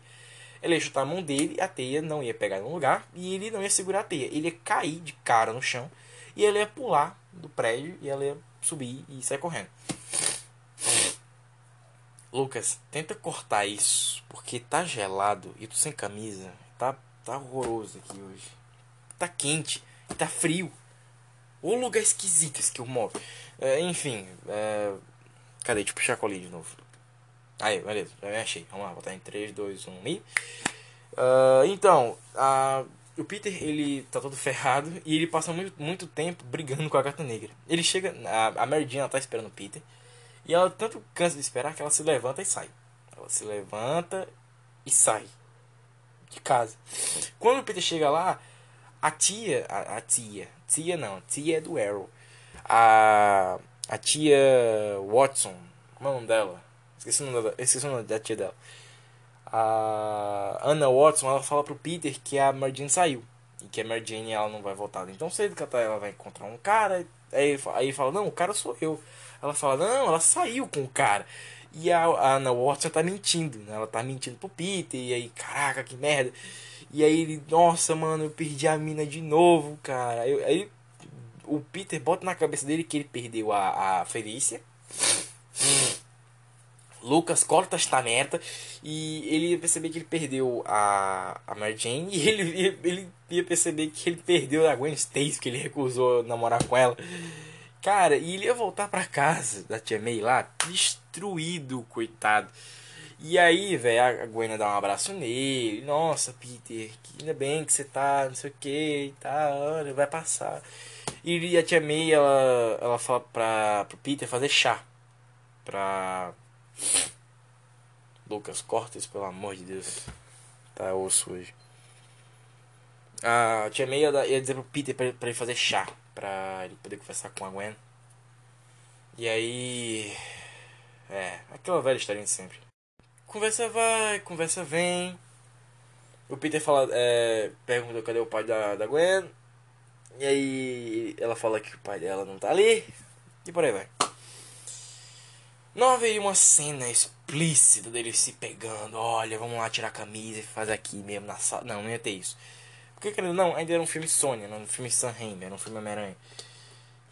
Ele ia chutar a mão dele, a teia não ia pegar no lugar e ele não ia segurar a teia. Ele ia cair de cara no chão e ele ia pular do prédio e ela ia subir e sair correndo. Lucas, tenta cortar isso, porque tá gelado e tu sem camisa. Tá, tá horroroso aqui hoje. Tá quente, tá frio. O lugar esquisito esse que eu moro. É, enfim, é... cadê? A colinha de novo. Aí, beleza, já me achei. Vamos lá, botar em 3, 2, 1 e. Uh, então, a, o Peter ele tá todo ferrado e ele passa muito, muito tempo brigando com a gata negra. Ele chega, a, a Mary Jane tá esperando o Peter e ela tanto cansa de esperar que ela se levanta e sai. Ela se levanta e sai de casa. Quando o Peter chega lá, a tia, a, a tia, tia não, tia é do Arrow. A, a tia Watson, como é o nome dela? Esqueci o nome da, esqueci o nome da tia dela. A Anna Watson, ela fala pro Peter que a Mary Jane saiu. E que a Mary Jane ela não vai voltar então cedo, que ela vai encontrar um cara. Aí, aí fala, não, o cara sou eu. Ela fala, não, ela saiu com o cara. E a, a Anna Watson tá mentindo, né? Ela tá mentindo pro Peter, e aí, caraca, que merda. E aí ele, nossa, mano, eu perdi a mina de novo, cara. Aí, aí o Peter bota na cabeça dele que ele perdeu a, a Felícia. Lucas corta esta merda e ele ia perceber que ele perdeu a, a Mary Jane e ele, ele ia perceber que ele perdeu a Gwen Stacy, que ele recusou namorar com ela. Cara, e ele ia voltar pra casa da tia May lá, destruído, coitado. E aí, velho, a Gwen dá um abraço nele. Nossa, Peter, que ainda bem que você tá, não sei o que, tá, olha, vai passar. E a tia May, ela, ela fala pra, pro Peter fazer chá. Pra Lucas, corta isso, pelo amor de Deus. Tá osso hoje. A tia May ia, ia dizer pro Peter pra, pra, ele fazer chá. Pra ele poder conversar com a Gwen. E aí. É, aquela velha história de sempre. Conversa vai, conversa vem. O Peter fala, é, pergunta cadê o pai da, da Gwen. E aí ela fala que o pai dela não tá ali. E por aí vai. Não haveria uma cena explícita deles se pegando. Olha, vamos lá tirar a camisa e fazer aqui mesmo na sala. Não, não ia ter isso. Porque, querendo não, ainda era um filme Sony, não era um filme Sam Raimi, era um filme Homem-Aranha.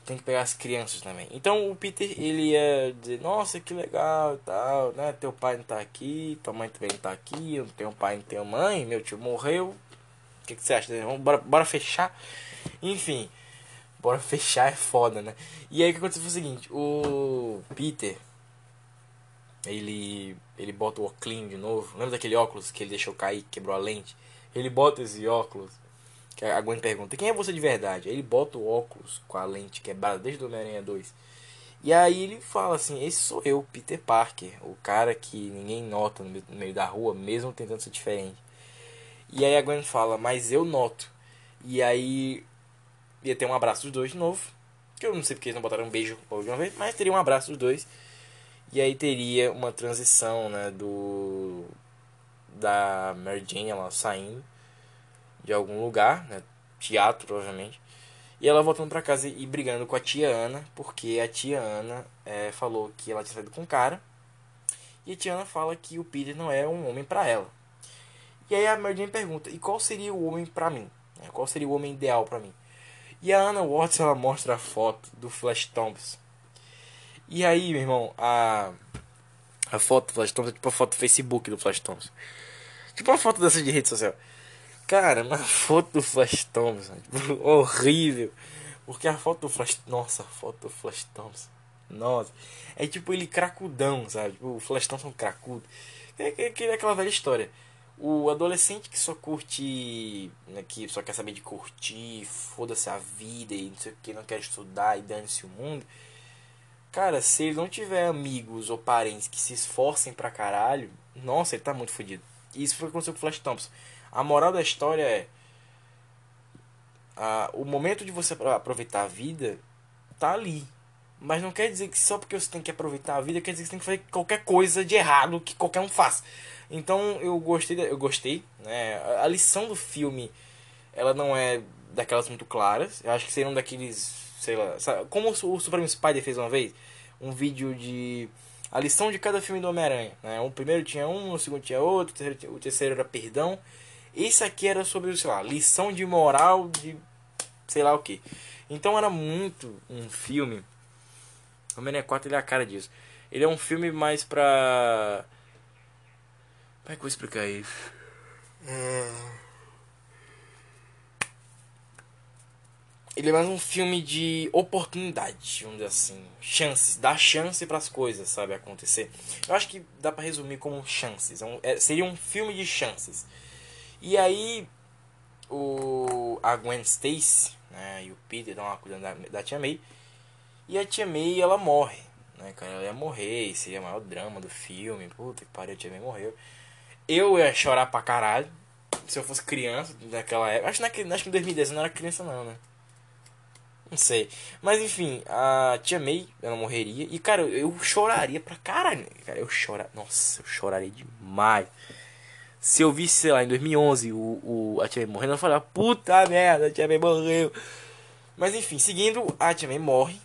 Tem que pegar as crianças também. Então o Peter, ele ia dizer, nossa, que legal tal, né? Teu pai não tá aqui, tua mãe também não tá aqui, eu não tenho pai, não tenho mãe, meu tio morreu. O que, que você acha? Vamos, bora, bora fechar? Enfim, bora fechar é foda, né? E aí o que aconteceu foi o seguinte, o Peter ele ele bota o óculos de novo. Lembra daquele óculos que ele deixou cair, quebrou a lente? Ele bota esse óculos. Que a Gwen pergunta: Quem é você de verdade? Aí ele bota o óculos com a lente quebrada desde o Homem-Aranha 2. E aí ele fala assim: Esse sou eu, Peter Parker, o cara que ninguém nota no meio da rua, mesmo tentando ser diferente. E aí a Gwen fala: Mas eu noto. E aí ia ter um abraço dos dois de novo. Que eu não sei porque eles não botaram um beijo de uma vez, mas teria um abraço dos dois. E aí teria uma transição, né, do da Mary Jane ela saindo de algum lugar, né, teatro provavelmente. E ela voltando para casa e brigando com a tia Ana, porque a tia Ana é, falou que ela tinha saído com um cara. E a tia Ana fala que o Peter não é um homem para ela. E aí a Mary Jane pergunta: "E qual seria o homem para mim? Qual seria o homem ideal para mim?" E a Ana Watts ela mostra a foto do Flash Thompson e aí, meu irmão, a, a foto do Flash Thompson é tipo a foto do Facebook do Flash Thompson. Tipo uma foto dessa de rede social. Cara, uma foto do Flash Thompson. Tipo, horrível. Porque a foto do Flash. Nossa, a foto do Flash Thompson. Nossa. É tipo ele cracudão, sabe? Tipo, o Flash Thompson cracudo. É, é, é aquela velha história. O adolescente que só curte. Né, que só quer saber de curtir, foda-se a vida e não sei o que, não quer estudar e dane-se o mundo Cara, se ele não tiver amigos ou parentes que se esforcem pra caralho, nossa, ele tá muito fodido. Isso foi o que aconteceu com o Flash Thompson. A moral da história é. A, o momento de você aproveitar a vida tá ali. Mas não quer dizer que só porque você tem que aproveitar a vida, quer dizer que você tem que fazer qualquer coisa de errado que qualquer um faz. Então eu gostei, eu gostei, né? A lição do filme, ela não é daquelas muito claras. Eu acho que seriam daqueles sei lá, sabe? como o Supreme Spider fez uma vez, um vídeo de a lição de cada filme do Homem-Aranha, né? O primeiro tinha um, o segundo tinha outro, o terceiro, o terceiro era perdão. Esse aqui era sobre, sei lá, lição de moral de sei lá o que. Então era muito um filme. O Homem-Aranha 4 ele é a cara disso. Ele é um filme mais pra. Como é que eu vou explicar isso? Hum... ele é mais um filme de oportunidade, vamos dizer assim, chances, dar chance para as coisas, sabe, acontecer. Eu acho que dá para resumir como chances, é um, é, seria um filme de chances. E aí o a Gwen Stacy, né, e o Peter estão lá cuidando da, da tia May, e a tia May ela morre, né, cara, ela ia morrer, seria o maior drama do filme, puta que pariu, a tia May morreu. Eu ia chorar pra caralho, se eu fosse criança naquela época, acho que, acho que em 2010 eu não era criança não, né. Não sei. Mas enfim, a tia May, ela morreria. E, cara, eu choraria pra caralho. Cara, eu choraria. Nossa, eu choraria demais. Se eu visse, sei lá, em 2011 o, o, a tia May morrendo, eu falava, puta merda, a tia May morreu. Mas enfim, seguindo, a tia May morre.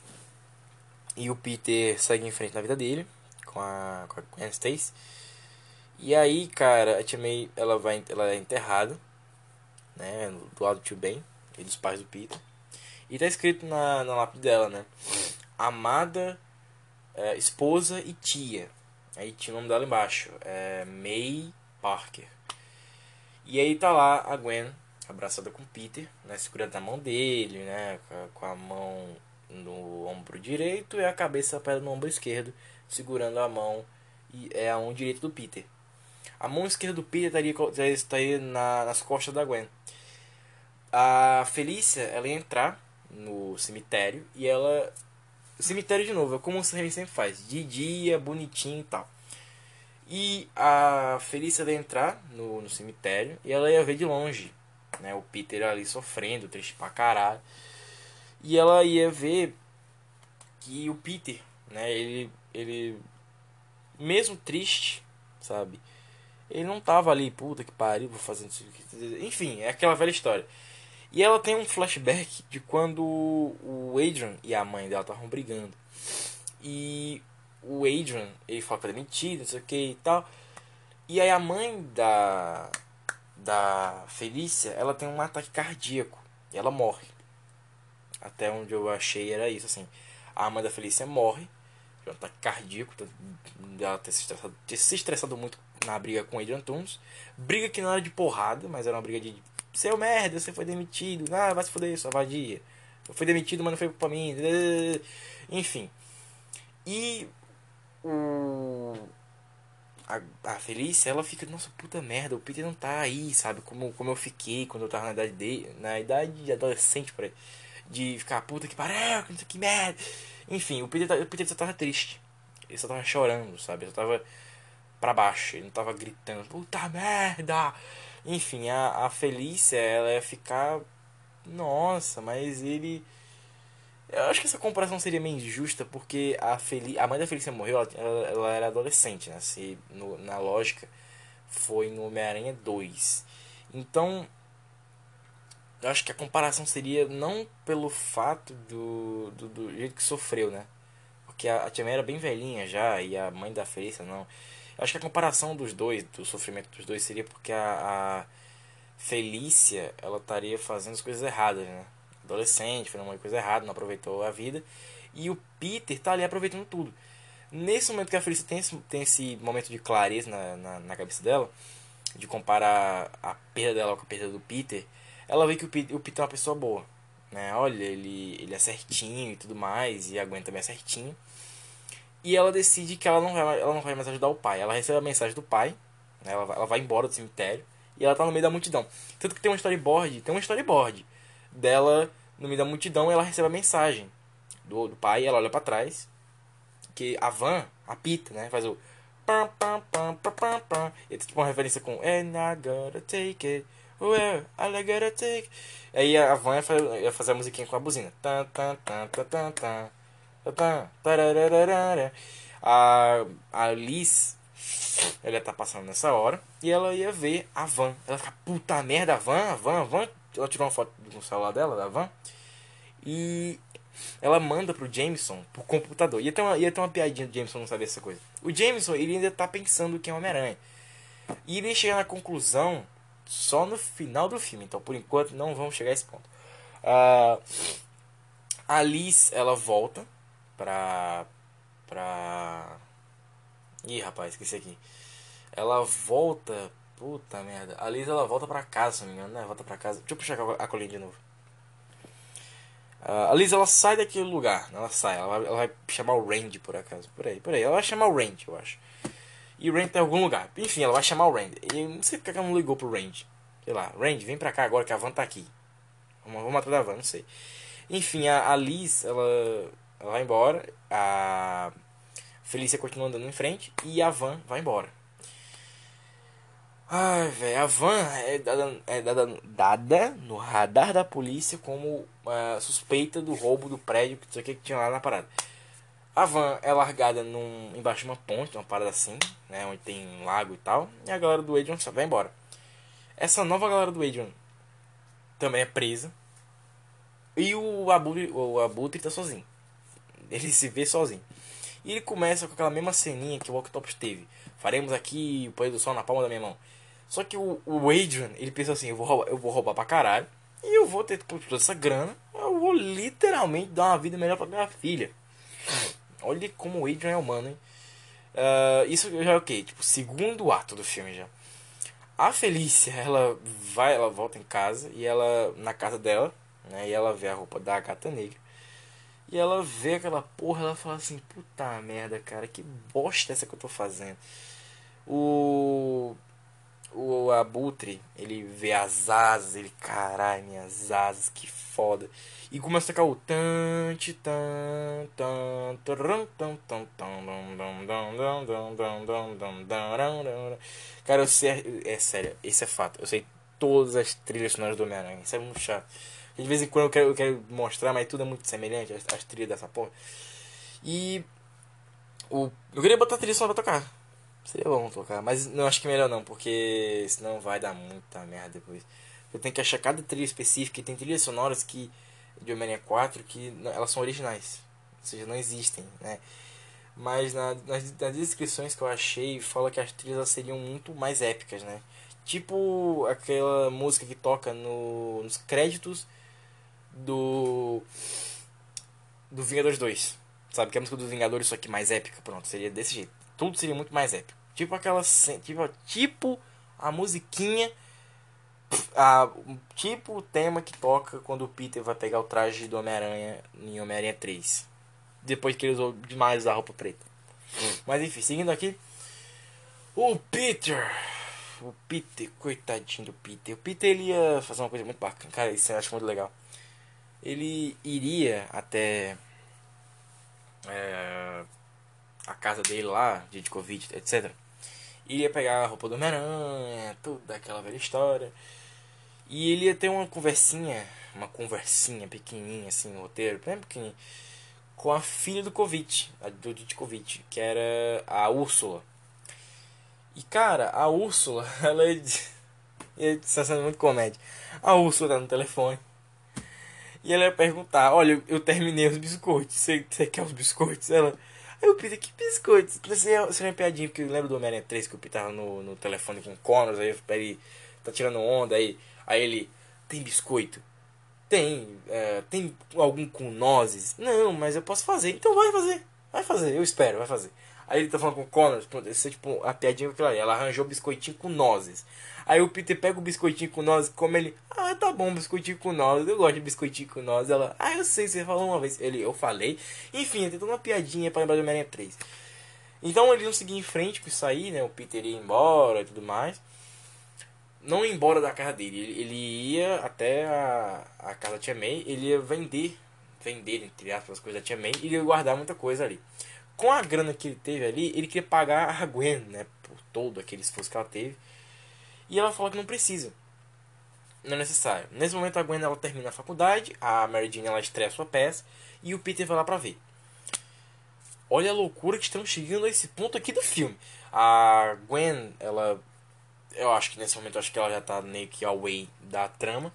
E o Peter segue em frente na vida dele. com a, com a Stacy. E aí, cara, a Tia May, ela, vai, ela é enterrada, né, do lado do tio Ben e dos pais do Peter. E tá escrito na, na lápide dela, né, amada, é, esposa e tia. Aí tinha o nome dela embaixo, é May Parker. E aí tá lá a Gwen abraçada com o Peter, né, segurando a mão dele, né, com a mão no ombro direito e a cabeça no ombro esquerdo, segurando a mão e é a mão direita do Peter. A mão esquerda do Peter estaria, estaria na, nas costas da Gwen. A Felícia, ela ia entrar no cemitério e ela. Cemitério de novo, é como o Sam sempre faz, de dia, bonitinho e tal. E a Felícia ia entrar no, no cemitério e ela ia ver de longe, né? O Peter ali sofrendo, triste pra caralho. E ela ia ver que o Peter, né? Ele, ele mesmo triste, sabe? Ele não tava ali, puta que pariu, vou fazendo isso. Enfim, é aquela velha história. E ela tem um flashback de quando o Adrian e a mãe dela estavam brigando. E o Adrian, ele foi demitido, não sei o que e tal. E aí a mãe da da Felícia, ela tem um ataque cardíaco e ela morre. Até onde eu achei era isso, assim. A mãe da Felícia morre de um ataque cardíaco, ela ter se estressado, ter se estressado muito na briga com Adrian Toomes. Briga que não era de porrada, mas era uma briga de seu merda, você foi demitido. Ah, vai se foder, sua vadia. Eu fui demitido, mas não foi culpa minha. Enfim. E o a, a Felícia, ela fica, nossa puta merda, o Peter não tá aí, sabe? Como, como eu fiquei quando eu tava na idade dele, na idade de adolescente, por aí. De ficar puta que pariu, que, que merda. Enfim, o Peter, o Peter só tava triste. Ele só tava chorando, sabe? Ele só tava para baixo. Ele não tava gritando, puta merda! Enfim, a, a Felícia, ela ia ficar. Nossa, mas ele. Eu acho que essa comparação seria meio injusta, porque a, Fel a mãe da Felícia morreu, ela, ela, era adolescente, né? Se, no, na lógica, foi no Homem-Aranha 2. Então, eu acho que a comparação seria não pelo fato do, do, do jeito que sofreu, né? Porque a, a Tia May era bem velhinha já, e a mãe da Felícia não. Acho que a comparação dos dois, do sofrimento dos dois, seria porque a, a Felícia, ela estaria fazendo as coisas erradas, né? Adolescente, fazendo uma coisa errada, não aproveitou a vida. E o Peter tá ali aproveitando tudo. Nesse momento que a Felícia tem esse, tem esse momento de clareza na, na, na cabeça dela, de comparar a perda dela com a perda do Peter, ela vê que o Peter, o Peter é uma pessoa boa. Né? Olha, ele, ele é certinho e tudo mais, e aguenta é certinho. E ela decide que ela não vai, ela não vai mais ajudar o pai. Ela recebe a mensagem do pai, né? ela, vai, ela vai embora do cemitério e ela tá no meio da multidão. Tanto que tem um storyboard, tem um storyboard dela no meio da multidão ela recebe a mensagem do, do pai, ela olha para trás, que a van apita, né? Faz o pam pam pam pam pam pam. E tem tipo uma referência com And I gotta take it. Well, I gotta take. Aí a van ia fazer a musiquinha com a buzina. Tan tan tan tan tan tan. A, a Liz, ela tá passando nessa hora e ela ia ver a van. Ela fica, puta merda, a van, a van, a van. Ela tirou uma foto no celular dela, da van. E ela manda pro Jameson, pro computador. Ia ter uma, ia ter uma piadinha do Jameson não saber essa coisa. O Jameson, ele ainda tá pensando que é Homem-Aranha. E ele chega na conclusão só no final do filme. Então, por enquanto, não vamos chegar a esse ponto. Uh, a Liz, ela volta pra. pra. Ih, rapaz, esqueci aqui. Ela volta. Puta merda. A Liz ela volta pra casa, se não me engano, né? Volta pra casa. Deixa eu puxar a colinha de novo. Uh, a Liz ela sai daquele lugar. Ela sai. Ela vai, ela vai chamar o Randy por acaso. Por aí, por aí. Ela vai chamar o Randy, eu acho. E o Randy tá em algum lugar. Enfim, ela vai chamar o Randy. E não sei porque ela não ligou pro Randy. Sei lá, Randy, vem pra cá agora que a van tá aqui. Vamos, vamos atrás da van, não sei. Enfim, a, a Liz, ela ela vai embora, a Felícia continua andando em frente e a van vai embora. Ai, velho, a van é dada, é dada, dada no radar da polícia como uh, suspeita do roubo do prédio que, que tinha lá na parada. A van é largada num, embaixo de uma ponte, uma parada assim, né, onde tem um lago e tal, e a galera do Adrian só vai embora. Essa nova galera do Adrian também é presa. E o Abutre, o Abutre tá sozinho. Ele se vê sozinho. E ele começa com aquela mesma ceninha que o Octopus teve. Faremos aqui o poder do sol na palma da minha mão. Só que o, o Adrian, ele pensa assim, eu vou roubar, eu vou roubar pra caralho. E eu vou ter toda essa grana. Eu vou literalmente dar uma vida melhor pra minha filha. Olha como o Adrian é humano, hein? Uh, isso já é o que? Tipo, segundo ato do filme já. A Felícia, ela vai, ela volta em casa e ela, na casa dela, né? E ela vê a roupa da gata negra. E ela vê aquela porra, ela fala assim, puta merda, cara, que bosta essa que eu tô fazendo. O o abutre, ele vê as asas, ele, caralho, minhas asas, que foda. E começa a tocar o tan tan tan tan tan tan tan Cara, eu sei, é sério, esse é fato. Eu sei todas as trilhas sonoras do Homem-Aranha. Isso é muito chato. De vez em quando eu quero, eu quero mostrar, mas tudo é muito semelhante, as, as trilhas dessa porra. E o, eu queria botar a trilha só pra tocar. Seria bom tocar, mas não acho que é melhor não, porque senão vai dar muita merda depois. Eu tenho que achar cada trilha específica e tem trilhas sonoras que de Homem-Aranha 4 que elas são originais, ou seja, não existem, né? Mas na, nas, nas descrições que eu achei, fala que as trilhas seriam muito mais épicas, né? Tipo aquela música que toca no, nos créditos do do Vingadores 2. Sabe que é a música dos Vingadores, só que mais épica, pronto, seria desse jeito. Tudo seria muito mais épico. Tipo aquela. Tipo, tipo a musiquinha. A, tipo o tema que toca quando o Peter vai pegar o traje do Homem-Aranha em Homem-Aranha 3. Depois que ele usou demais a roupa preta. Mas enfim, seguindo aqui. O Peter. O Peter, coitadinho do Peter. O Peter ele ia fazer uma coisa muito bacana. Cara, isso eu acho muito legal. Ele iria até. É, a casa dele lá, de Covid, etc ia pegar a roupa do Homem-Aranha, toda aquela velha história. E ele ia ter uma conversinha, uma conversinha pequenininha, assim, no roteiro, bem pequenininho, com a filha do Covid, a do Ditkovic, que era a Úrsula. E cara, a Úrsula, ela é. Está sendo muito comédia. A Úrsula tá no telefone. E ela ia perguntar: Olha, eu terminei os biscoitos. Você quer os biscoitos? Ela. Aí o Peter, que biscoito? Isso é uma piadinha, porque eu lembro do Homem-Aranha 3 que o Peter tava no, no telefone com o Connors, aí ele tá tirando onda, aí, aí ele, tem biscoito? Tem, é, tem algum com nozes? Não, mas eu posso fazer, então vai fazer, vai fazer, eu espero, vai fazer. Aí ele tá falando com o Connors, pronto, isso é tipo a piadinha que ela, ela arranjou biscoitinho com nozes. Aí o Peter pega o biscoitinho com nozes, come ele, ah, tá bom, biscoitinho com nozes, eu gosto de biscoitinho com nozes. Ela, ah, eu sei, você falou uma vez. Ele, eu falei. Enfim, tem toda uma piadinha pra lembrar do Homem-Aranha 3. Então eles iam seguir em frente com isso aí, né? O Peter ia embora e tudo mais. Não ia embora da casa dele, ele, ele ia até a, a casa da Tia May, ele ia vender, vender, entre aspas, as coisas da Tia May, e ia guardar muita coisa ali. Com a grana que ele teve ali, ele queria pagar a Gwen, né? Por todo aquele esforço que ela teve. E ela fala que não precisa. Não é necessário. Nesse momento a Gwen ela termina a faculdade, a Mary Jane ela estreia sua peça e o Peter vai lá pra ver. Olha a loucura que estamos chegando a esse ponto aqui do filme. A Gwen, ela eu acho que nesse momento acho que ela já tá meio que away da trama.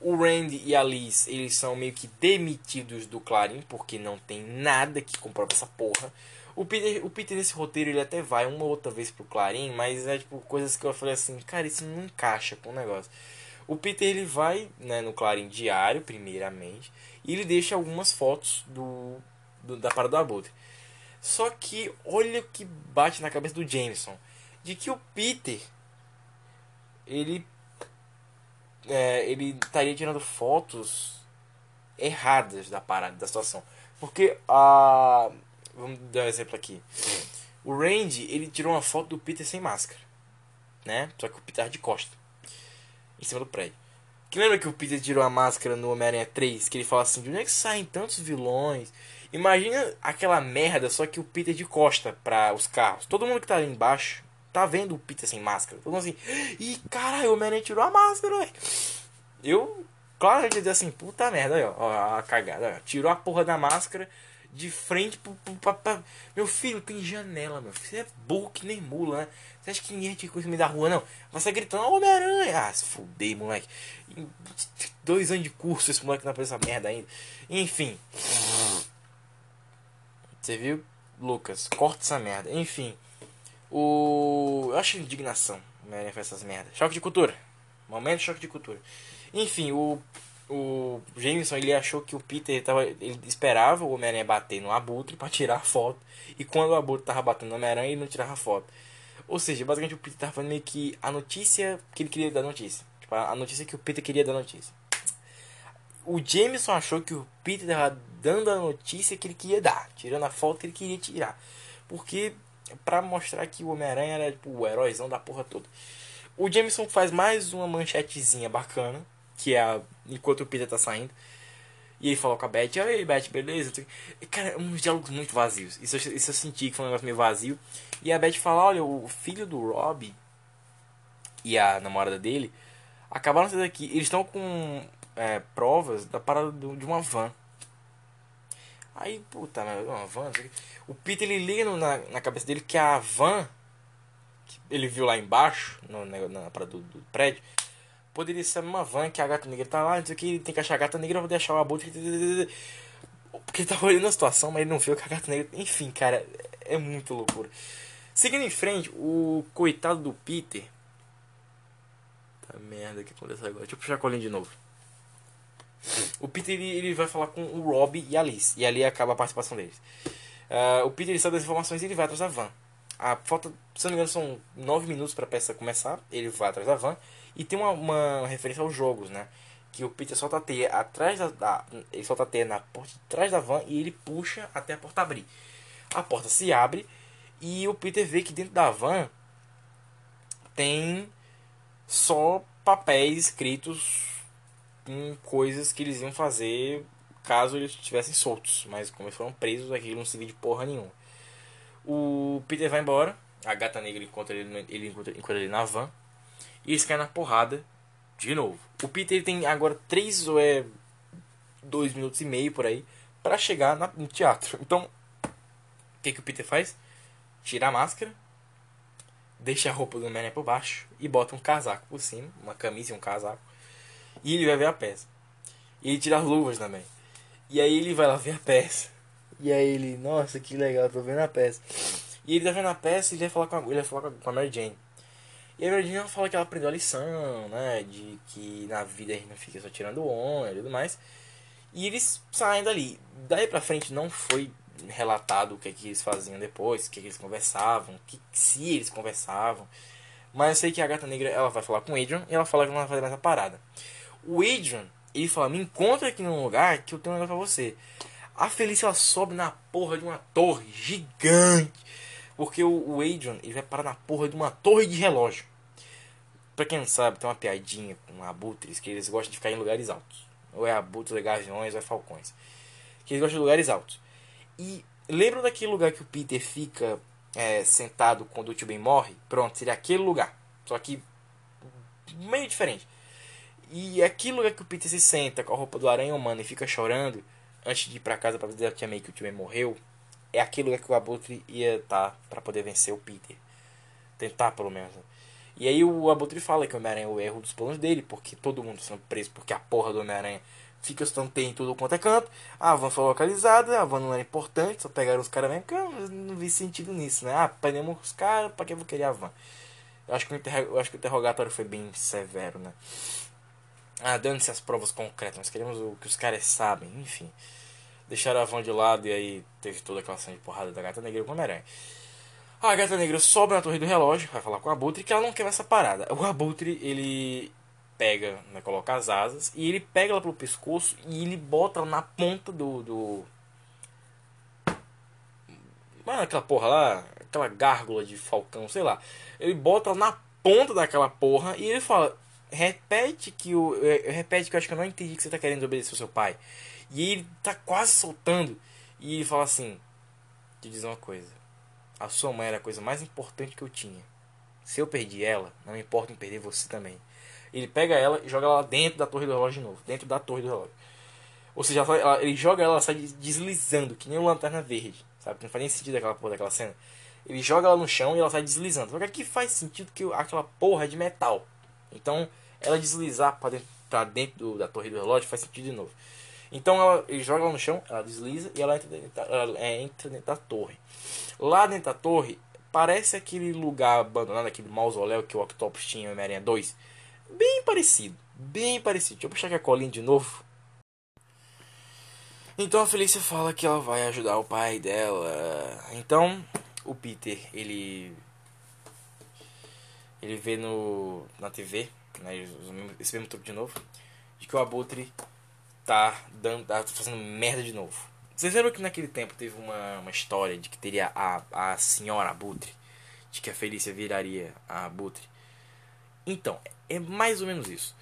O Randy e a Liz, eles são meio que demitidos do Clarim porque não tem nada que comprova essa porra. O Peter, o Peter nesse roteiro ele até vai uma outra vez pro Clarim, mas é tipo coisas que eu falei assim, cara, isso não encaixa com o negócio. O Peter ele vai né, no Clarim diário, primeiramente, e ele deixa algumas fotos do, do da parada do Abutre. Só que olha o que bate na cabeça do Jameson, de que o Peter ele é, ele estaria tirando fotos erradas da parada da situação, porque a Vamos dar um exemplo aqui. O Randy, ele tirou uma foto do Peter sem máscara. Né? Só que o Peter de costa. Em cima do prédio. Que lembra que o Peter tirou a máscara no Homem-Aranha 3? Que ele fala assim, de onde é que saem tantos vilões? Imagina aquela merda, só que o Peter de costa para os carros. Todo mundo que tá ali embaixo tá vendo o Peter sem máscara. Todo mundo assim, ih, caralho, o Homem-Aranha tirou a máscara, velho. Eu, claro, a gente dizer assim, puta merda, ó, ó a cagada. Ó, tirou a porra da máscara de frente pro, pro, pro, Meu filho, tem janela, meu filho. Você é burro que nem mula, né? Você acha que ninguém te conhece da rua, não? Sair gritando, Homem-Aranha! Ah, se fudei, moleque. Dois anos de curso, esse moleque não aprendeu essa merda ainda. Enfim. Você viu? Lucas, corta essa merda. Enfim. O. Eu acho indignação. Homem-Aranha faz essas merdas. Choque de cultura. Momento de choque de cultura. Enfim, o. O Jameson ele achou que o Peter tava, ele esperava o Homem-Aranha bater no Abutre para tirar a foto. E quando o Abutre tava batendo no Homem-Aranha, ele não tirava a foto. Ou seja, basicamente o Peter tava falando meio que a notícia que ele queria dar notícia. Tipo, a notícia que o Peter queria dar notícia. O Jameson achou que o Peter tava dando a notícia que ele queria dar, tirando a foto que ele queria tirar. Porque para mostrar que o Homem-Aranha era tipo, o heróizão da porra toda. O Jameson faz mais uma manchetezinha bacana, que é a, enquanto o Peter tá saindo. E ele falou com a Beth, aí Beth, beleza? E, cara, uns diálogos muito vazios. Isso, isso eu senti que foi um negócio meio vazio. E a Beth fala, olha, o filho do Rob e a namorada dele acabaram sair daqui. Eles estão com é, provas da parada de uma van. Aí, puta, uma van. O Peter ele liga no, na, na cabeça dele que a van que ele viu lá embaixo, no, na, na parada do, do prédio, poderia ser uma van que a gata negra tá lá, não sei o que, ele tem que achar a gata negra pra deixar o abutre. Porque ele tava olhando a situação, mas ele não viu que a gata negra. Enfim, cara, é muito loucura. Seguindo em frente, o coitado do Peter. Tá merda que aconteceu agora. Deixa eu puxar a colinha de novo. O Peter ele, ele vai falar com o Rob e a Alice. E ali acaba a participação deles. Uh, o Peter ele sabe das informações e ele vai atrás da van. A falta, se não me engano, são 9 minutos para a peça começar. Ele vai atrás da van. E tem uma, uma referência aos jogos, né? Que o Peter solta a teia atrás da, da, Ele solta a teia na porta de trás da van e ele puxa até a porta abrir. A porta se abre e o Peter vê que dentro da van tem só papéis escritos com coisas que eles iam fazer caso eles estivessem soltos. Mas como eles foram presos, aquilo não serviu de porra nenhuma. O Peter vai embora, a gata negra encontra ele, ele encontra, encontra ele na van. E eles caem na porrada de novo. O Peter tem agora 3 ou é 2 minutos e meio por aí para chegar na, no teatro. Então, o que, que o Peter faz? Tira a máscara, deixa a roupa do Homem-Aranha por baixo e bota um casaco por cima, uma camisa e um casaco. E ele vai ver a peça. E ele tira as luvas também. E aí ele vai lá ver a peça. E aí ele, nossa, que legal, tô vendo a peça. E ele tá vendo a peça e ele vai falar com a, ele vai falar com a Mary Jane. E a Jane fala que ela aprendeu a lição, né? De que na vida a gente não fica só tirando onda e tudo mais. E eles saem dali. Daí pra frente não foi relatado o que, é que eles faziam depois, o que, é que eles conversavam, que, se eles conversavam. Mas eu sei que a gata negra ela vai falar com o Adrian e ela fala que não vai fazer mais a parada. O Adrian, ele fala, me encontra aqui num lugar que eu tenho um negócio pra você. A Felícia ela sobe na porra de uma torre gigante. Porque o, o Adrian ele vai parar na porra de uma torre de relógio. Pra quem não sabe, tem uma piadinha com abutres que eles gostam de ficar em lugares altos. Ou é abutres, ou é gaviões, ou é falcões. Que eles gostam de lugares altos. E lembra daquele lugar que o Peter fica é, sentado quando o tio Ben morre? Pronto, seria aquele lugar. Só que meio diferente. E aquele lugar que o Peter se senta com a roupa do aranha humano e fica chorando antes de ir para casa para dizer a tia May que o tio Ben morreu, é aquele lugar que o Abutre ia estar tá para poder vencer o Peter. Tentar, pelo menos. E aí o Abutre fala que o Homem-Aranha é o erro dos planos dele, porque todo mundo sendo preso, porque a porra do Homem-Aranha fica estonteio em tudo quanto é canto. A van foi localizada, a van não era importante, só pegaram os caras mesmo, porque não vi sentido nisso, né? Ah, prendemos os caras, pra que eu vou querer a van? Eu acho, que o acho que o interrogatório foi bem severo, né? Ah, dando-se as provas concretas, nós queremos o que os caras sabem, enfim. Deixaram a van de lado e aí teve toda aquela cena de porrada da gata negra com o Homem-Aranha. A gata negra sobe na torre do relógio, vai falar com o Abutre que ela não quer essa parada. O Abutre, ele pega, né, coloca as asas e ele pega ela pelo pescoço e ele bota ela na ponta do. do... Mano, aquela porra lá, aquela gárgula de falcão, sei lá. Ele bota ela na ponta daquela porra e ele fala: repete que o. É, repete que eu acho que eu não entendi que você tá querendo obedecer o seu pai. E ele tá quase soltando. E ele fala assim: Te dizer uma coisa. A sua mãe era a coisa mais importante que eu tinha. Se eu perdi ela, não me importa em perder você também. Ele pega ela e joga ela dentro da torre do relógio de novo. Dentro da torre do relógio. Ou seja, ela, ele joga ela, ela sai deslizando, que nem uma lanterna verde. Sabe? Não faz nem sentido aquela porra daquela cena. Ele joga ela no chão e ela sai deslizando. Só que faz sentido que aquela porra é de metal. Então, ela deslizar para dentro, pra dentro do, da torre do relógio faz sentido de novo. Então ela, ele joga ela no chão, ela desliza e ela entra dentro, ela entra dentro da torre. Lá dentro da torre, parece aquele lugar abandonado, aquele mausoléu que o Octopus tinha em Homem-Aranha 2. Bem parecido, bem parecido. Deixa eu puxar aqui a colinha de novo. Então a Felícia fala que ela vai ajudar o pai dela. Então o Peter, ele ele vê no na TV, né, esse mesmo truque de novo, de que o Abutre tá dando tá fazendo merda de novo. Vocês lembram que naquele tempo teve uma, uma história de que teria a, a senhora Abutre, de que a Felícia viraria a Abutre? Então, é mais ou menos isso.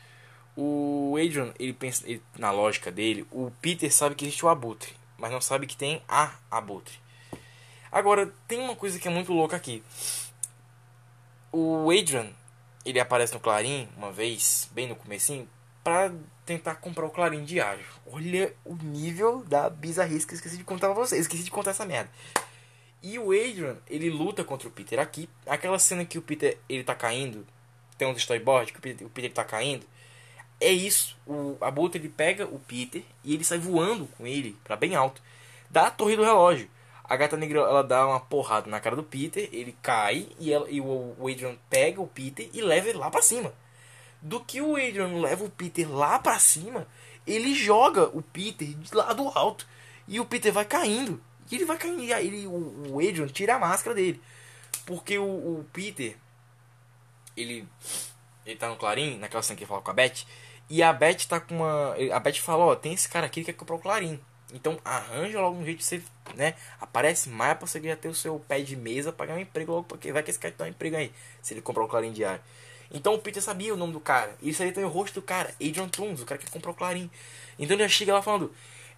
O Adrian, ele pensa ele, na lógica dele, o Peter sabe que existe o Abutre, mas não sabe que tem a Abutre. Agora, tem uma coisa que é muito louca aqui. O Adrian, ele aparece no Clarim uma vez, bem no comecinho, para tentar comprar o Clarim diário. Olha o nível da bizarrice que eu esqueci de contar pra vocês. Esqueci de contar essa merda. E o Adrian, ele luta contra o Peter aqui. Aquela cena que o Peter, ele tá caindo, tem um storyboard que o Peter, o Peter tá caindo é isso. O Abutre ele pega o Peter e ele sai voando com ele para bem alto da torre do relógio. A gata negra ela dá uma porrada na cara do Peter, ele cai e, ela, e o, Adrian pega o Peter e leva ele lá para cima. Do que o Adrian leva o Peter lá para cima, ele joga o Peter lá do alto e o Peter vai caindo. E ele vai caindo e aí ele, o, o Adrian tira a máscara dele. Porque o, o Peter ele ele tá no Clarim, naquela cena que ele fala com a Beth, e a Beth tá com uma. A Beth fala, ó, tem esse cara aqui que quer comprar o Clarim. Então arranja logo um jeito de você, né? Aparece mais pra você já ter o seu pé de mesa pra ganhar um emprego logo, porque vai que esse cara tem um emprego aí, se ele comprar o Clarim diário. Então o Peter sabia o nome do cara. E isso aí tem o rosto do cara, Adrian Toomes, o cara que comprou o Clarim. Então ele já chega lá falando,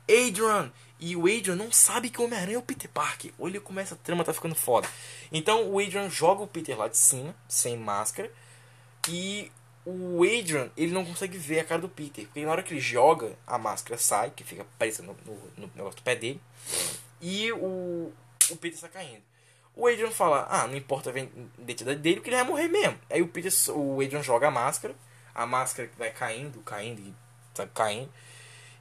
Adrian! E o Adrian não sabe que o Homem-Aranha é o Peter Parker. Olha como essa trama tá ficando foda. Então o Adrian joga o Peter lá de cima, sem máscara. E o Adrian, ele não consegue ver a cara do Peter. Porque na hora que ele joga, a máscara sai, que fica parecendo no, no, no negócio do pé dele. E o, o Peter está caindo. O Adrian fala, ah, não importa a identidade dele, porque ele vai morrer mesmo. Aí o Peter, o Adrian joga a máscara, a máscara vai caindo, caindo sabe, caindo.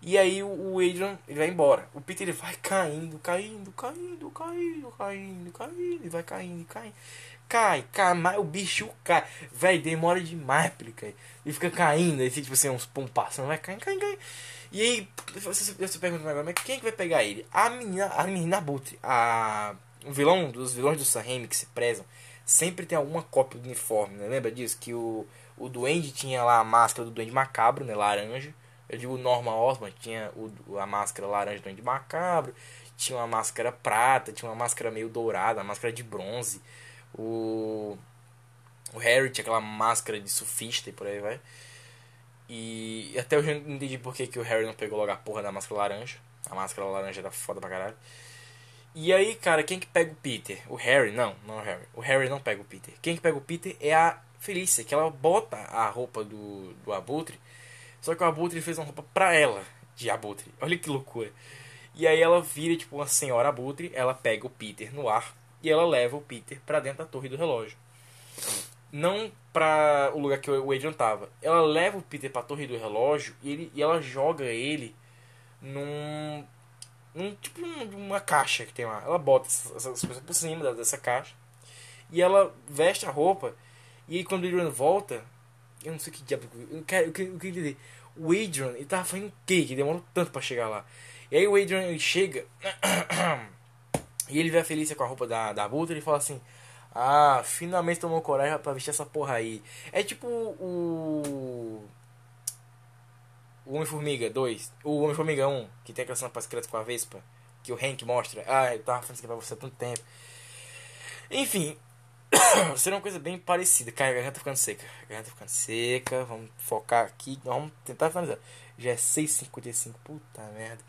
E aí o Adrian ele vai embora. O Peter ele vai caindo, caindo, caindo, caindo, caindo, caindo, e vai caindo, caindo cai, cai, mas o bicho cai. Véi, demora demais pra ele cair. Ele fica caindo, aí tipo assim, uns passando, vai caindo, caindo, caindo. E aí, você, você pergunta agora, mas quem é que vai pegar ele? A menina, a menina Abutre, a, o vilão, dos vilões do Sam que se prezam, sempre tem alguma cópia do uniforme, né? Lembra disso? Que o, o Duende tinha lá a máscara do Duende Macabro, né? Laranja. Eu digo Norma Osborn tinha o, a máscara laranja do Duende Macabro. Tinha uma máscara prata, tinha uma máscara meio dourada, uma máscara de bronze. O, o Harry tinha aquela máscara de surfista e por aí vai. E até hoje eu não entendi por que, que o Harry não pegou logo a porra da máscara laranja. A máscara laranja era foda pra caralho. E aí, cara, quem que pega o Peter? O Harry? Não, não é o Harry. O Harry não pega o Peter. Quem que pega o Peter é a Felícia, que ela bota a roupa do, do Abutre. Só que o Abutre fez uma roupa pra ela de Abutre. Olha que loucura. E aí ela vira tipo uma senhora Abutre, ela pega o Peter no ar e ela leva o Peter para dentro da torre do relógio. Não para o lugar que o Adrian tava. Ela leva o Peter para a torre do relógio e, ele, e ela joga ele num, num tipo uma caixa que tem lá. Ela bota essas coisas por cima dessa caixa e ela veste a roupa. E aí quando o Adrian volta, eu não sei que diabo, eu quero, eu quero entender. O Adrian, ele tava fazendo o quê? Que demorou tanto para chegar lá. E aí o Adrian ele chega E ele vê a Felícia com a roupa da, da Butra e fala assim: Ah, finalmente tomou coragem pra vestir essa porra aí. É tipo o. O Homem-Formiga 2, o Homem-Formiga 1, que tem aquela cena pra com a Vespa, que o Hank mostra. Ah, eu tava falando isso aqui pra você há tanto tempo. Enfim, será uma coisa bem parecida. Cara, a garganta tá ficando seca. A garganta tá ficando seca. Vamos focar aqui. Vamos tentar finalizar. Já é 6h55. Puta merda.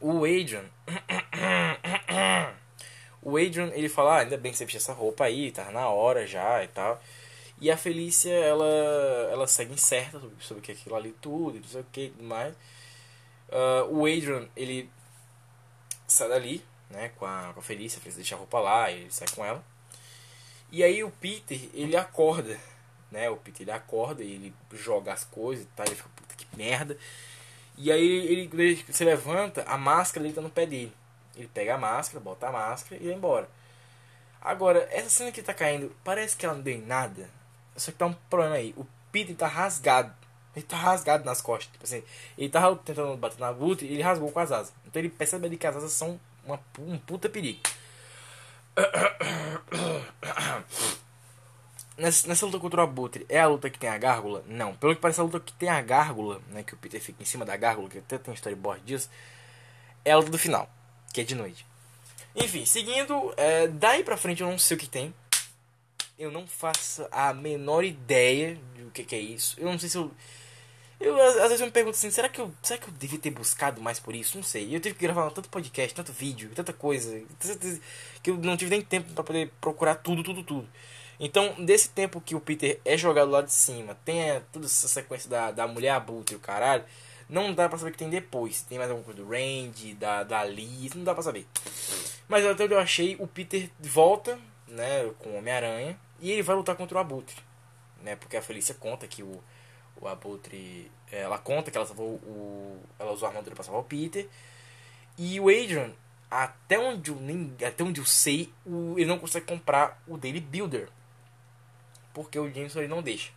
O Adrian. o Adrian, ele fala, ah, ainda bem que você vestiu essa roupa aí, tá na hora já e tal. E a Felícia, ela, ela segue incerta sobre, sobre o que é aquilo ali tudo, não sei o que e tudo mais. Uh, o Adrian, ele sai dali, né, com a, com a Felícia, a Felícia deixa a roupa lá, e ele sai com ela. E aí o Peter, ele acorda, né, o Peter ele acorda e ele joga as coisas e tal, ele fica, puta que merda. E aí ele, ele se levanta, a máscara ele tá no pé dele. Ele pega a máscara, bota a máscara e vai embora. Agora, essa cena que tá caindo, parece que ela não deu em nada. Só que tá um problema aí. O Peter tá rasgado. Ele tá rasgado nas costas. Tipo assim, ele tava tentando bater na luta e ele rasgou com as asas. Então ele percebe ali que as asas são uma, um puta perigo. Nessa, nessa luta contra o Abutre, é a luta que tem a gárgula? Não. Pelo que parece, a luta que tem a gárgula, né? Que o Peter fica em cima da gárgula, que até tem storyboard disso, é a luta do final, que é de noite. Enfim, seguindo, é, daí pra frente eu não sei o que tem. Eu não faço a menor ideia do que, que é isso. Eu não sei se eu. Eu, às vezes eu me pergunto assim, será que eu, será que eu devia ter buscado mais por isso? Não sei. Eu tive que gravar tanto podcast, tanto vídeo, tanta coisa, que eu não tive nem tempo para poder procurar tudo, tudo, tudo. Então, desse tempo que o Peter é jogado lá de cima, tem é, toda essa sequência da, da mulher abutre e o caralho, não dá pra saber o que tem depois. Tem mais alguma coisa do Randy, da, da Liz, não dá pra saber. Mas até onde eu achei, o Peter volta, né, com o Homem-Aranha, e ele vai lutar contra o Abutre. Né, porque a Felícia conta que o, o Abutre. Ela conta que ela salvou o. Ela usou a armadura pra salvar o Peter. E o Adrian, até onde eu, nem, até onde eu sei, o, ele não consegue comprar o Daily Builder. Porque o Jameson ele não deixa.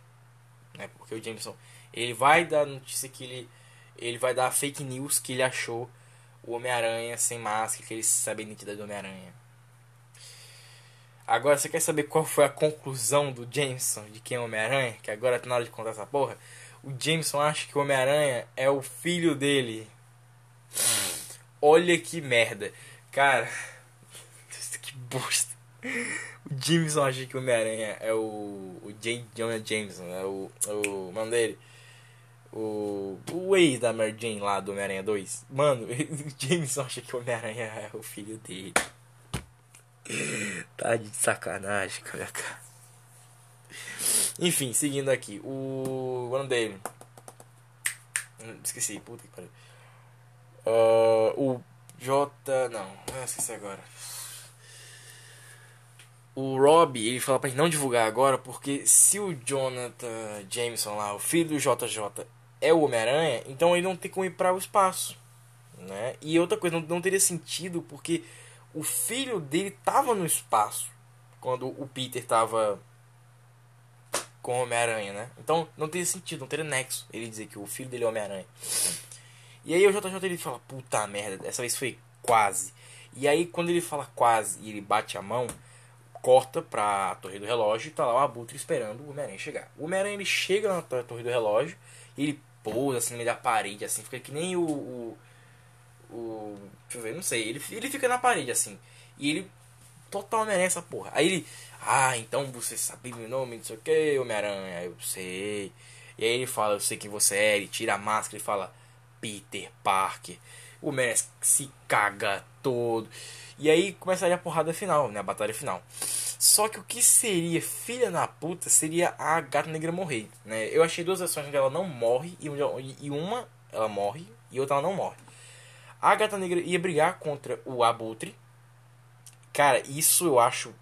Né? Porque o Jameson ele vai dar notícia que ele. Ele vai dar fake news que ele achou o Homem-Aranha sem máscara, que ele sabe a identidade do Homem-Aranha. Agora você quer saber qual foi a conclusão do Jameson de quem é Homem-Aranha? Que agora tá na hora de contar essa porra. O Jameson acha que o Homem-Aranha é o filho dele. Olha que merda. Cara, que bosta. O Jameson acha que o Homem-Aranha é o, o J. Jonah Jameson, é o, o mano dele. O, o ex da Mary Jane lá do Homem-Aranha 2. Mano, o Jameson acha que o Homem-Aranha é o filho dele. tá de sacanagem cara. Enfim, seguindo aqui. O. O nome dele. Esqueci, puta que pariu. Uh, o J. Não, ah, esqueci agora. O Rob, ele fala pra gente não divulgar agora, porque se o Jonathan Jameson lá, o filho do JJ, é o Homem-Aranha, então ele não tem como ir para o espaço. Né? E outra coisa, não, não teria sentido, porque o filho dele tava no espaço quando o Peter tava com o Homem-Aranha, né? Então não teria sentido, não teria nexo ele dizer que o filho dele é Homem-Aranha. E aí o JJ ele fala, puta merda, dessa vez foi quase. E aí quando ele fala quase e ele bate a mão, corta pra torre do relógio e tá lá o Abutre esperando o Homem-Aranha chegar. O Homem-Aranha ele chega na torre do relógio, ele pousa assim no meio da parede, assim, fica que nem o, o o. Deixa eu ver, não sei. Ele, ele fica na parede assim. E ele. Total merece essa porra. Aí ele. Ah, então você sabe meu nome, não sei o que, Homem-Aranha. Eu sei. E aí ele fala, eu sei quem você é. Ele tira a máscara e fala, Peter Parker. O Homem-Aranha se caga todo. E aí começaria a porrada final, né? A batalha final. Só que o que seria filha na puta seria a gata negra morrer, né? Eu achei duas versões onde ela não morre e uma ela morre e outra ela não morre. A Gata Negra ia brigar contra o Abutre. Cara, isso eu acho,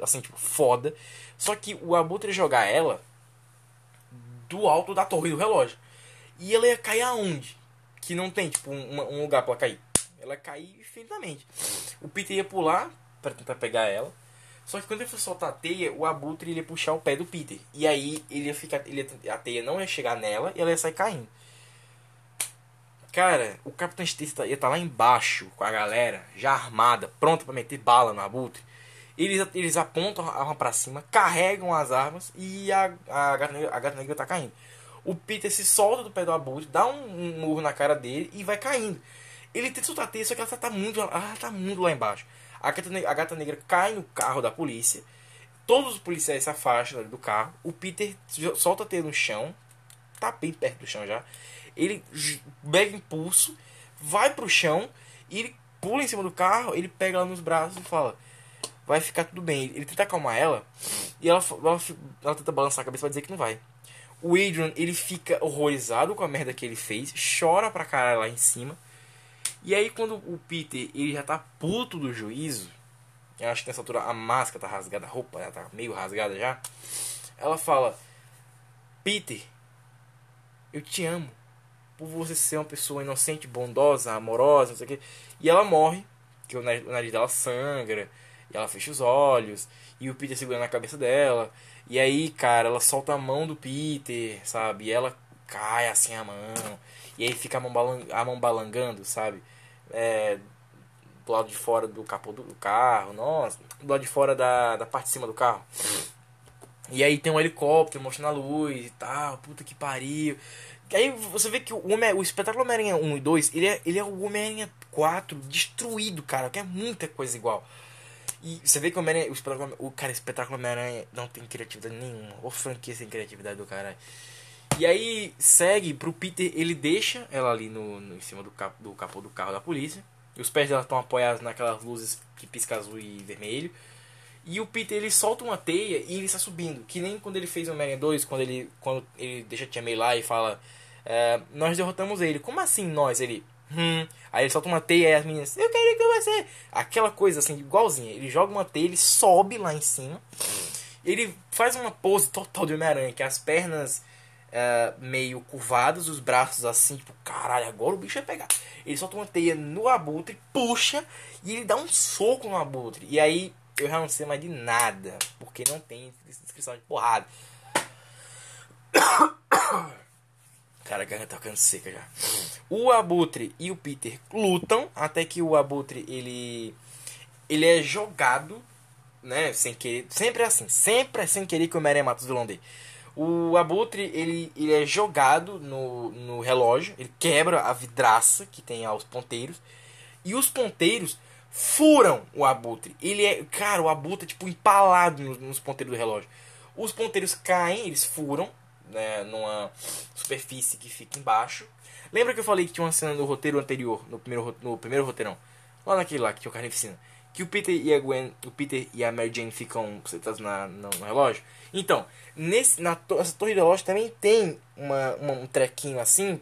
assim, tipo, foda. Só que o Abutre jogar ela do alto da torre do relógio. E ela ia cair aonde? Que não tem, tipo, um, um lugar pra ela cair. Ela ia cair infinitamente. O Peter ia pular para tentar pegar ela. Só que quando ele for soltar a teia, o Abutre ia puxar o pé do Peter. E aí ele ia ficar. Ele ia, a teia não ia chegar nela e ela ia sair caindo. Cara, o Capitão Stacy ia estar tá lá embaixo com a galera, já armada, pronta para meter bala no abutre. Eles, eles apontam a arma pra cima, carregam as armas e a, a, gata, negra, a gata negra tá caindo. O Peter se solta do pé do abutre, dá um, um murro na cara dele e vai caindo. Ele tenta soltar a só que ela tá muito, ela tá muito lá embaixo. A gata, negra, a gata negra cai no carro da polícia. Todos os policiais se afastam do carro. O Peter solta a teia no chão. Tá bem perto do chão já ele pega impulso, vai pro chão e ele pula em cima do carro, ele pega ela nos braços e fala: Vai ficar tudo bem. Ele tenta acalmar ela e ela, ela, ela tenta balançar a cabeça pra dizer que não vai. O Adrian, ele fica horrorizado com a merda que ele fez, chora pra caralho lá em cima. E aí quando o Peter, ele já tá puto do juízo, eu acho que nessa altura a máscara tá rasgada, a roupa já tá meio rasgada já. Ela fala: Peter, eu te amo. Por você ser uma pessoa inocente, bondosa, amorosa, não sei o quê. E ela morre, que o nariz, dela sangra, e ela fecha os olhos, e o Peter segura na cabeça dela. E aí, cara, ela solta a mão do Peter, sabe? E ela cai assim a mão. E aí fica a mão, balang a mão balangando, sabe? É, do lado de fora do capô do carro, nossa, do lado de fora da, da parte de cima do carro. E aí tem um helicóptero mostrando a luz e tal, puta que pariu. Aí você vê que o, Homem, o espetáculo Homem-Aranha 1 e 2, ele é, ele é o Homem-Aranha 4 destruído, cara, que é muita coisa igual. E você vê que o Homem-Aranha, o espetáculo, o cara, espetáculo Homem-Aranha não tem criatividade nenhuma. Ou franquia sem criatividade do cara. E aí segue pro Peter, ele deixa ela ali no, no em cima do, cap, do capô do carro da polícia. E os pés dela estão apoiados naquelas luzes que pisca azul e vermelho. E o Peter ele solta uma teia e ele está subindo. Que nem quando ele fez o Homem-Aranha 2, quando ele, quando ele deixa a Tia May lá e fala: é, Nós derrotamos ele. Como assim nós? Ele. Hum. Aí ele solta uma teia e as meninas, eu quero que você. Aquela coisa assim, igualzinha. Ele joga uma teia, ele sobe lá em cima. Ele faz uma pose total de Homem-Aranha, que as pernas é, meio curvadas, os braços assim, tipo, caralho, agora o bicho vai pegar. Ele solta uma teia no abutre, puxa e ele dá um soco no abutre. E aí eu já não sei mais de nada, porque não tem descrição de porrada. Cara, a garganta tá ficando seca já. O Abutre e o Peter lutam até que o Abutre ele ele é jogado, né, sem querer, sempre é assim, sempre é sem querer que o Homem-Aranha mata os vilão dele. O Abutre ele, ele é jogado no, no relógio, ele quebra a vidraça que tem aos ponteiros e os ponteiros furam o Abutre. Ele é, cara, o Abutre é tipo empalado nos, nos ponteiros do relógio. Os ponteiros caem, eles furam, né, numa superfície que fica embaixo. Lembra que eu falei que tinha uma cena no roteiro anterior, no primeiro, no primeiro roteirão? Lá naquele lá, que tinha o Carnificina. Que o Peter e a Gwen, o Peter e a Mary Jane ficam sentados na, no, no, relógio. Então, nesse, na to, essa torre de relógio também tem uma, uma, um trequinho assim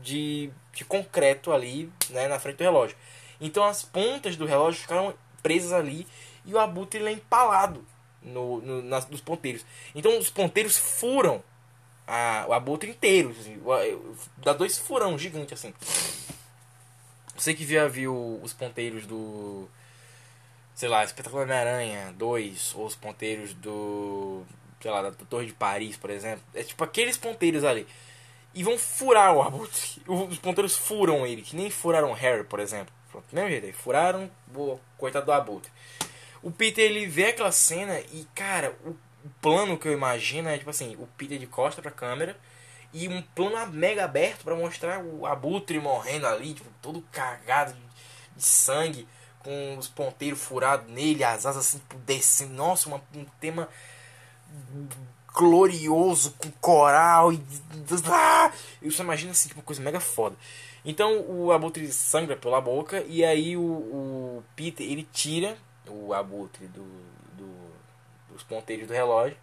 de, de concreto ali, né, na frente do relógio. Então as pontas do relógio ficaram presas ali e o abutre é empalado no, no, nas, nos ponteiros. Então os ponteiros furam a, o abutre inteiro. Assim, dá dois furão gigante assim. Você que já viu os ponteiros do. Sei lá, Espetacular Homem-Aranha 2, ou os ponteiros do. Sei lá, da Torre de Paris, por exemplo. É tipo aqueles ponteiros ali. E vão furar o abutre. Os ponteiros furam ele, que nem furaram Harry, por exemplo. Pronto, mesmo jeito, furaram o coitado do abutre. O Peter ele vê aquela cena e, cara, o o plano que eu imagino é tipo assim, o Peter de costa pra câmera e um plano mega aberto para mostrar o abutre morrendo ali, tipo, todo cagado de, de, sangue, com os ponteiros furados nele, as asas assim, descendo. Nossa, uma, um tema glorioso com coral e. Ah! Eu só imagino assim, tipo, uma coisa mega foda. Então o abutre sangra pela boca e aí o, o Peter ele tira o abutre do, os ponteiros do relógio.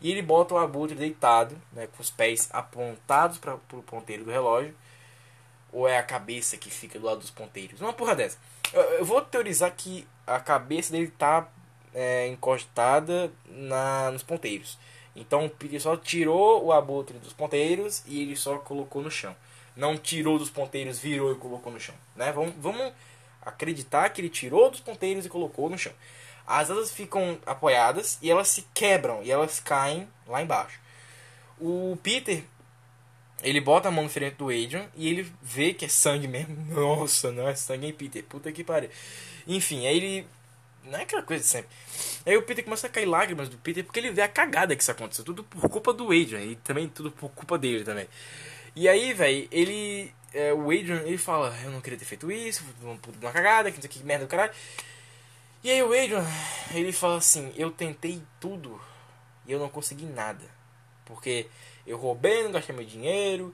E ele bota o abutre deitado, né, com os pés apontados para o ponteiro do relógio. Ou é a cabeça que fica do lado dos ponteiros? Uma porra dessa. Eu, eu vou teorizar que a cabeça dele tá é, encostada na, nos ponteiros. Então ele só tirou o abutre dos ponteiros e ele só colocou no chão. Não tirou dos ponteiros, virou e colocou no chão. Né? Vamos, vamos acreditar que ele tirou dos ponteiros e colocou no chão as asas ficam apoiadas e elas se quebram e elas caem lá embaixo. O Peter, ele bota a mão diferente do Adrian e ele vê que é sangue mesmo. Nossa, não é sangue, hein, Peter? Puta que pariu. Enfim, aí ele. Não é aquela coisa de sempre. Aí o Peter começa a cair lágrimas do Peter porque ele vê a cagada que isso aconteceu. Tudo por culpa do Adrian e também tudo por culpa dele também. E aí, velho, ele. É, o Adrian, ele fala: Eu não queria ter feito isso, uma cagada, que que merda do caralho. E aí o Adrian, ele fala assim, eu tentei tudo e eu não consegui nada. Porque eu roubei, não gastei meu dinheiro,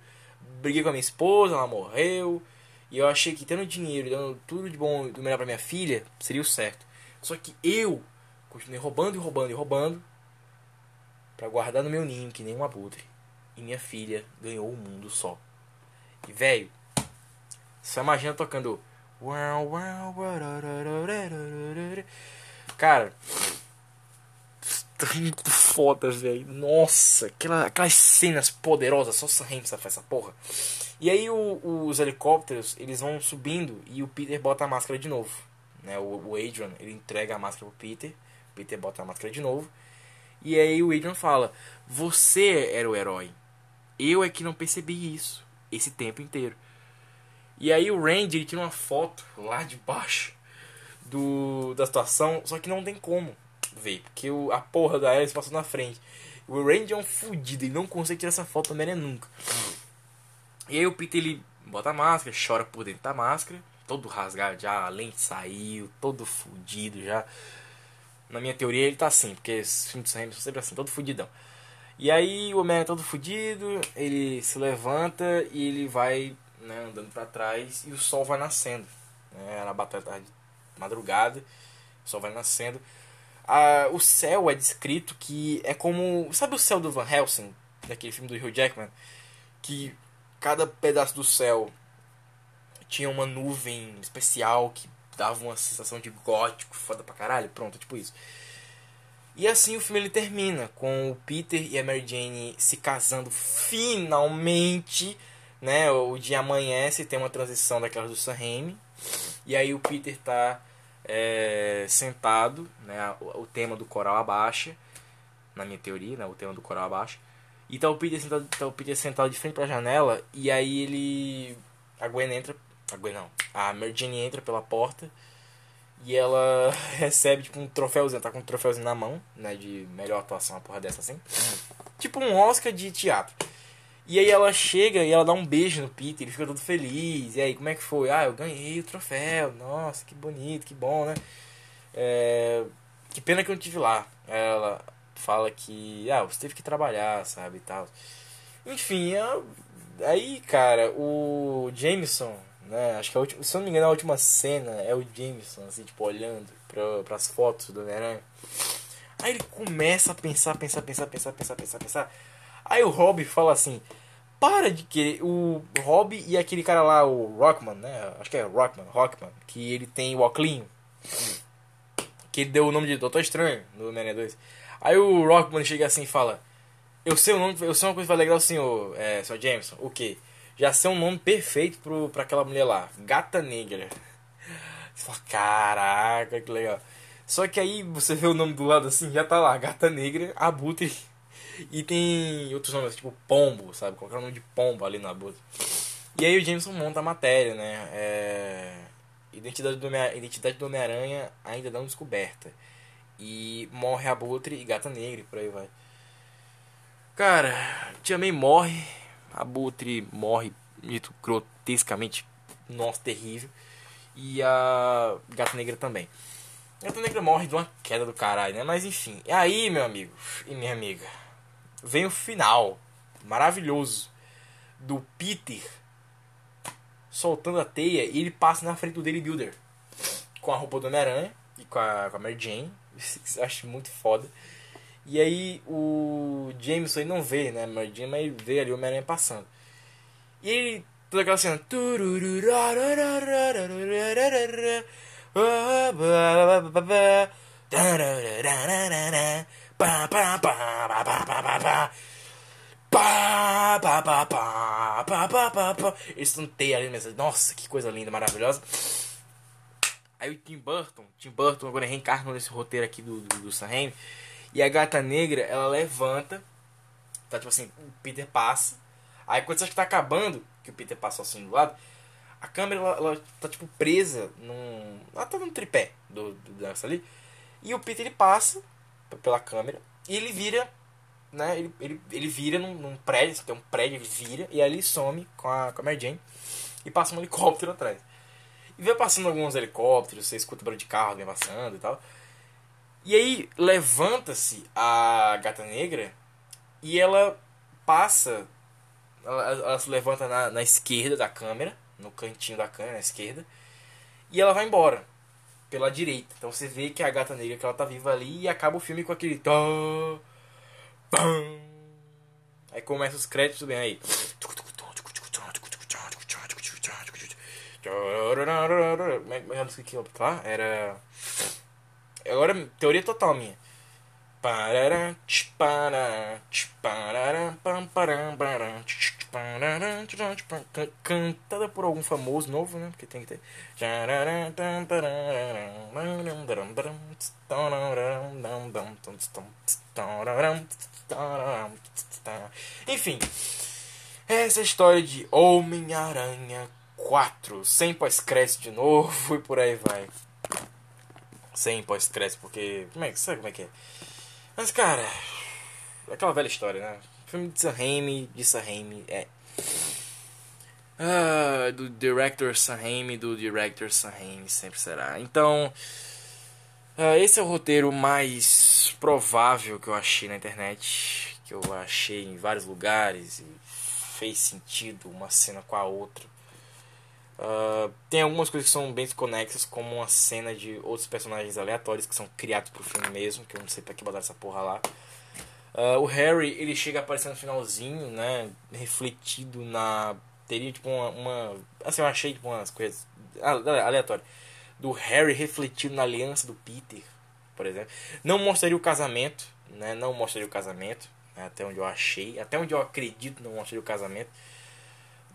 briguei com a minha esposa, ela morreu. E eu achei que tendo dinheiro e dando tudo de bom do melhor pra minha filha, seria o certo. Só que eu continuei roubando e roubando e roubando para guardar no meu ninho que nem um abutre. E minha filha ganhou o mundo só. E velho, só imagina tocando Cara, foda, velho. Nossa, aquela, aquelas cenas poderosas, só Sam Raimi sabe essa porra. E aí o, os helicópteros, eles vão subindo e o Peter bota a máscara de novo. Né? O, o Adrian, ele entrega a máscara pro Peter, o Peter bota a máscara de novo. E aí o Adrian fala: Você era o herói. Eu é que não percebi isso esse tempo inteiro. E aí o Randy ele tira uma foto lá de baixo do, da situação, só que não tem como ver, porque o, a porra da Alice passou na frente. O Randy é um fudido, ele não consegue tirar essa foto também, né, nunca. E aí o Peter ele bota a máscara, chora por dentro da máscara, todo rasgado já, a lente saiu, todo fudido já. Na minha teoria ele tá assim, porque os filmes de são sempre assim, todo fudidão. E aí o Homem é todo fudido, ele se levanta e ele vai né, andando para trás e o sol vai nascendo. Né, era batalha tarde, madrugada, o sol vai nascendo. Ah, o céu é descrito que é como. Sabe o céu do Van Helsing, daquele filme do Hugh Jackman? Que cada pedaço do céu tinha uma nuvem especial que dava uma sensação de gótico, foda pra caralho. Pronto, tipo isso. E assim o filme ele termina com o Peter e a Mary Jane se casando finalmente, né? O dia amanhece, tem uma transição daquelas do Sam Raimi. E aí o Peter tá é, sentado, né? O, tema do coral abaixa, na minha teoria, né? O tema do coral abaixa. E tá o Peter sentado, tá o Peter sentado de frente pra janela e aí ele a Gwen entra, a Gwen não, a Mary entra pela porta e ela recebe, tipo, um troféuzinho. Tá com um troféuzinho na mão, né? De melhor atuação, uma porra dessa assim. Tipo um Oscar de teatro. E aí ela chega e ela dá um beijo no Peter, ele fica todo feliz. E aí, como é que foi? Ah, eu ganhei o troféu. Nossa, que bonito, que bom, né? É... Que pena que eu não tive lá. Ela fala que, ah, você teve que trabalhar, sabe, e tal. Enfim, aí, cara, o Jameson, né? Acho que a última, se eu não me engano, a última cena é o Jameson, assim, tipo, olhando para as fotos do Homem-Aranha. Aí ele começa a pensar, pensar, pensar, pensar, pensar, pensar, pensar. Aí o Rob fala assim: para de querer. O Rob e aquele cara lá, o Rockman, né? Acho que é Rockman, Rockman, que ele tem o Oclinho. Que deu o nome de Doutor Estranho no Homem-Aranha 2. Aí o Rockman chega assim e fala: Eu sei o nome, eu sei uma coisa que vai legal, senhor, é, senhor Jameson. O quê? já ser um nome perfeito pro, pra aquela mulher lá. Gata Negra. Você fala, caraca, que legal. Só que aí você vê o nome do lado assim, já tá lá, Gata Negra, Abutre. E tem outros nomes, tipo Pombo, sabe? Qualquer nome de Pombo ali no Abutre. E aí o Jameson monta a matéria, né? É... Identidade do Homem-Aranha ainda não descoberta. E morre Abutre e Gata Negra e por aí vai. Cara, Tia May morre Abutre morre dito grotescamente, nossa, terrível. E a Gata Negra também. Gata Negra morre de uma queda do caralho, né? Mas enfim. E aí, meu amigo e minha amiga, vem o final maravilhoso do Peter soltando a teia e ele passa na frente do Daily Builder com a roupa do Homem-Aranha e com a, com a Mary Jane. Eu acho muito foda. E aí o Jameson não vê, né, Mary Jane, mas vê ali o Homem-Aranha passando. E ele, toda aquela cena. Eles estão ali mesmo. Nossa, que coisa linda, maravilhosa. Aí o Tim Burton, Tim Burton agora reencarnou nesse roteiro aqui do, do, do Sam Raimi e a gata negra, ela levanta. Tá tipo assim, o Peter passa. Aí quando você acha que tá acabando, que o Peter passou assim do lado, a câmera ela, ela tá tipo presa num. Ela tá num tripé do, do dessa ali. E o Peter ele passa pela câmera e ele vira. Né, ele, ele, ele vira num, num prédio, tem um prédio, ele vira e ali some com a, com a Mary Jane e passa um helicóptero atrás. E vem passando alguns helicópteros, você escuta o barulho de carro vem passando e tal. E aí levanta-se a gata negra e ela passa. Ela, ela se levanta na, na, esquerda da câmera, no cantinho da câmera, na esquerda, e ela vai embora pela direita. Então você vê que a gata negra que ela tá viva ali e acaba o filme com aquele. Aí começa os créditos bem aí. Como é que a música que tá? Era. Agora, teoria total minha. Parará, tch, parará, tch, parará, Cantada por algum famoso novo, né? Porque tem que ter. Enfim, essa é história de Homem-Aranha 4, sem pós-crédito de novo e por aí vai. Sem pós-crédito, porque. Como é que sabe como é que é? Mas, cara, é aquela velha história, né? Filme de Sam Raimi, de Sam Raimi, é. Ah, do director Sam Raimi, do director Sam Raimi, sempre será. Então, ah, esse é o roteiro mais provável que eu achei na internet, que eu achei em vários lugares e fez sentido uma cena com a outra. Ah, tem algumas coisas que são bem desconexas, como uma cena de outros personagens aleatórios que são criados pro filme mesmo, que eu não sei pra que botaram essa porra lá. Ah, o Harry, ele chega a aparecer no finalzinho, né? Refletido na. Teria tipo uma. uma assim, eu achei tipo umas coisas ale- aleatórias. Do Harry refletido na aliança do Peter, por exemplo. Não mostraria o casamento, né? Não mostraria o casamento, né? até onde eu achei. Até onde eu acredito, não mostraria o casamento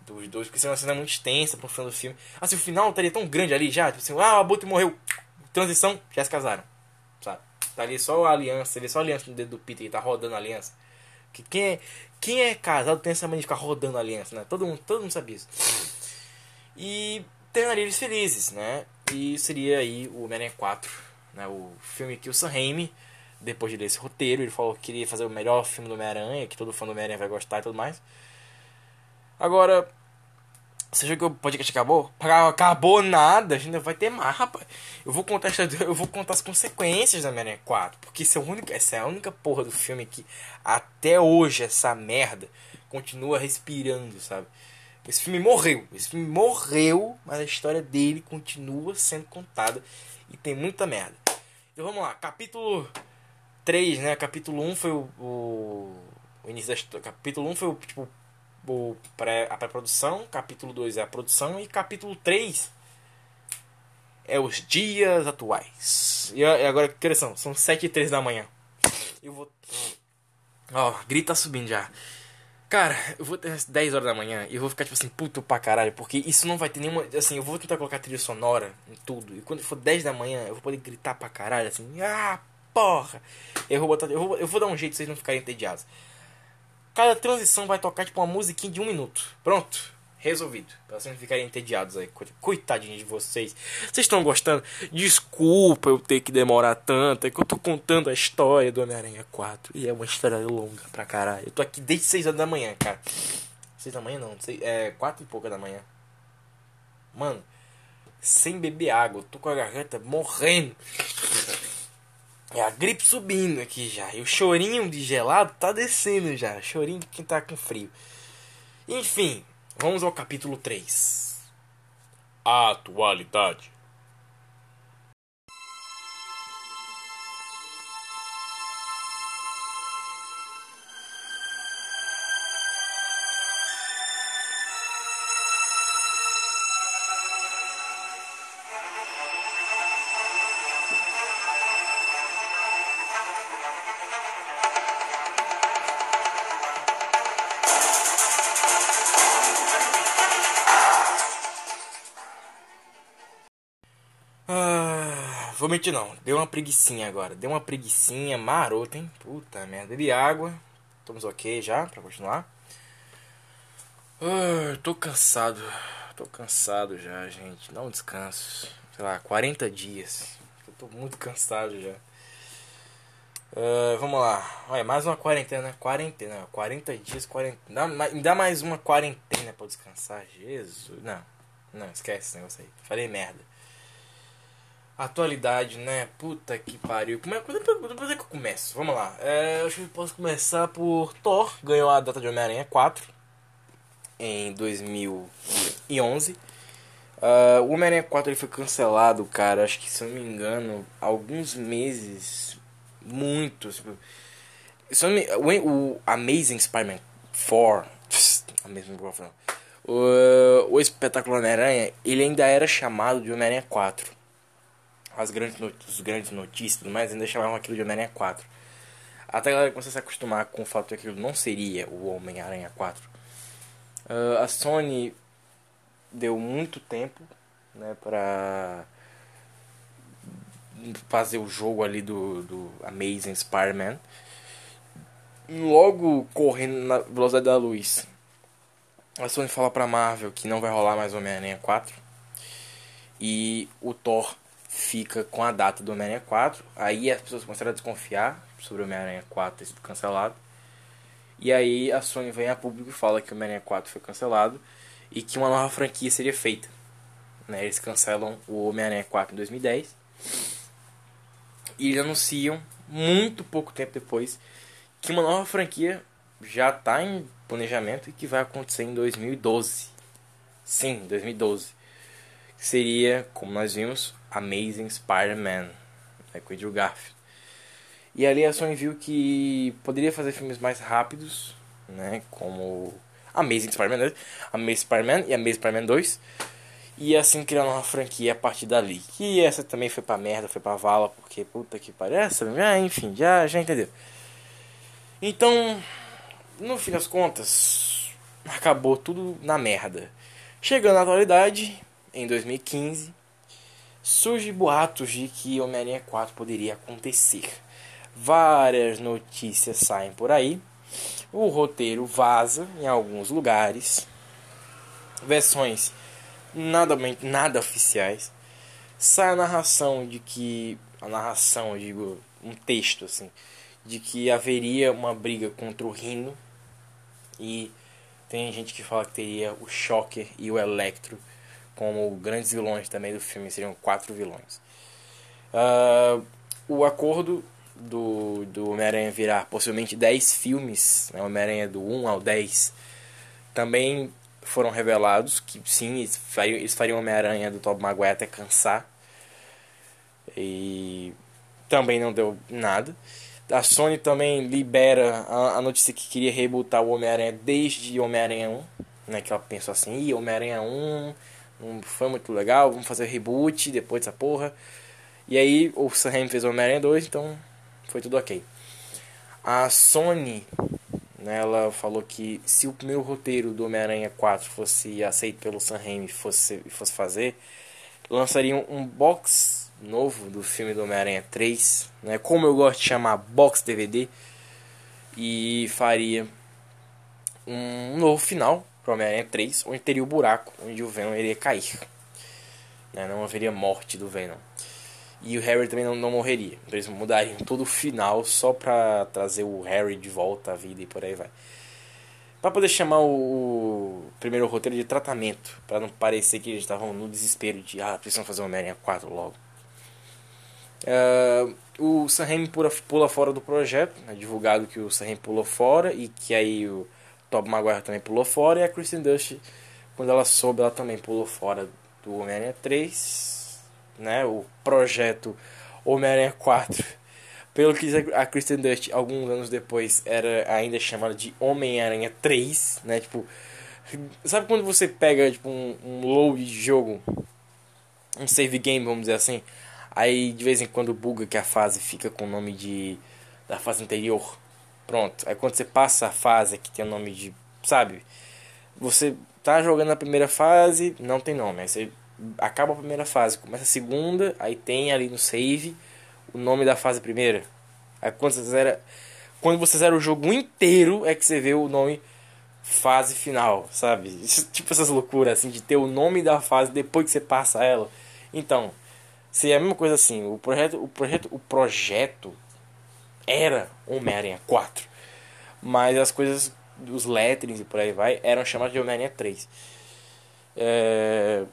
dos dois, porque isso é uma cena muito extensa pro final do filme. Assim, o final estaria tão grande ali já, tipo assim, ah, o Abutre morreu, transição, já se casaram? Tá ali só a aliança, vê só a aliança no dedo do Peter, que tá rodando a aliança. Que quem é, quem é casado tem essa mania de ficar rodando a aliança, né? Todo mundo, todo mundo sabe isso. E terminaria eles felizes, né? E seria aí o Homem-Aranha 4, né? O filme que o Sam Raimi, depois de ler esse roteiro, ele falou que queria fazer o melhor filme do Homem-Aranha, que todo fã do Homem-Aranha vai gostar e tudo mais. Agora, você achou que o podcast acabou? Acabou nada, a gente vai ter mais, rapaz. Eu vou contar, eu vou contar as consequências da Homem-Aranha 4. Porque é o único, essa é a única porra do filme que até hoje essa merda continua respirando, sabe? Esse filme morreu. Esse filme morreu, mas a história dele continua sendo contada. E tem muita merda. Então vamos lá, capítulo 3, né? Capítulo 1 foi o, o, o início da história. Capítulo 1 foi o tipo o pré, a pré-produção, capítulo 2 é a produção e capítulo 3 é os dias atuais. E agora, que são? São 7 e 3 da manhã. Eu vou. Ó, grita subindo já. Cara, eu vou ter 10 horas da manhã e eu vou ficar tipo assim, puto pra caralho, porque isso não vai ter nenhuma. Assim, eu vou tentar colocar trilha sonora em tudo. E quando for 10 da manhã, eu vou poder gritar pra caralho, assim, ah, porra! Eu vou botar. Eu vou, eu vou dar um jeito pra vocês não ficarem entediados. Cada transição vai tocar tipo uma musiquinha de um minuto. Pronto. Resolvido. Pra vocês não ficarem entediados aí. Co- Coitadinho de vocês. Vocês estão gostando? Desculpa eu ter que demorar tanto. É que eu tô contando a história do Homem-Aranha 4. E é uma história longa pra caralho. Eu tô aqui desde 6 horas da manhã, cara. 6 da manhã não. sei- É 4 e pouca da manhã. Mano. Sem beber água. Eu tô com a garganta morrendo. É a gripe subindo aqui já. E o chorinho de gelado tá descendo já. Chorinho de quem tá com frio. Enfim, vamos ao capítulo 3. Atualidade. Mentir não. Deu uma preguiçinha agora. Deu uma preguiçinha marota, hein? Puta merda. Bebi água. Estamos ok já pra continuar. Ah, tô cansado. Tô cansado já, gente. Dá um descanso. Sei lá, 40 dias. Eu tô muito cansado já. Ah, vamos lá. Olha, mais uma quarentena. Quarentena. 40 dias, 40. Dá, dá mais uma quarentena pra descansar. Jesus. Não. Não, esquece esse negócio aí. Falei merda. Atualidade, né? Puta que pariu. Como é, quando, é- quando é que eu começo? Vamos lá. É, acho que eu posso começar por Thor. Ganhou a data de Homem-Aranha 4 em 2011. Ah, o Homem-Aranha 4 ele foi cancelado, cara. Acho que se eu não me engano, alguns meses. Muitos. Tipo, se eu me- o, o Amazing Spider-Man 4. Amazing Spider-Man 4. O, o espetáculo Homem-Aranha, ele ainda era chamado de Homem-Aranha 4 as grandes, not- os grandes notícias e tudo mais ainda chamavam aquilo de Homem-Aranha 4. Até a galera começar a se acostumar com o fato de que aquilo não seria o Homem-Aranha 4. Uh, a Sony deu muito tempo né, para fazer o jogo ali do, do Amazing Spider-Man. Logo correndo na velocidade da luz, a Sony fala pra Marvel que não vai rolar mais Homem-Aranha 4. E o Thor fica com a data do Homem-Aranha 4. Aí as pessoas começaram a desconfiar sobre o Homem-Aranha 4 ter sido cancelado. E aí a Sony vem a público e fala que o Homem-Aranha 4 foi cancelado e que uma nova franquia seria feita. Né? Eles cancelam o Homem-Aranha 4 em 2010 e eles anunciam muito pouco tempo depois que uma nova franquia já está em planejamento e que vai acontecer em 2012. Sim, 2012. Seria, como nós vimos, Amazing Spider-Man, né, com Andrew Garfield. E ali a Sony viu que poderia fazer filmes mais rápidos, né, como Amazing Spider-Man, Amazing Spider-Man e Amazing Spider-Man 2. E assim criar uma franquia a partir dali. Que essa também foi pra merda, foi pra vala, porque puta que parece. Ah, enfim, já, já entendeu. Então, no fim das contas, acabou tudo na merda. Chegando na atualidade, em 2015, surge boatos de que Homem-Aranha 4 poderia acontecer. Várias notícias saem por aí. O roteiro vaza em alguns lugares. Versões nada, nada oficiais. Sai a narração de que. A narração, eu digo, um texto assim. De que haveria uma briga contra o Rino. E tem gente que fala que teria o Shocker e o Electro como grandes vilões também do filme. Seriam quatro vilões. Uh, o acordo do, do Homem-Aranha virar possivelmente 10 filmes, né, Homem-Aranha do 1 ao 10, também foram revelados que sim, eles fariam, fariam Homem-Aranha do Tobey Maguire até cansar. E também não deu nada. A Sony também libera a, a notícia que queria rebootar o Homem-Aranha desde Homem-Aranha 1. Né, que ela pensou assim, Homem-Aranha 1 não foi muito legal, vamos fazer reboot depois dessa porra. E aí o Sam Raimi fez Homem-Aranha 2, então foi tudo ok. A Sony né, ela falou que se o primeiro roteiro do Homem-Aranha 4 fosse aceito pelo Sam Raimi fosse fosse fazer, lançariam um box novo do filme do Homem-Aranha 3, né, como eu gosto de chamar box DVD, e faria um novo final para Homem-Aranha 3, onde teria o buraco onde o Venom iria cair. Né, não haveria morte do Venom. E o Harry também não, não morreria. Então eles mudariam todo o final só pra trazer o Harry de volta à vida e por aí vai. Pra poder chamar o, o primeiro roteiro de tratamento. para não parecer que eles estavam no desespero de ah, precisam fazer uma Homem-Aranha 4 logo. Uh, o Sam Raimi pula, pula fora do projeto. É divulgado que o Sam Raimi pulou fora e que aí o Tobey Maguire também pulou fora. E a Kristen Dust, quando ela soube, ela também pulou fora do Homem-Aranha 3 né, o projeto Homem-Aranha 4, pelo que a Kristen Dust alguns anos depois era ainda chamada de Homem-Aranha 3, né, tipo, sabe quando você pega tipo um, um load de jogo, um save game, vamos dizer assim, aí de vez em quando buga que a fase fica com o nome de da fase anterior. Pronto. Aí quando você passa a fase que tem o nome de, sabe? Você tá jogando a primeira fase, não tem nome. Aí você acaba a primeira fase, começa a segunda, aí tem ali no save o nome da fase primeira. Aí quando você zera, quando você zera o jogo inteiro é que você vê o nome fase final, sabe? Tipo essas loucuras assim de ter o nome da fase depois que você passa ela. Então, se é a mesma coisa assim, o projeto, o projeto, o projeto era Homem-Aranha 4. Mas as coisas dos letterings e por aí vai eram chamadas de Homem-Aranha 3. É,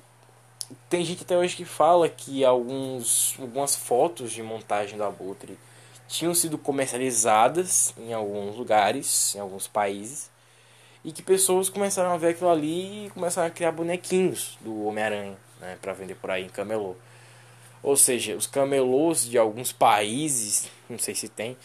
tem gente até hoje que fala que alguns, algumas fotos de montagem do Abutre tinham sido comercializadas em alguns lugares, em alguns países, e que pessoas começaram a ver aquilo ali e começaram a criar bonequinhos do Homem-Aranha né, para vender por aí em camelô. Ou seja, os camelôs de alguns países, não sei se tem,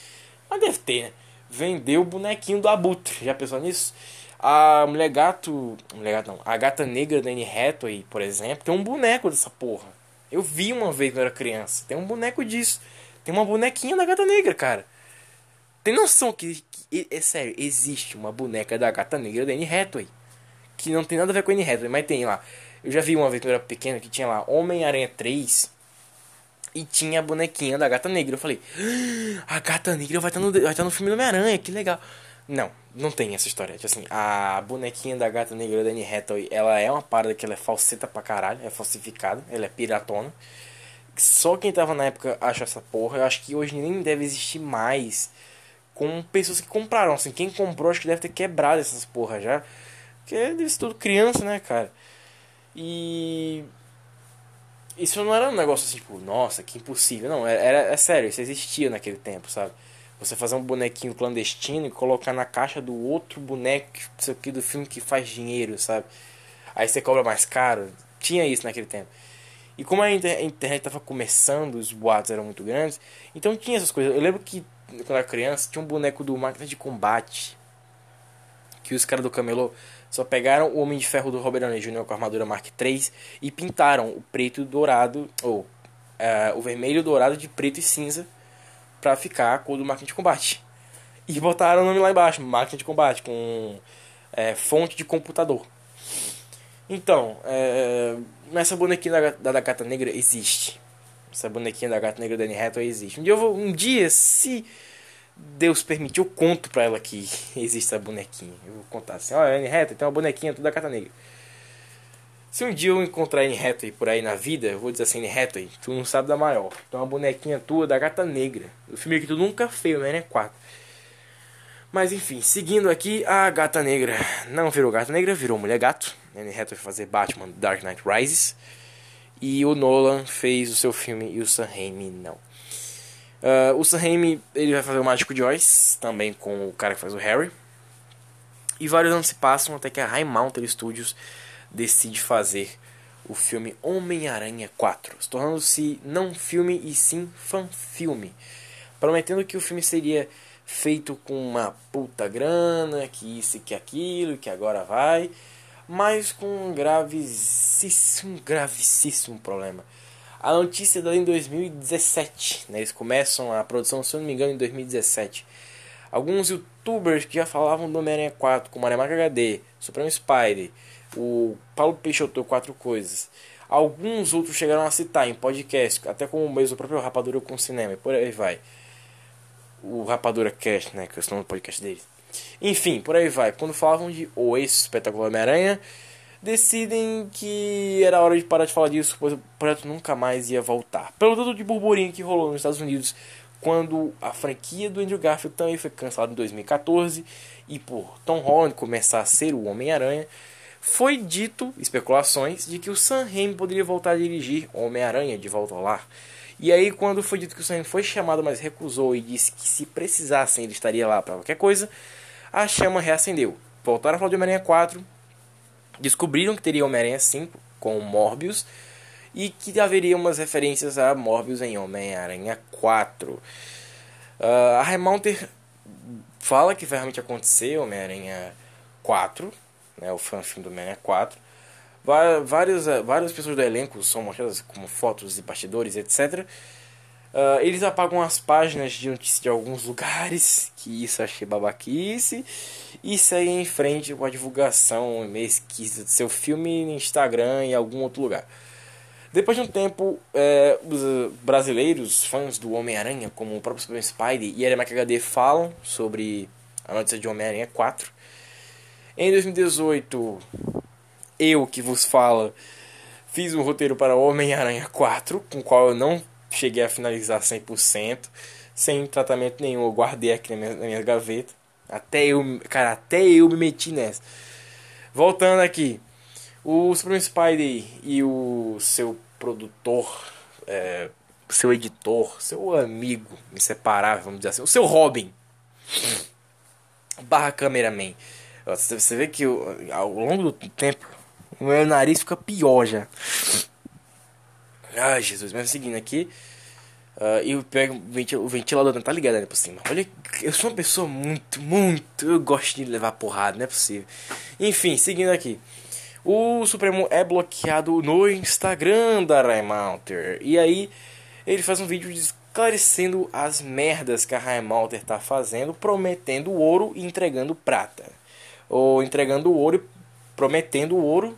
mas deve ter, né? Vendeu o bonequinho do Abutre. Já pensou nisso? A mulher gato. Mulher gato não. A gata negra da Anne Hathaway, por exemplo, tem um boneco dessa porra. Eu vi uma vez quando era criança. Tem um boneco disso. Tem uma bonequinha da gata negra, cara. Tem noção que, que, é sério, existe uma boneca da gata negra da Anne Hathaway. Que não tem nada a ver com Anne Hathaway, mas tem lá. Eu já vi uma vez quando eu era pequeno que tinha lá Homem-Aranha 3 e tinha a bonequinha da gata negra. Eu falei, ah, a gata negra vai estar no, vai estar no filme do Homem-Aranha, que legal. Não, não tem essa história. Tipo assim, a bonequinha da gata negra da Anne Hathaway, ela é uma parada que ela é falseta pra caralho, é falsificada, ela é piratona. Só quem tava na época acha essa porra. Eu acho que hoje nem deve existir mais com pessoas que compraram. Assim, quem comprou acho que deve ter quebrado essas porra já. Porque deve ser tudo criança, né, cara? E. Isso não era um negócio assim, tipo, nossa, que impossível. Não, era, era é sério, isso existia naquele tempo, sabe? Você fazer um bonequinho clandestino e colocar na caixa do outro boneco isso aqui do filme que faz dinheiro, sabe? Aí você cobra mais caro. Tinha isso naquele tempo. E como a internet estava começando, os boatos eram muito grandes, então tinha essas coisas. Eu lembro que quando eu era criança tinha um boneco do Máquina de Combate que os caras do Camelô só pegaram o Homem de Ferro do Robert Downey Jr. com a armadura Mark III e pintaram o preto e dourado, ou uh, o vermelho dourado de preto e cinza pra ficar a cor do Máquina de Combate. E botaram o nome lá embaixo, Máquina de Combate, com é, fonte de computador. Então, é, essa bonequinha da, da, da, Gata Negra existe. Essa bonequinha da Gata Negra da Anne Hathaway existe. Um dia, vou, um dia, se Deus permitir, eu conto pra ela que existe essa bonequinha. Eu vou contar assim, olha, Anne Hathaway tem uma bonequinha toda da Gata Negra. Se um dia eu encontrar Anne Hathaway por aí na vida, eu vou dizer assim, Anne Hathaway, tu não sabe da maior. É uma bonequinha tua da Gata Negra. O filme que tu nunca fez, né? 4. Mas enfim, seguindo aqui, a Gata Negra não virou Gata Negra, virou Mulher Gato. Anne Hathaway fazer Batman Dark Knight Rises. E o Nolan fez o seu filme e o Sam Raimi não. Uh, o Sam Raimi ele vai fazer o Mágico de Oz, também com o cara que faz o Harry. E vários anos se passam até que a High Mountain Studios decide fazer o filme Homem-Aranha 4, tornando-se não filme e sim fan-filme, prometendo que o filme seria feito com uma puta grana, que isso que aquilo, que agora vai, mas com um gravíssimo, gravíssimo problema. A notícia é em 2017, né? eles começam a produção, se eu não me engano, em 2017. Alguns youtubers que já falavam do Homem-Aranha 4, como Aremaca HD, Supremo Spider, o Paulo Peixoto, Quatro Coisas. Alguns outros chegaram a citar em podcast, até como o próprio Rapadura com Cinema, e por aí vai. O Rapadura Cast, né, que é o nome do podcast deles. Enfim, por aí vai. Quando falavam de O Espetacular Homem-Aranha, decidem que era hora de parar de falar disso, pois o projeto nunca mais ia voltar. Pelo tanto de burburinho que rolou nos Estados Unidos quando a franquia do Andrew Garfield também foi cancelada em 2014 e por Tom Holland começar a ser o Homem-Aranha, foi dito, especulações, de que o Sam Raimi poderia voltar a dirigir Homem-Aranha de Volta ao Lar. E aí, quando foi dito que o Sam Raimi foi chamado, mas recusou e disse que se precisassem ele estaria lá para qualquer coisa, a chama reacendeu. Voltaram a falar de Homem-Aranha 4, descobriram que teria Homem-Aranha 5 com Morbius e que haveria umas referências a Morbius em Homem-Aranha 4. Uh, a Remonter fala que vai realmente acontecer Homem-Aranha 4, né, o fanfilme do Homem-Aranha 4. Várias, várias pessoas do elenco são mostradas como fotos e bastidores, etc. Uh, eles apagam as páginas de notícias de alguns lugares, que isso achei babaquice, e seguem em frente com a divulgação meio esquisita do seu filme no Instagram e algum outro lugar. Depois de um tempo, é, os brasileiros, fãs do Homem-Aranha, como o próprio Super Spidey e a HD, falam sobre a notícia de Homem-Aranha 4. Em 2018, eu que vos falo, fiz um roteiro para Homem-Aranha 4, com o qual eu não cheguei a finalizar 100%, sem tratamento nenhum. Eu guardei aqui na minha, na minha gaveta. Até eu, cara, até eu me meti nessa. Voltando aqui. O Supreme Spider e o seu produtor, é, seu editor, seu amigo inseparável, vamos dizer assim, o seu Robin, barra cameraman. Você vê que ao longo do tempo o meu nariz fica pior já. Ai Jesus, mas seguindo aqui. Uh, eu pego o ventilador, não tá ligado né, por cima. Olha, eu sou uma pessoa muito, muito. Eu gosto de levar porrada, não é possível. Enfim, seguindo aqui. O Supremo é bloqueado no Instagram da Raymounter. E aí ele faz um vídeo esclarecendo as merdas que a Heimalter tá fazendo, prometendo ouro e entregando prata. Ou entregando ouro e prometendo ouro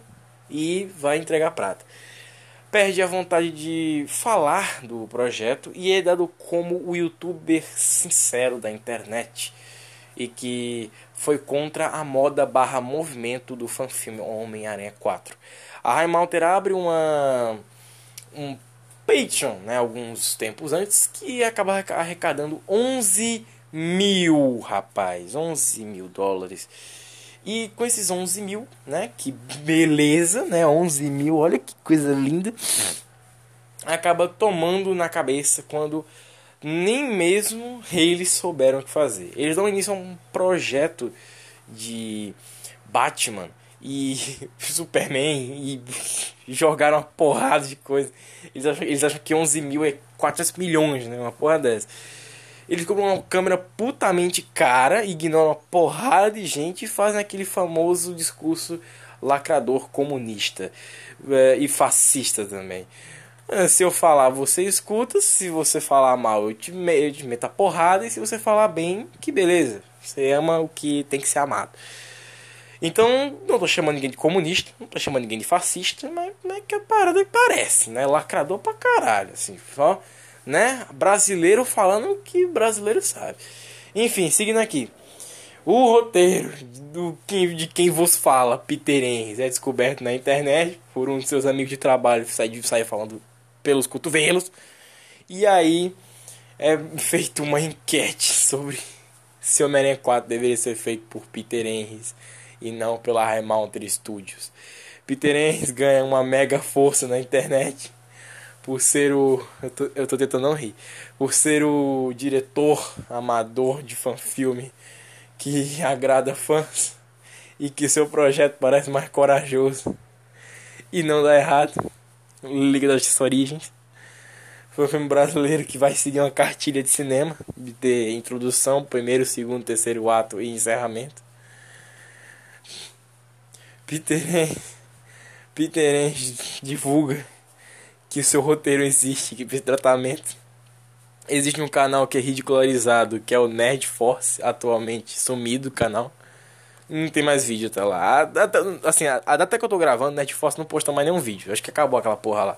e vai entregar prata. Perde a vontade de falar do projeto e é dado como o youtuber sincero da internet e que foi contra a moda barra movimento do fanfilme Homem-Aranha 4. A Heimalter abre uma um Patreon, né, alguns tempos antes, que acaba arrecadando 11 mil, rapaz, 11 mil dólares. E com esses 11 mil, né, que beleza, né, 11 mil, olha que coisa linda, acaba tomando na cabeça quando nem mesmo eles souberam o que fazer. Eles dão início a um projeto de Batman e Superman e jogaram uma porrada de coisa. Eles acham, eles acham que 11 mil é 400 milhões, né? Uma porra dessa. Eles compram uma câmera putamente cara, ignoram uma porrada de gente e fazem aquele famoso discurso lacrador comunista é, e fascista também. É, se eu falar, você escuta. Se você falar mal, eu te, eu te meto a porrada. E se você falar bem, que beleza. Você ama o que tem que ser amado. Então, não tô chamando ninguém de comunista, não tô chamando ninguém de fascista, mas, é que a parada parece, né? Lacrador pra caralho, assim, só, né? Brasileiro falando o que brasileiro sabe. Enfim, seguindo aqui. O roteiro do, de quem vos fala, Peter Henry, é descoberto na internet por um de seus amigos de trabalho, sai, sai falando pelos cotovelos. E aí é feita uma enquete sobre se Homem-Aranha 4 deveria ser feito por Peter Henry e não pela Mountain Studios. Peter Enns ganha uma mega força na internet por ser o. Eu tô, eu tô tentando não rir. Por ser o diretor amador de fanfilme que agrada fãs e que seu projeto parece mais corajoso e não dá errado. Liga da Justiça Origens. Foi um filme brasileiro que vai seguir uma cartilha de cinema, de introdução, primeiro, segundo, terceiro ato e encerramento. Peter Peter divulga que o seu roteiro existe, que precisa de tratamento. Existe um canal que é ridicularizado, que é o Nerd Force, atualmente sumido o canal. Não tem mais vídeo até lá. A data, assim, a, a data que eu tô gravando, Nerd Force não posta mais nenhum vídeo. Acho que acabou aquela porra lá.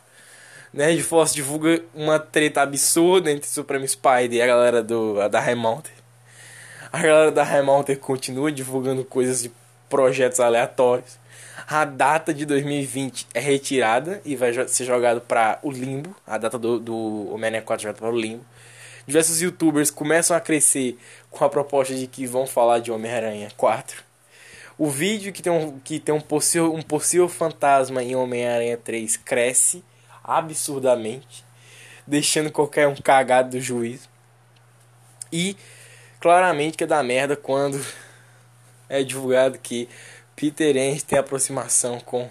Nerd Force divulga uma treta absurda entre Supreme Spider e a galera do, a da Mountain. A galera da Mountain continua divulgando coisas de projetos aleatórios a data de 2020 é retirada e vai ser jogado para o limbo. A data do, do Homem-Aranha 4 jogada para o limbo. Diversos youtubers começam a crescer com a proposta de que vão falar de Homem-Aranha 4. O vídeo que tem um, que tem um, possível, um possível fantasma em Homem-Aranha 3 cresce absurdamente, deixando qualquer um cagado do juízo. E claramente que dá merda quando é divulgado que Peter End tem aproximação com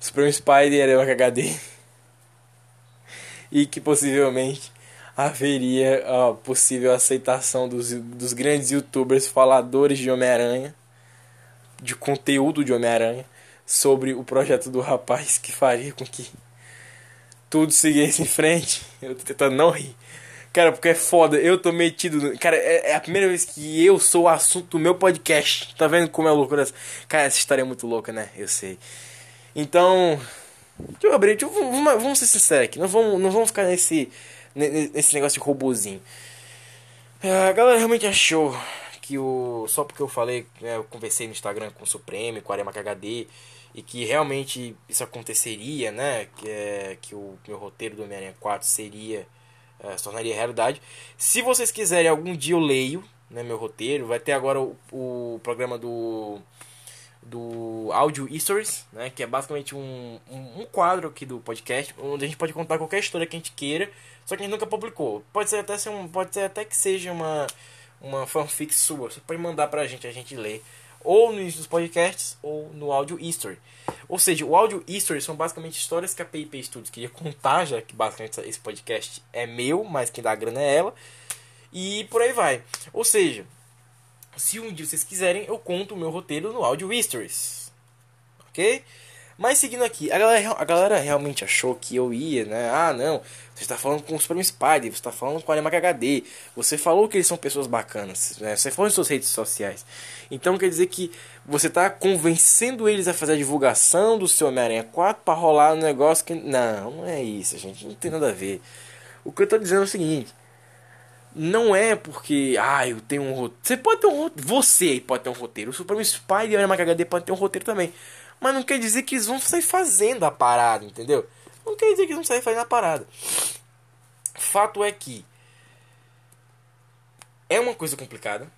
Supreme Spider e Areva HD e que possivelmente haveria a possível aceitação dos, dos grandes youtubers faladores de Homem-Aranha, de conteúdo de Homem-Aranha, sobre o projeto do rapaz que faria com que tudo seguisse em frente. Eu tô tentando não rir. Cara, porque é foda. Eu tô metido. Cara, é, é, a primeira vez que eu sou o assunto do meu podcast. Tá vendo como é loucura? Cara, essa história é muito louca, né? Eu sei. Então. Deixa eu abrir. Deixa eu, vamos, vamos ser sinceros aqui. Não vamos, não vamos ficar nesse, nesse negócio de robozinho. É, a galera realmente achou que o. Só porque eu falei, né, eu conversei no Instagram com o Supremo, com o Arema HD, e que realmente isso aconteceria, né? Que, é, que o meu roteiro do Homem-Aranha 4 seria é, se tornaria realidade. Se vocês quiserem, algum dia eu leio né, meu roteiro. Vai ter agora o, o programa do do Audio Stories, né, que é basicamente um, um, um, quadro aqui do podcast, onde a gente pode contar qualquer história que a gente queira, só que a gente nunca publicou. Pode ser até, ser um, pode ser até que seja uma, uma fanfic sua, você pode mandar pra gente, a gente lê ou nos podcasts ou no áudio history. Ou seja, o áudio history são basicamente histórias que a PIP Studios queria contar, já que basicamente esse podcast é meu, mas quem dá a grana é ela. E por aí vai. Ou seja, se um dia vocês quiserem, eu conto o meu roteiro no áudio histories. Ok? Mas seguindo aqui, a galera, a galera realmente achou que eu ia, né? Ah, não, você está falando com o Supreme Spider, você está falando com a Animac HD, você falou que eles são pessoas bacanas, né? Você falou em suas redes sociais. Então quer dizer que você está convencendo eles a fazer a divulgação do seu Homem-Aranha 4 para rolar um negócio que. Não, não é isso, gente, não tem nada a ver. O que eu estou dizendo é o seguinte. Não é porque, ah, eu tenho um roteiro. Você pode ter um roteiro. Você pode ter um roteiro. O Supreme Spider e a Animac HD pode ter um roteiro também. Mas não quer dizer que eles vão sair fazendo a parada, entendeu? Não quer dizer que vão sair fazendo a parada. Fato é que é uma coisa complicada.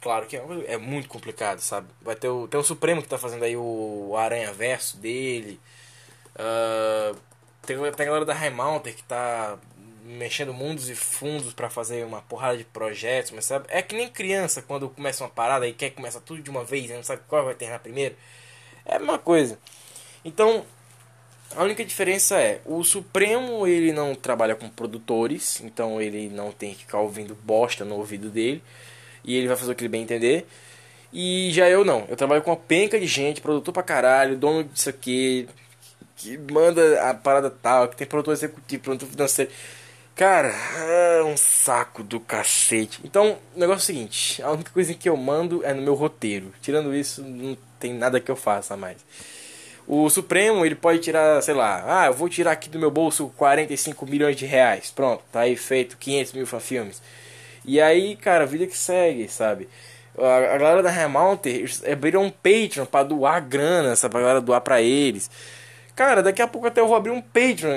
Claro que é, é muito complicado, sabe? Vai ter o, tem o Supremo que tá fazendo aí o Aranha Verso dele. Uh, tem, tem a galera da Mountain que tá mexendo mundos e fundos para fazer uma porrada de projetos, mas sabe? É que nem criança quando começa uma parada e quer começar tudo de uma vez, não sabe qual vai terminar primeiro. É a mesma coisa. Então, a única diferença é, o Supremo ele não trabalha com produtores, então ele não tem que ficar ouvindo bosta no ouvido dele, e ele vai fazer o que ele bem entender. E já eu não, eu trabalho com uma penca de gente, produtor pra caralho, dono disso aqui, que manda a parada tal, que tem produtor executivo, produtor financeiro. Cara, é um saco do cacete. Então, o negócio é o seguinte: a única coisa que eu mando é no meu roteiro. Tirando isso, não tem nada que eu faça mais. O Supremo, ele pode tirar, sei lá, ah, eu vou tirar aqui do meu bolso 45 milhões de reais. Pronto, tá aí feito 500 mil filmes. E aí, cara, vida que segue, sabe? A, a galera da Remounter eles abriram um Patreon pra doar grana, sabe? Pra galera doar pra eles. Cara, daqui a pouco até eu vou abrir um Patreon,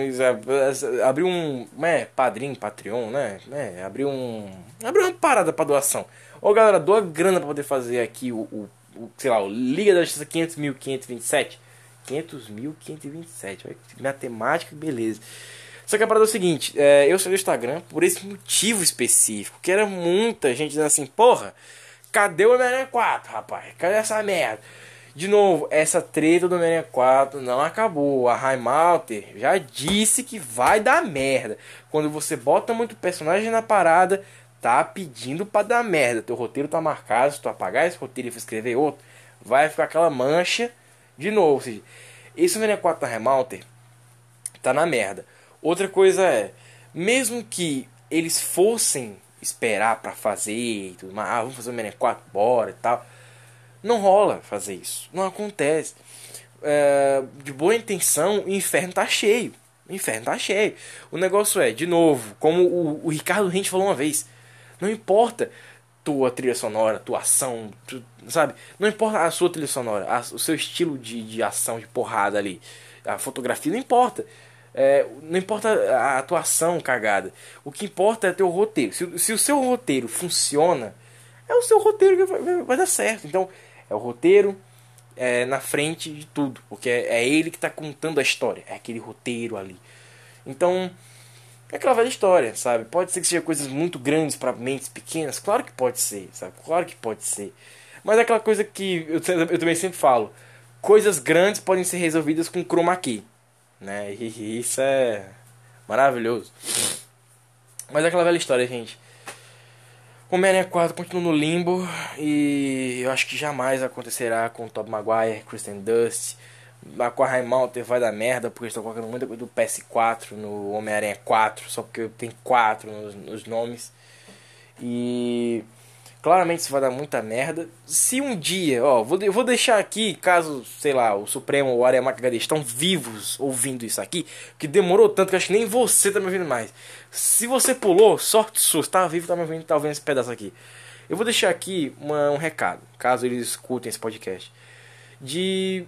abrir um, é, padrinho, Patreon, né? É, abrir um, abrir uma parada pra doação. Ô galera, doa grana pra poder fazer aqui o, o, o sei lá, o Liga da Justiça 500.527. 500.527, matemática, beleza. Só que a parada é o seguinte, é, eu saí do Instagram por esse motivo específico, que era muita gente dizendo assim, porra, cadê o Homem-Aranha 4, rapaz? Cadê essa merda? De novo, essa treta do Homem-Aranha 4 não acabou. A Raimalter já disse que vai dar merda. Quando você bota muito personagem na parada, tá pedindo pra dar merda. Teu roteiro tá marcado, se tu apagar esse roteiro e escrever outro, vai ficar aquela mancha de novo. Seja, esse Homem-Aranha 4 da Raimalter tá na merda. Outra coisa é, mesmo que eles fossem esperar para fazer e tudo mais, ah, vamos fazer o Homem-Aranha 4, bora e tal não rola fazer isso. Não acontece. É, de boa intenção, o inferno tá cheio. O inferno tá cheio. O negócio é, de novo, como o, o Ricardo Rente falou uma vez, não importa tua trilha sonora, tua ação, tu, sabe? Não importa a sua trilha sonora, a, o seu estilo de, de ação, de porrada ali, a fotografia, não importa. É, não importa a atuação cagada. O que importa é teu roteiro. Se, se o seu roteiro funciona, é o seu roteiro que vai, vai, vai dar certo. Então, é o roteiro é, na frente de tudo. Porque é, é ele que está contando a história. É aquele roteiro ali. Então, é aquela velha história, sabe? Pode ser que seja coisas muito grandes para mentes pequenas. Claro que pode ser, sabe? Claro que pode ser. Mas é aquela coisa que eu, eu também sempre falo. Coisas grandes podem ser resolvidas com chroma key. Né? E isso é maravilhoso. Mas é aquela velha história, gente. Homem-Aranha 4 continua no limbo e eu acho que jamais acontecerá com o Tobey Maguire, Kristen Dust. A Quarry Mountain vai dar merda porque estão colocando muita coisa do PS4 no Homem-Aranha 4, só porque tem 4 nos, nos nomes. E Claramente isso vai dar muita merda. Se um dia, ó, vou, vou deixar aqui, caso, sei lá, o Supremo ou o Aremac HD estão vivos ouvindo isso aqui, que demorou tanto que acho que nem você tá me ouvindo mais. Se você pulou, sorte sua, está vivo, tá me ouvindo, tá ouvindo esse pedaço aqui. Eu vou deixar aqui uma, um recado, caso eles escutem esse podcast. De.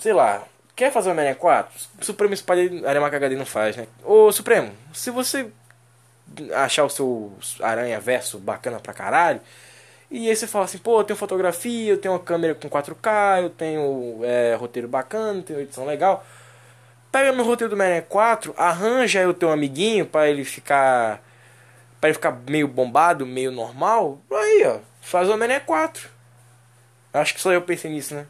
Sei lá, quer fazer o Homem-Aranha 4? Supremo Spider Aremac HD não faz, né? Ô Supremo, se você achar o seu aranha verso bacana pra caralho. E aí você fala assim, pô, eu tenho fotografia, eu tenho uma câmera com 4K, eu tenho é, roteiro bacana, tenho edição legal. Pega meu roteiro do Homem 4, arranja aí o teu amiguinho para ele ficar. para ele ficar meio bombado, meio normal. Aí, ó, faz o Homem 4. Acho que só eu pensei nisso, né?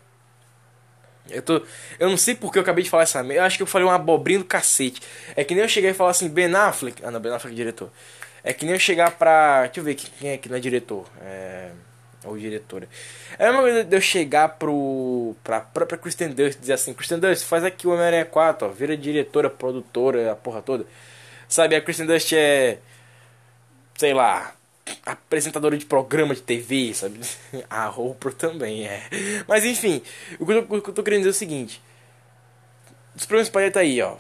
Eu, tô, eu não sei porque eu acabei de falar essa merda. Eu acho que eu falei uma abobrinha do cacete. É que nem eu cheguei e falar assim, Ben Affleck. Ah, não, Ben Affleck é diretor. É que nem eu chegar pra. Deixa eu ver quem é que não é diretor. É, Ou diretora. É a mesma de eu chegar pro, pra própria Kristen Dust e dizer assim: Kristen Dust, faz aqui o Homem-Aranha 4, ó, vira diretora, produtora, a porra toda. Sabe, a Kristen Dust é. Sei lá. Apresentadora de programa de TV, sabe? A Oprah também é. Mas enfim, o que eu, o que eu tô querendo dizer é o seguinte: os problemas podem estar aí, ó.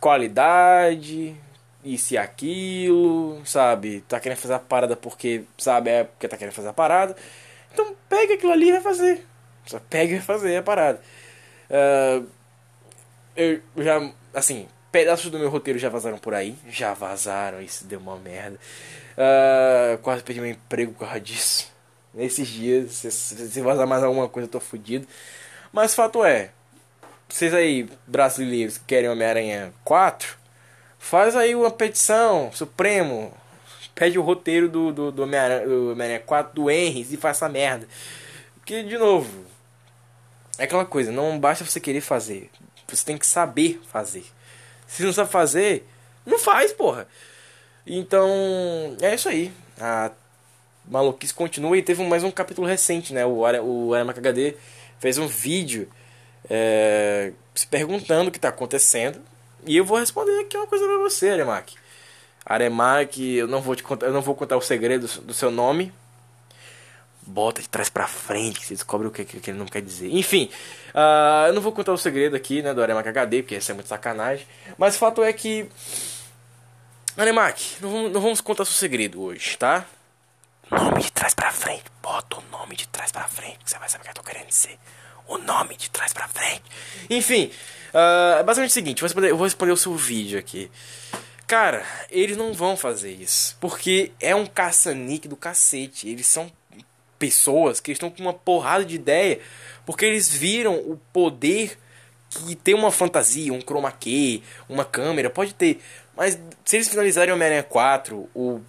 Qualidade, isso e aquilo, sabe? Tá querendo fazer a parada porque, sabe, é porque tá querendo fazer a parada. Então pega aquilo ali e vai fazer. Só pega e vai fazer a parada. Uh, eu já, assim, pedaços do meu roteiro já vazaram por aí. Já vazaram, isso deu uma merda. Uh, quase perdi meu emprego por causa disso. Nesses dias, se, se vazar mais alguma coisa, eu tô fudido. Mas fato é, vocês aí, brasileiros, que querem Homem-Aranha 4, Faz aí uma petição, Supremo. Pede o roteiro do, do, do Homem-Aranha 4 do Henry e faz essa merda. Porque, de novo, é aquela coisa, não basta você querer fazer. Você tem que saber fazer. Se não sabe fazer, não faz, porra. Então, é isso aí. A maluquice continua e teve mais um capítulo recente, né? O, o HD fez um vídeo é, se perguntando o que está acontecendo e eu vou responder aqui uma coisa pra você, Aremac. Aremac, eu não vou te contar, eu não vou contar o segredo do seu nome. Bota de trás pra frente, que você descobre o que, que, que ele não quer dizer. Enfim, uh, eu não vou contar o segredo aqui, né, do Aremac HD, porque isso é muito sacanagem. Mas o fato é que. Aremac, não vamos, não vamos contar seu segredo hoje, tá? Nome de trás pra frente. Bota o nome de trás pra frente, que você vai saber o que eu tô querendo dizer. O nome de trás pra frente. Enfim, Uh, é basicamente o seguinte, vou responder, eu vou responder o seu vídeo aqui. Cara, eles não vão fazer isso. Porque é um caça-nique do cacete. Eles são pessoas que estão com uma porrada de ideia. Porque eles viram o poder que tem uma fantasia, um chroma key, uma câmera, pode ter. Mas se eles finalizarem o Homem-Aranha 4, o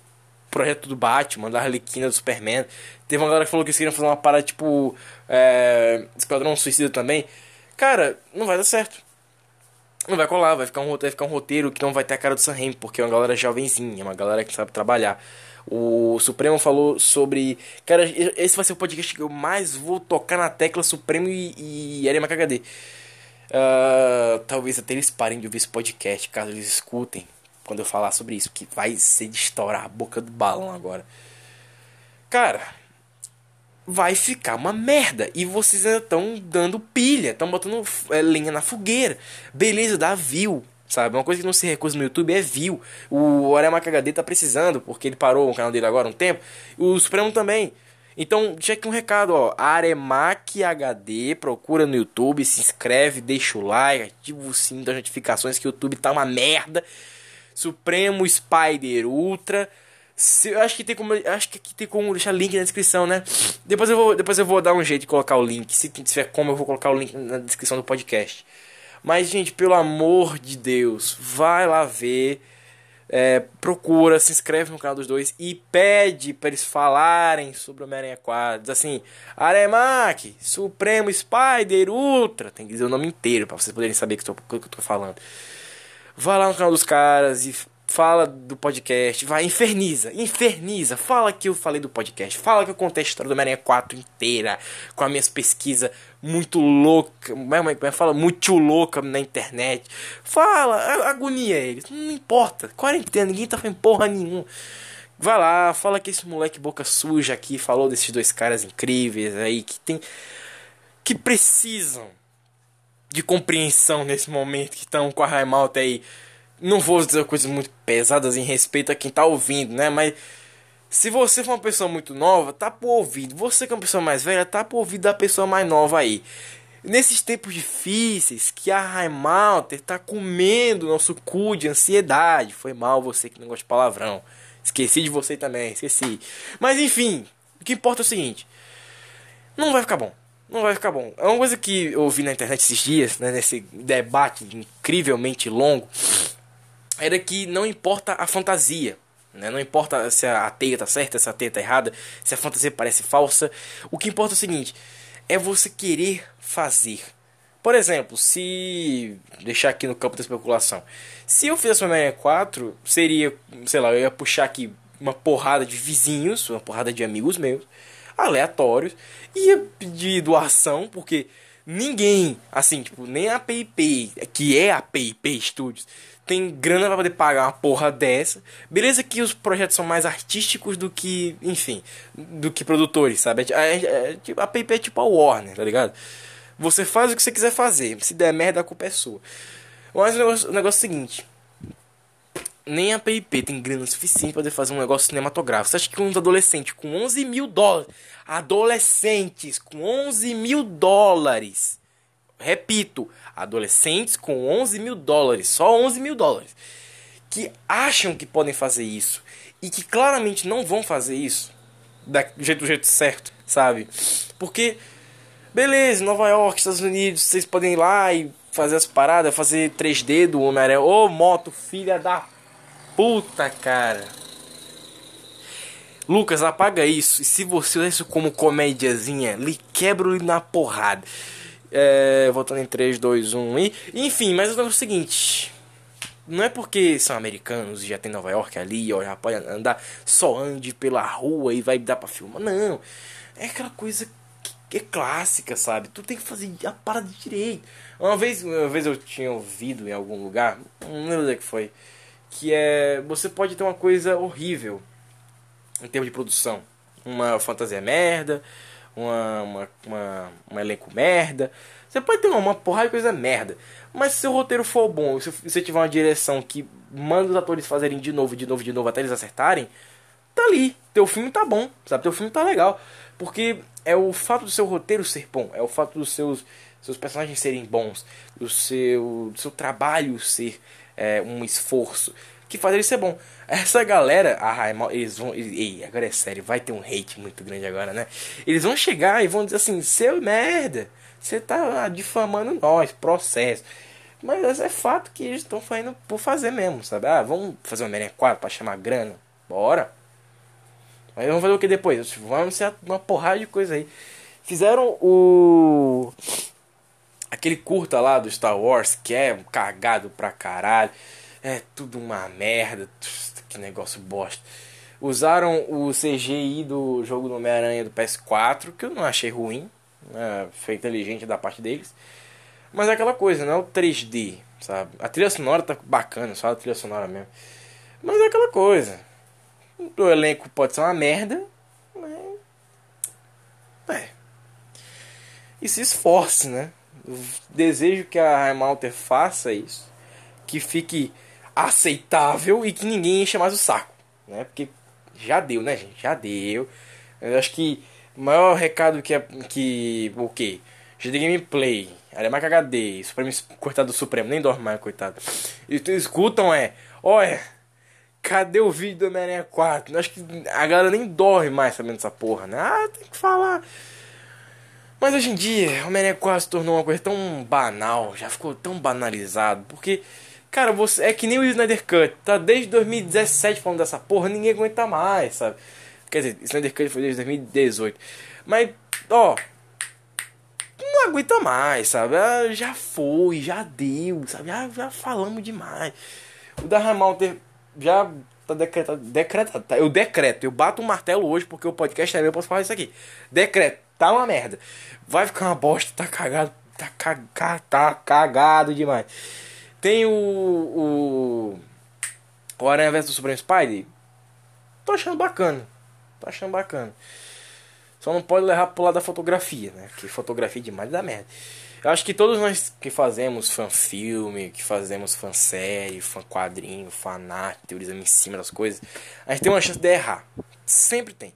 projeto do Batman, da Arlequina, do Superman, teve uma galera que falou que eles queriam fazer uma parada tipo é, Esquadrão Suicida também. Cara, não vai dar certo não vai colar, vai ficar, um, vai ficar um roteiro que não vai ter a cara do Sam Raimi, porque é uma galera jovenzinha, uma galera que sabe trabalhar. O Supremo falou sobre. Cara, esse vai ser o podcast que eu mais vou tocar na tecla Supremo e, e Arema KHD. Uh, talvez até eles parem de ouvir esse podcast, caso eles escutem quando eu falar sobre isso, que vai ser de estourar a boca do balão agora. Cara, vai ficar uma merda. E vocês ainda estão dando pilha, estão botando é, lenha na fogueira. Beleza, dá view. Sabe? Uma coisa que não se recusa no YouTube é view. O Aremac HD tá precisando, porque ele parou o canal dele agora um tempo. O Supremo também. Então, deixa aqui um recado, ó. Aremac HD, procura no YouTube, se inscreve, deixa o like, ativa o sininho das notificações que o YouTube tá uma merda. Supremo Spider Ultra. Se, eu acho que tem como. Acho que aqui tem como deixar link na descrição, né? Depois eu vou, depois eu vou dar um jeito de colocar o link. Se tiver como, eu vou colocar o link na descrição do podcast. Mas, gente, pelo amor de Deus, vai lá ver. É, procura, se inscreve no canal dos dois e pede para eles falarem sobre Homem-Aranha 4. Diz assim: Aremac, Supremo Spider Ultra. Tem que dizer o nome inteiro para vocês poderem saber o que, que eu tô falando. Vai lá no canal dos caras e fala do podcast, vai, inferniza, inferniza, fala que eu falei do podcast, fala que eu contei a história do Homem-Aranha 4 inteira, com as minhas pesquisas muito louca, fala muito louca na internet, fala, agonia eles, não importa, quarentena, ninguém tá fazendo porra nenhuma. Vai lá, fala que esse moleque boca suja aqui falou desses dois caras incríveis aí que tem que precisam de compreensão nesse momento que estão com a Raimalta aí não vou dizer coisas muito pesadas em respeito a quem tá ouvindo, né? Mas se você for uma pessoa muito nova, tá por ouvido. Você que é uma pessoa mais velha, tá por ouvido da pessoa mais nova aí. Nesses tempos difíceis que a Raimalter tá comendo nosso cu de ansiedade. Foi mal você que não gosta de palavrão. Esqueci de você também, esqueci. Mas enfim, o que importa é o seguinte: não vai ficar bom. Não vai ficar bom. É uma coisa que eu ouvi na internet esses dias, né, nesse debate incrivelmente longo era que não importa a fantasia. Né? Não importa se a teia tá certa, se a teia tá errada, se a fantasia parece falsa. O que importa é o seguinte: é você querer fazer. Por exemplo, se. Deixar aqui no campo da especulação. Se eu fizesse uma 64, seria. Sei lá, eu ia puxar aqui uma porrada de vizinhos, uma porrada de amigos meus. Aleatórios, ia pedir doação, porque ninguém, assim, tipo, nem a PIP, que é a PIP Studios, tem grana pra poder pagar uma porra dessa. Beleza que os projetos são mais artísticos do que, enfim, do que produtores, sabe? É, é, é, tipo, a PIP é tipo a Warner, tá ligado? Você faz o que você quiser fazer. Se der merda, a culpa é sua. Mas o negócio, o negócio é o seguinte. Nem a PIP tem grana suficiente para fazer um negócio cinematográfico. Você acha que uns adolescentes com 11 mil dólares. Adolescentes com 11 mil dólares. Repito, adolescentes com 11 mil dólares. Só 11 mil dólares. Que acham que podem fazer isso. E que claramente não vão fazer isso. Do jeito, do jeito certo, sabe? Porque Beleza, Nova York, Estados Unidos, vocês podem ir lá e fazer as paradas, fazer 3D do Homem-Aranha. Ô, moto, filha da puta, cara. Lucas, apaga isso. E se você usar isso como comédiazinha, lhe quebro na porrada. É, voltando em 3, 2, 1 e. Enfim, mas é o seguinte. Não é porque são americanos e já tem Nova York ali, ó, já pode andar, só ande pela rua e vai dar pra filmar. Não. É aquela coisa que é clássica, sabe? Tu tem que fazer a parada direito. Uma vez, uma vez eu tinha ouvido em algum lugar, não lembro onde é que foi, que é você pode ter uma coisa horrível em termos de produção. Uma fantasia merda, uma, uma, uma, um elenco merda. Você pode ter uma, porrada de coisa merda. Mas se seu roteiro for bom, se você tiver uma direção que manda os atores fazerem de novo, de novo, de novo até eles acertarem, tá ali. Teu filme tá bom, sabe? Teu filme tá legal. Porque é o fato do seu roteiro ser bom, é o fato dos seus, seus personagens serem bons, do seu, do seu trabalho ser é, um esforço, que faz ele ser bom. Essa galera, ah, eles vão. Ei, agora é sério, vai ter um hate muito grande agora, né? Eles vão chegar e vão dizer assim: seu merda, você tá difamando nós, processo. Mas é fato que eles estão fazendo por fazer mesmo, sabe? Ah, vamos fazer uma Homem-Aranha 4 pra chamar grana? Bora! Mas vamos fazer o que depois? Vamos ser uma porrada de coisa aí. Fizeram o. Aquele curta lá do Star Wars que é cagado pra caralho. É tudo uma merda. Que negócio bosta. Usaram o CGI do jogo do Homem-Aranha do PS4, que eu não achei ruim. É, foi inteligente da parte deles. Mas é aquela coisa, não é o 3D, sabe? A trilha sonora tá bacana, só a trilha sonora mesmo. Mas é aquela coisa o elenco pode ser uma merda, mas. É. E se esforce, né? Eu desejo que a Heimalter faça isso. Que fique aceitável e que ninguém encha mais o saco. Né? Porque já deu, né, gente? Já deu. Eu acho que o maior recado que é. Que, o quê? GD Gameplay, Aremac HD, Supremo, coitado do Supremo, nem dorme mais, coitado. E escutam é. Olha Cadê o vídeo do Homem-Aranha 4? Acho que a galera nem dorme mais sabendo dessa porra, né? Ah, tem que falar. Mas hoje em dia, o Homem-Aranha 4 se tornou uma coisa tão banal, já ficou tão banalizado, porque, cara, você é que nem o Snyder Cut, tá desde 2017 falando dessa porra, ninguém aguenta mais, sabe? Quer dizer, Snyder Cut foi desde 2018. Mas, ó, não aguenta mais, sabe? Ah, já foi, já deu, sabe? Já, já falamos demais. O da Ramalter já tá decretado. Decretado, tá? Eu decreto, eu bato um martelo hoje porque o podcast é meu, eu posso falar isso aqui. Decreto, tá uma merda. Vai ficar uma bosta, tá cagado. Tá, caga, tá cagado demais. Tem o. O, o Aranha vs Supreme Spider. Tô achando bacana. Tô achando bacana. Só não pode levar pro lado da fotografia, né? Que fotografia demais dá merda. Eu acho que todos nós que fazemos fanfilme, que fazemos fan quadrinho, fanart, teorizamos em cima das coisas, a gente tem uma chance de errar. Sempre tem.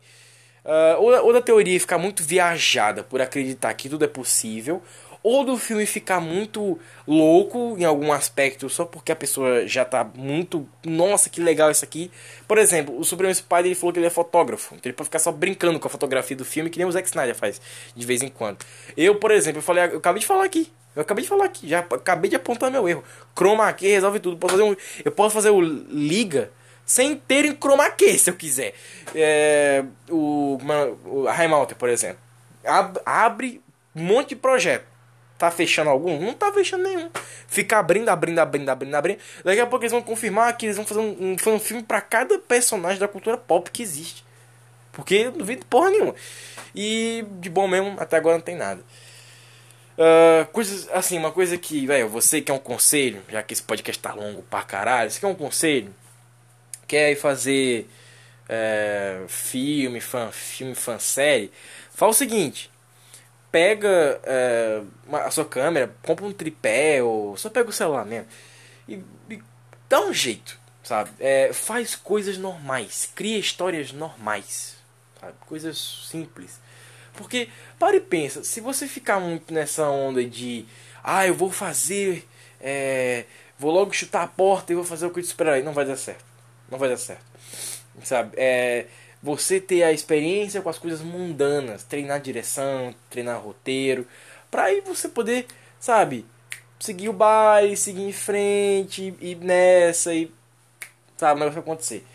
Uh, ou, ou da teoria ficar muito viajada por acreditar que tudo é possível, ou do filme ficar muito louco em algum aspecto só porque a pessoa já tá muito, nossa, que legal isso aqui. Por exemplo, o Supremo Spider ele falou que ele é fotógrafo, então ele pode ficar só brincando com a fotografia do filme que nem o Zack Snyder faz de vez em quando. Eu, por exemplo, eu falei, eu acabei de falar aqui. Eu acabei de falar aqui, já acabei de apontar meu erro. Chroma key resolve tudo. Posso fazer um, eu posso fazer o liga sem ter em chroma key, se eu quiser. É, o, o a por exemplo, ab, abre um monte de projeto Tá fechando algum? Não tá fechando nenhum. Fica abrindo, abrindo, abrindo, abrindo, abrindo. Daqui a pouco eles vão confirmar que eles vão fazer um, um, um filme para cada personagem da cultura pop que existe. Porque eu não vi porra nenhuma. E de bom mesmo, até agora não tem nada. Uh, coisas assim, uma coisa que, velho, você quer um conselho, já que esse podcast tá longo pra caralho, você quer um conselho? Quer fazer é, filme, fan, filme, fan série? Fala o seguinte: pega é, uma, a sua câmera, compra um tripé ou só pega o celular mesmo e, e dá um jeito, sabe? É, faz coisas normais, cria histórias normais, sabe? Coisas simples. Porque, para e pensa, se você ficar muito nessa onda de ah, eu vou fazer, é, vou logo chutar a porta e vou fazer o que eu te aí, não vai dar certo. Não vai dar certo. Sabe? É, você ter a experiência com as coisas mundanas, treinar direção, treinar roteiro, para aí você poder, sabe, seguir o baile, seguir em frente e nessa e sabe, o vai acontecer.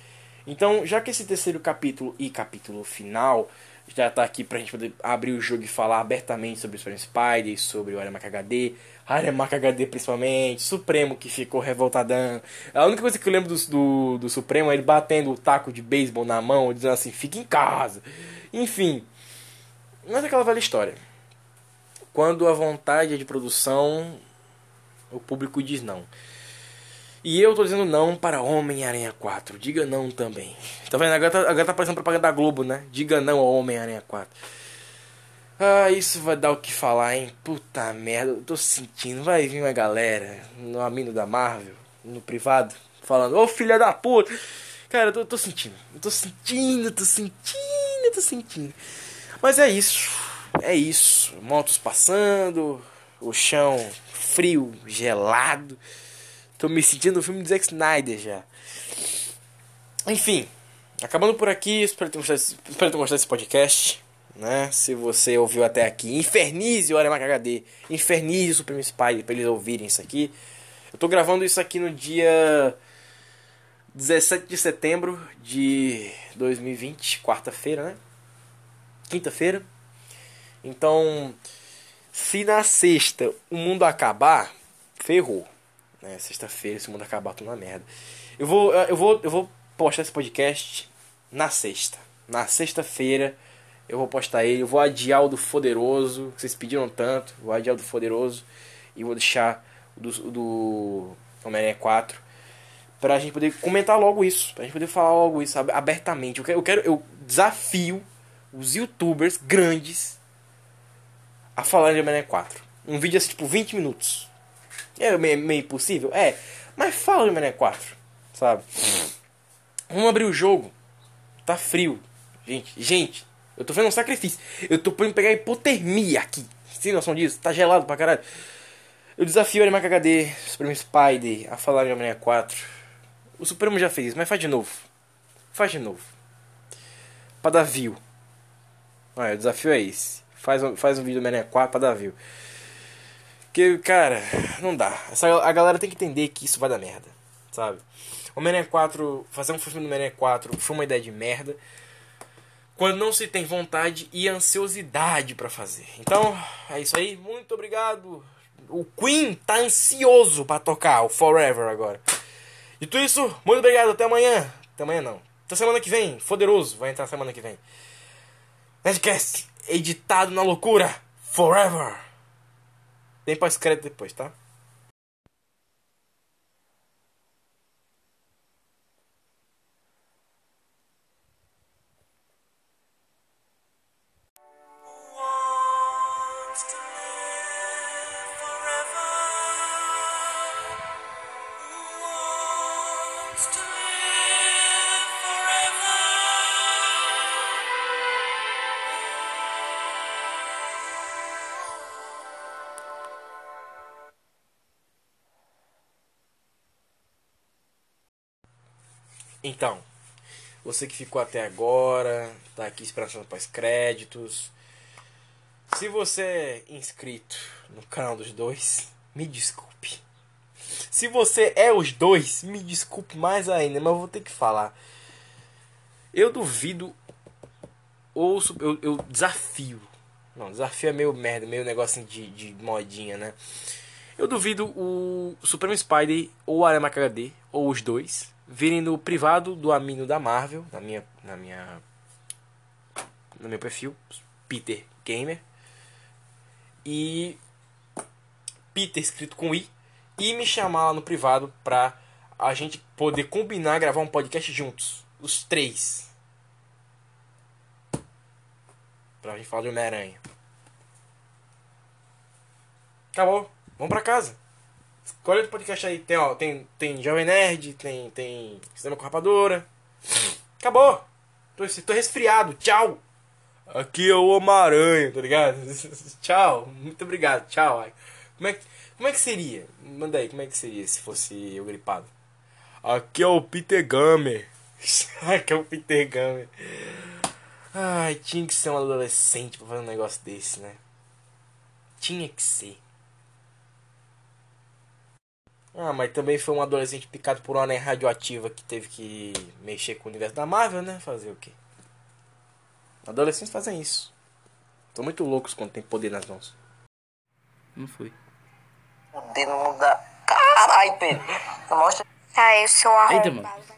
Então, já que esse terceiro capítulo e capítulo final já tá aqui pra gente poder abrir o jogo e falar abertamente sobre o Super Spider, sobre o Aramac HD, Aramac HD principalmente, Supremo que ficou revoltadão. A única coisa que eu lembro do, do, do Supremo é ele batendo o taco de beisebol na mão, dizendo assim, fica em casa. Enfim, mas é aquela velha história. Quando a vontade é de produção, o público diz não. E eu tô dizendo não para Homem-Aranha 4. Diga não também. Tá vendo? Agora tá, agora tá propaganda da Globo, né? Diga não ao Homem-Aranha 4. Ah, isso vai dar o que falar, hein? Puta merda, eu tô sentindo. Vai vir uma galera no amigo da Marvel, no privado, falando: Ô filha da puta! Cara, eu tô, tô sentindo. Eu tô sentindo, tô sentindo, tô sentindo. Mas é isso. É isso. Motos passando, o chão frio, gelado. Tô me sentindo no filme do Zack Snyder já. Enfim, acabando por aqui, espero ter gostado, espero ter gostado desse podcast. Né? Se você ouviu até aqui, infernize o Aremac HD, infernize o Supreme Spy pra eles ouvirem isso aqui. Eu tô gravando isso aqui no dia 17 de setembro de 2020, quarta-feira, né? Quinta-feira. Então, se na sexta o mundo acabar, ferrou. Né? Sexta-feira, esse mundo acabar, tudo na merda. Eu vou, eu vou, eu vou postar esse podcast na sexta. Na sexta-feira eu vou postar ele. Eu vou adiar o do Foderoso, que vocês pediram tanto. Vou adiar o do Foderoso e vou deixar o do, do Homem-Aranha 4 pra gente poder comentar logo isso, pra gente poder falar logo isso abertamente. Eu quero, eu, quero, eu desafio os youtubers grandes a falar de Homem-Aranha 4. Um vídeo assim, tipo 20 minutos. É meio, meio impossível? É. Mas fala de Mané 4, sabe? Vamos abrir o jogo. Tá frio. Gente, gente, eu tô fazendo um sacrifício. Eu tô podendo pegar hipotermia aqui. Tem noção disso? Tá gelado pra caralho. Eu desafio o Animac HD, Supremo Spider, a falar de Homem-Aranha 4. O Supremo já fez, mas faz de novo. Faz de novo. Pra dar view. Olha, o desafio é esse. Faz, faz um vídeo do Homem-Aranha 4 pra dar view. Porque, cara, não dá. Essa, a galera tem que entender que isso vai dar merda, sabe? Homem-Aranha 4, fazer um filme do Homem-Aranha 4 foi uma ideia de merda. Quando não se tem vontade e ansiosidade para fazer. Então, é isso aí. Muito obrigado. O Queen tá ansioso para tocar o Forever agora. Tudo isso, muito obrigado. Até amanhã. Até amanhã não. Até semana que vem. Foderoso. Vai entrar semana que vem. Nerdcast editado na loucura. Forever. Tem pós-crédito depois, tá? Então, você que ficou até agora, tá aqui esperando pós-créditos. Se você é inscrito no canal dos dois, me desculpe. Se você é os dois, me desculpe mais ainda, mas eu vou ter que falar. Eu duvido ou eu, eu desafio. Não, desafio é meio merda, meio negócio de, de modinha, né? Eu duvido o Supremo Spider ou o Arama HD, ou os dois, virem no privado do Amino da Marvel, na minha, na minha no meu perfil, Peter Gamer. E Peter escrito com I e me chamar lá no privado pra a gente poder combinar gravar um podcast juntos, os três. Pra gente falar de Homem-Aranha. Acabou. Vamos pra casa. Escolha outro podcast aí. Tem, ó, tem, tem Jovem Nerd, tem, tem Cinema com Rapadura. Acabou. Tô, tô resfriado. Tchau. Aqui é o Homem-Aranha, tá ligado? Tchau. Muito obrigado. Tchau. Como é, como é que seria? Manda aí, como é que seria se fosse eu gripado? Aqui é o Peter Gamer. Aqui é o Peter Gamer. Ai, tinha que ser um adolescente pra fazer um negócio desse, né? Tinha que ser. Ah, mas também foi um adolescente picado por uma aranha radioativa que teve que mexer com o universo da Marvel, né? Fazer o quê? Adolescentes fazem isso. São muito loucos quando tem poder nas mãos. Não foi. Poder não dá. Caralho, Pedro. Mostra. Tá, eu sou Eita, arrombado. mano.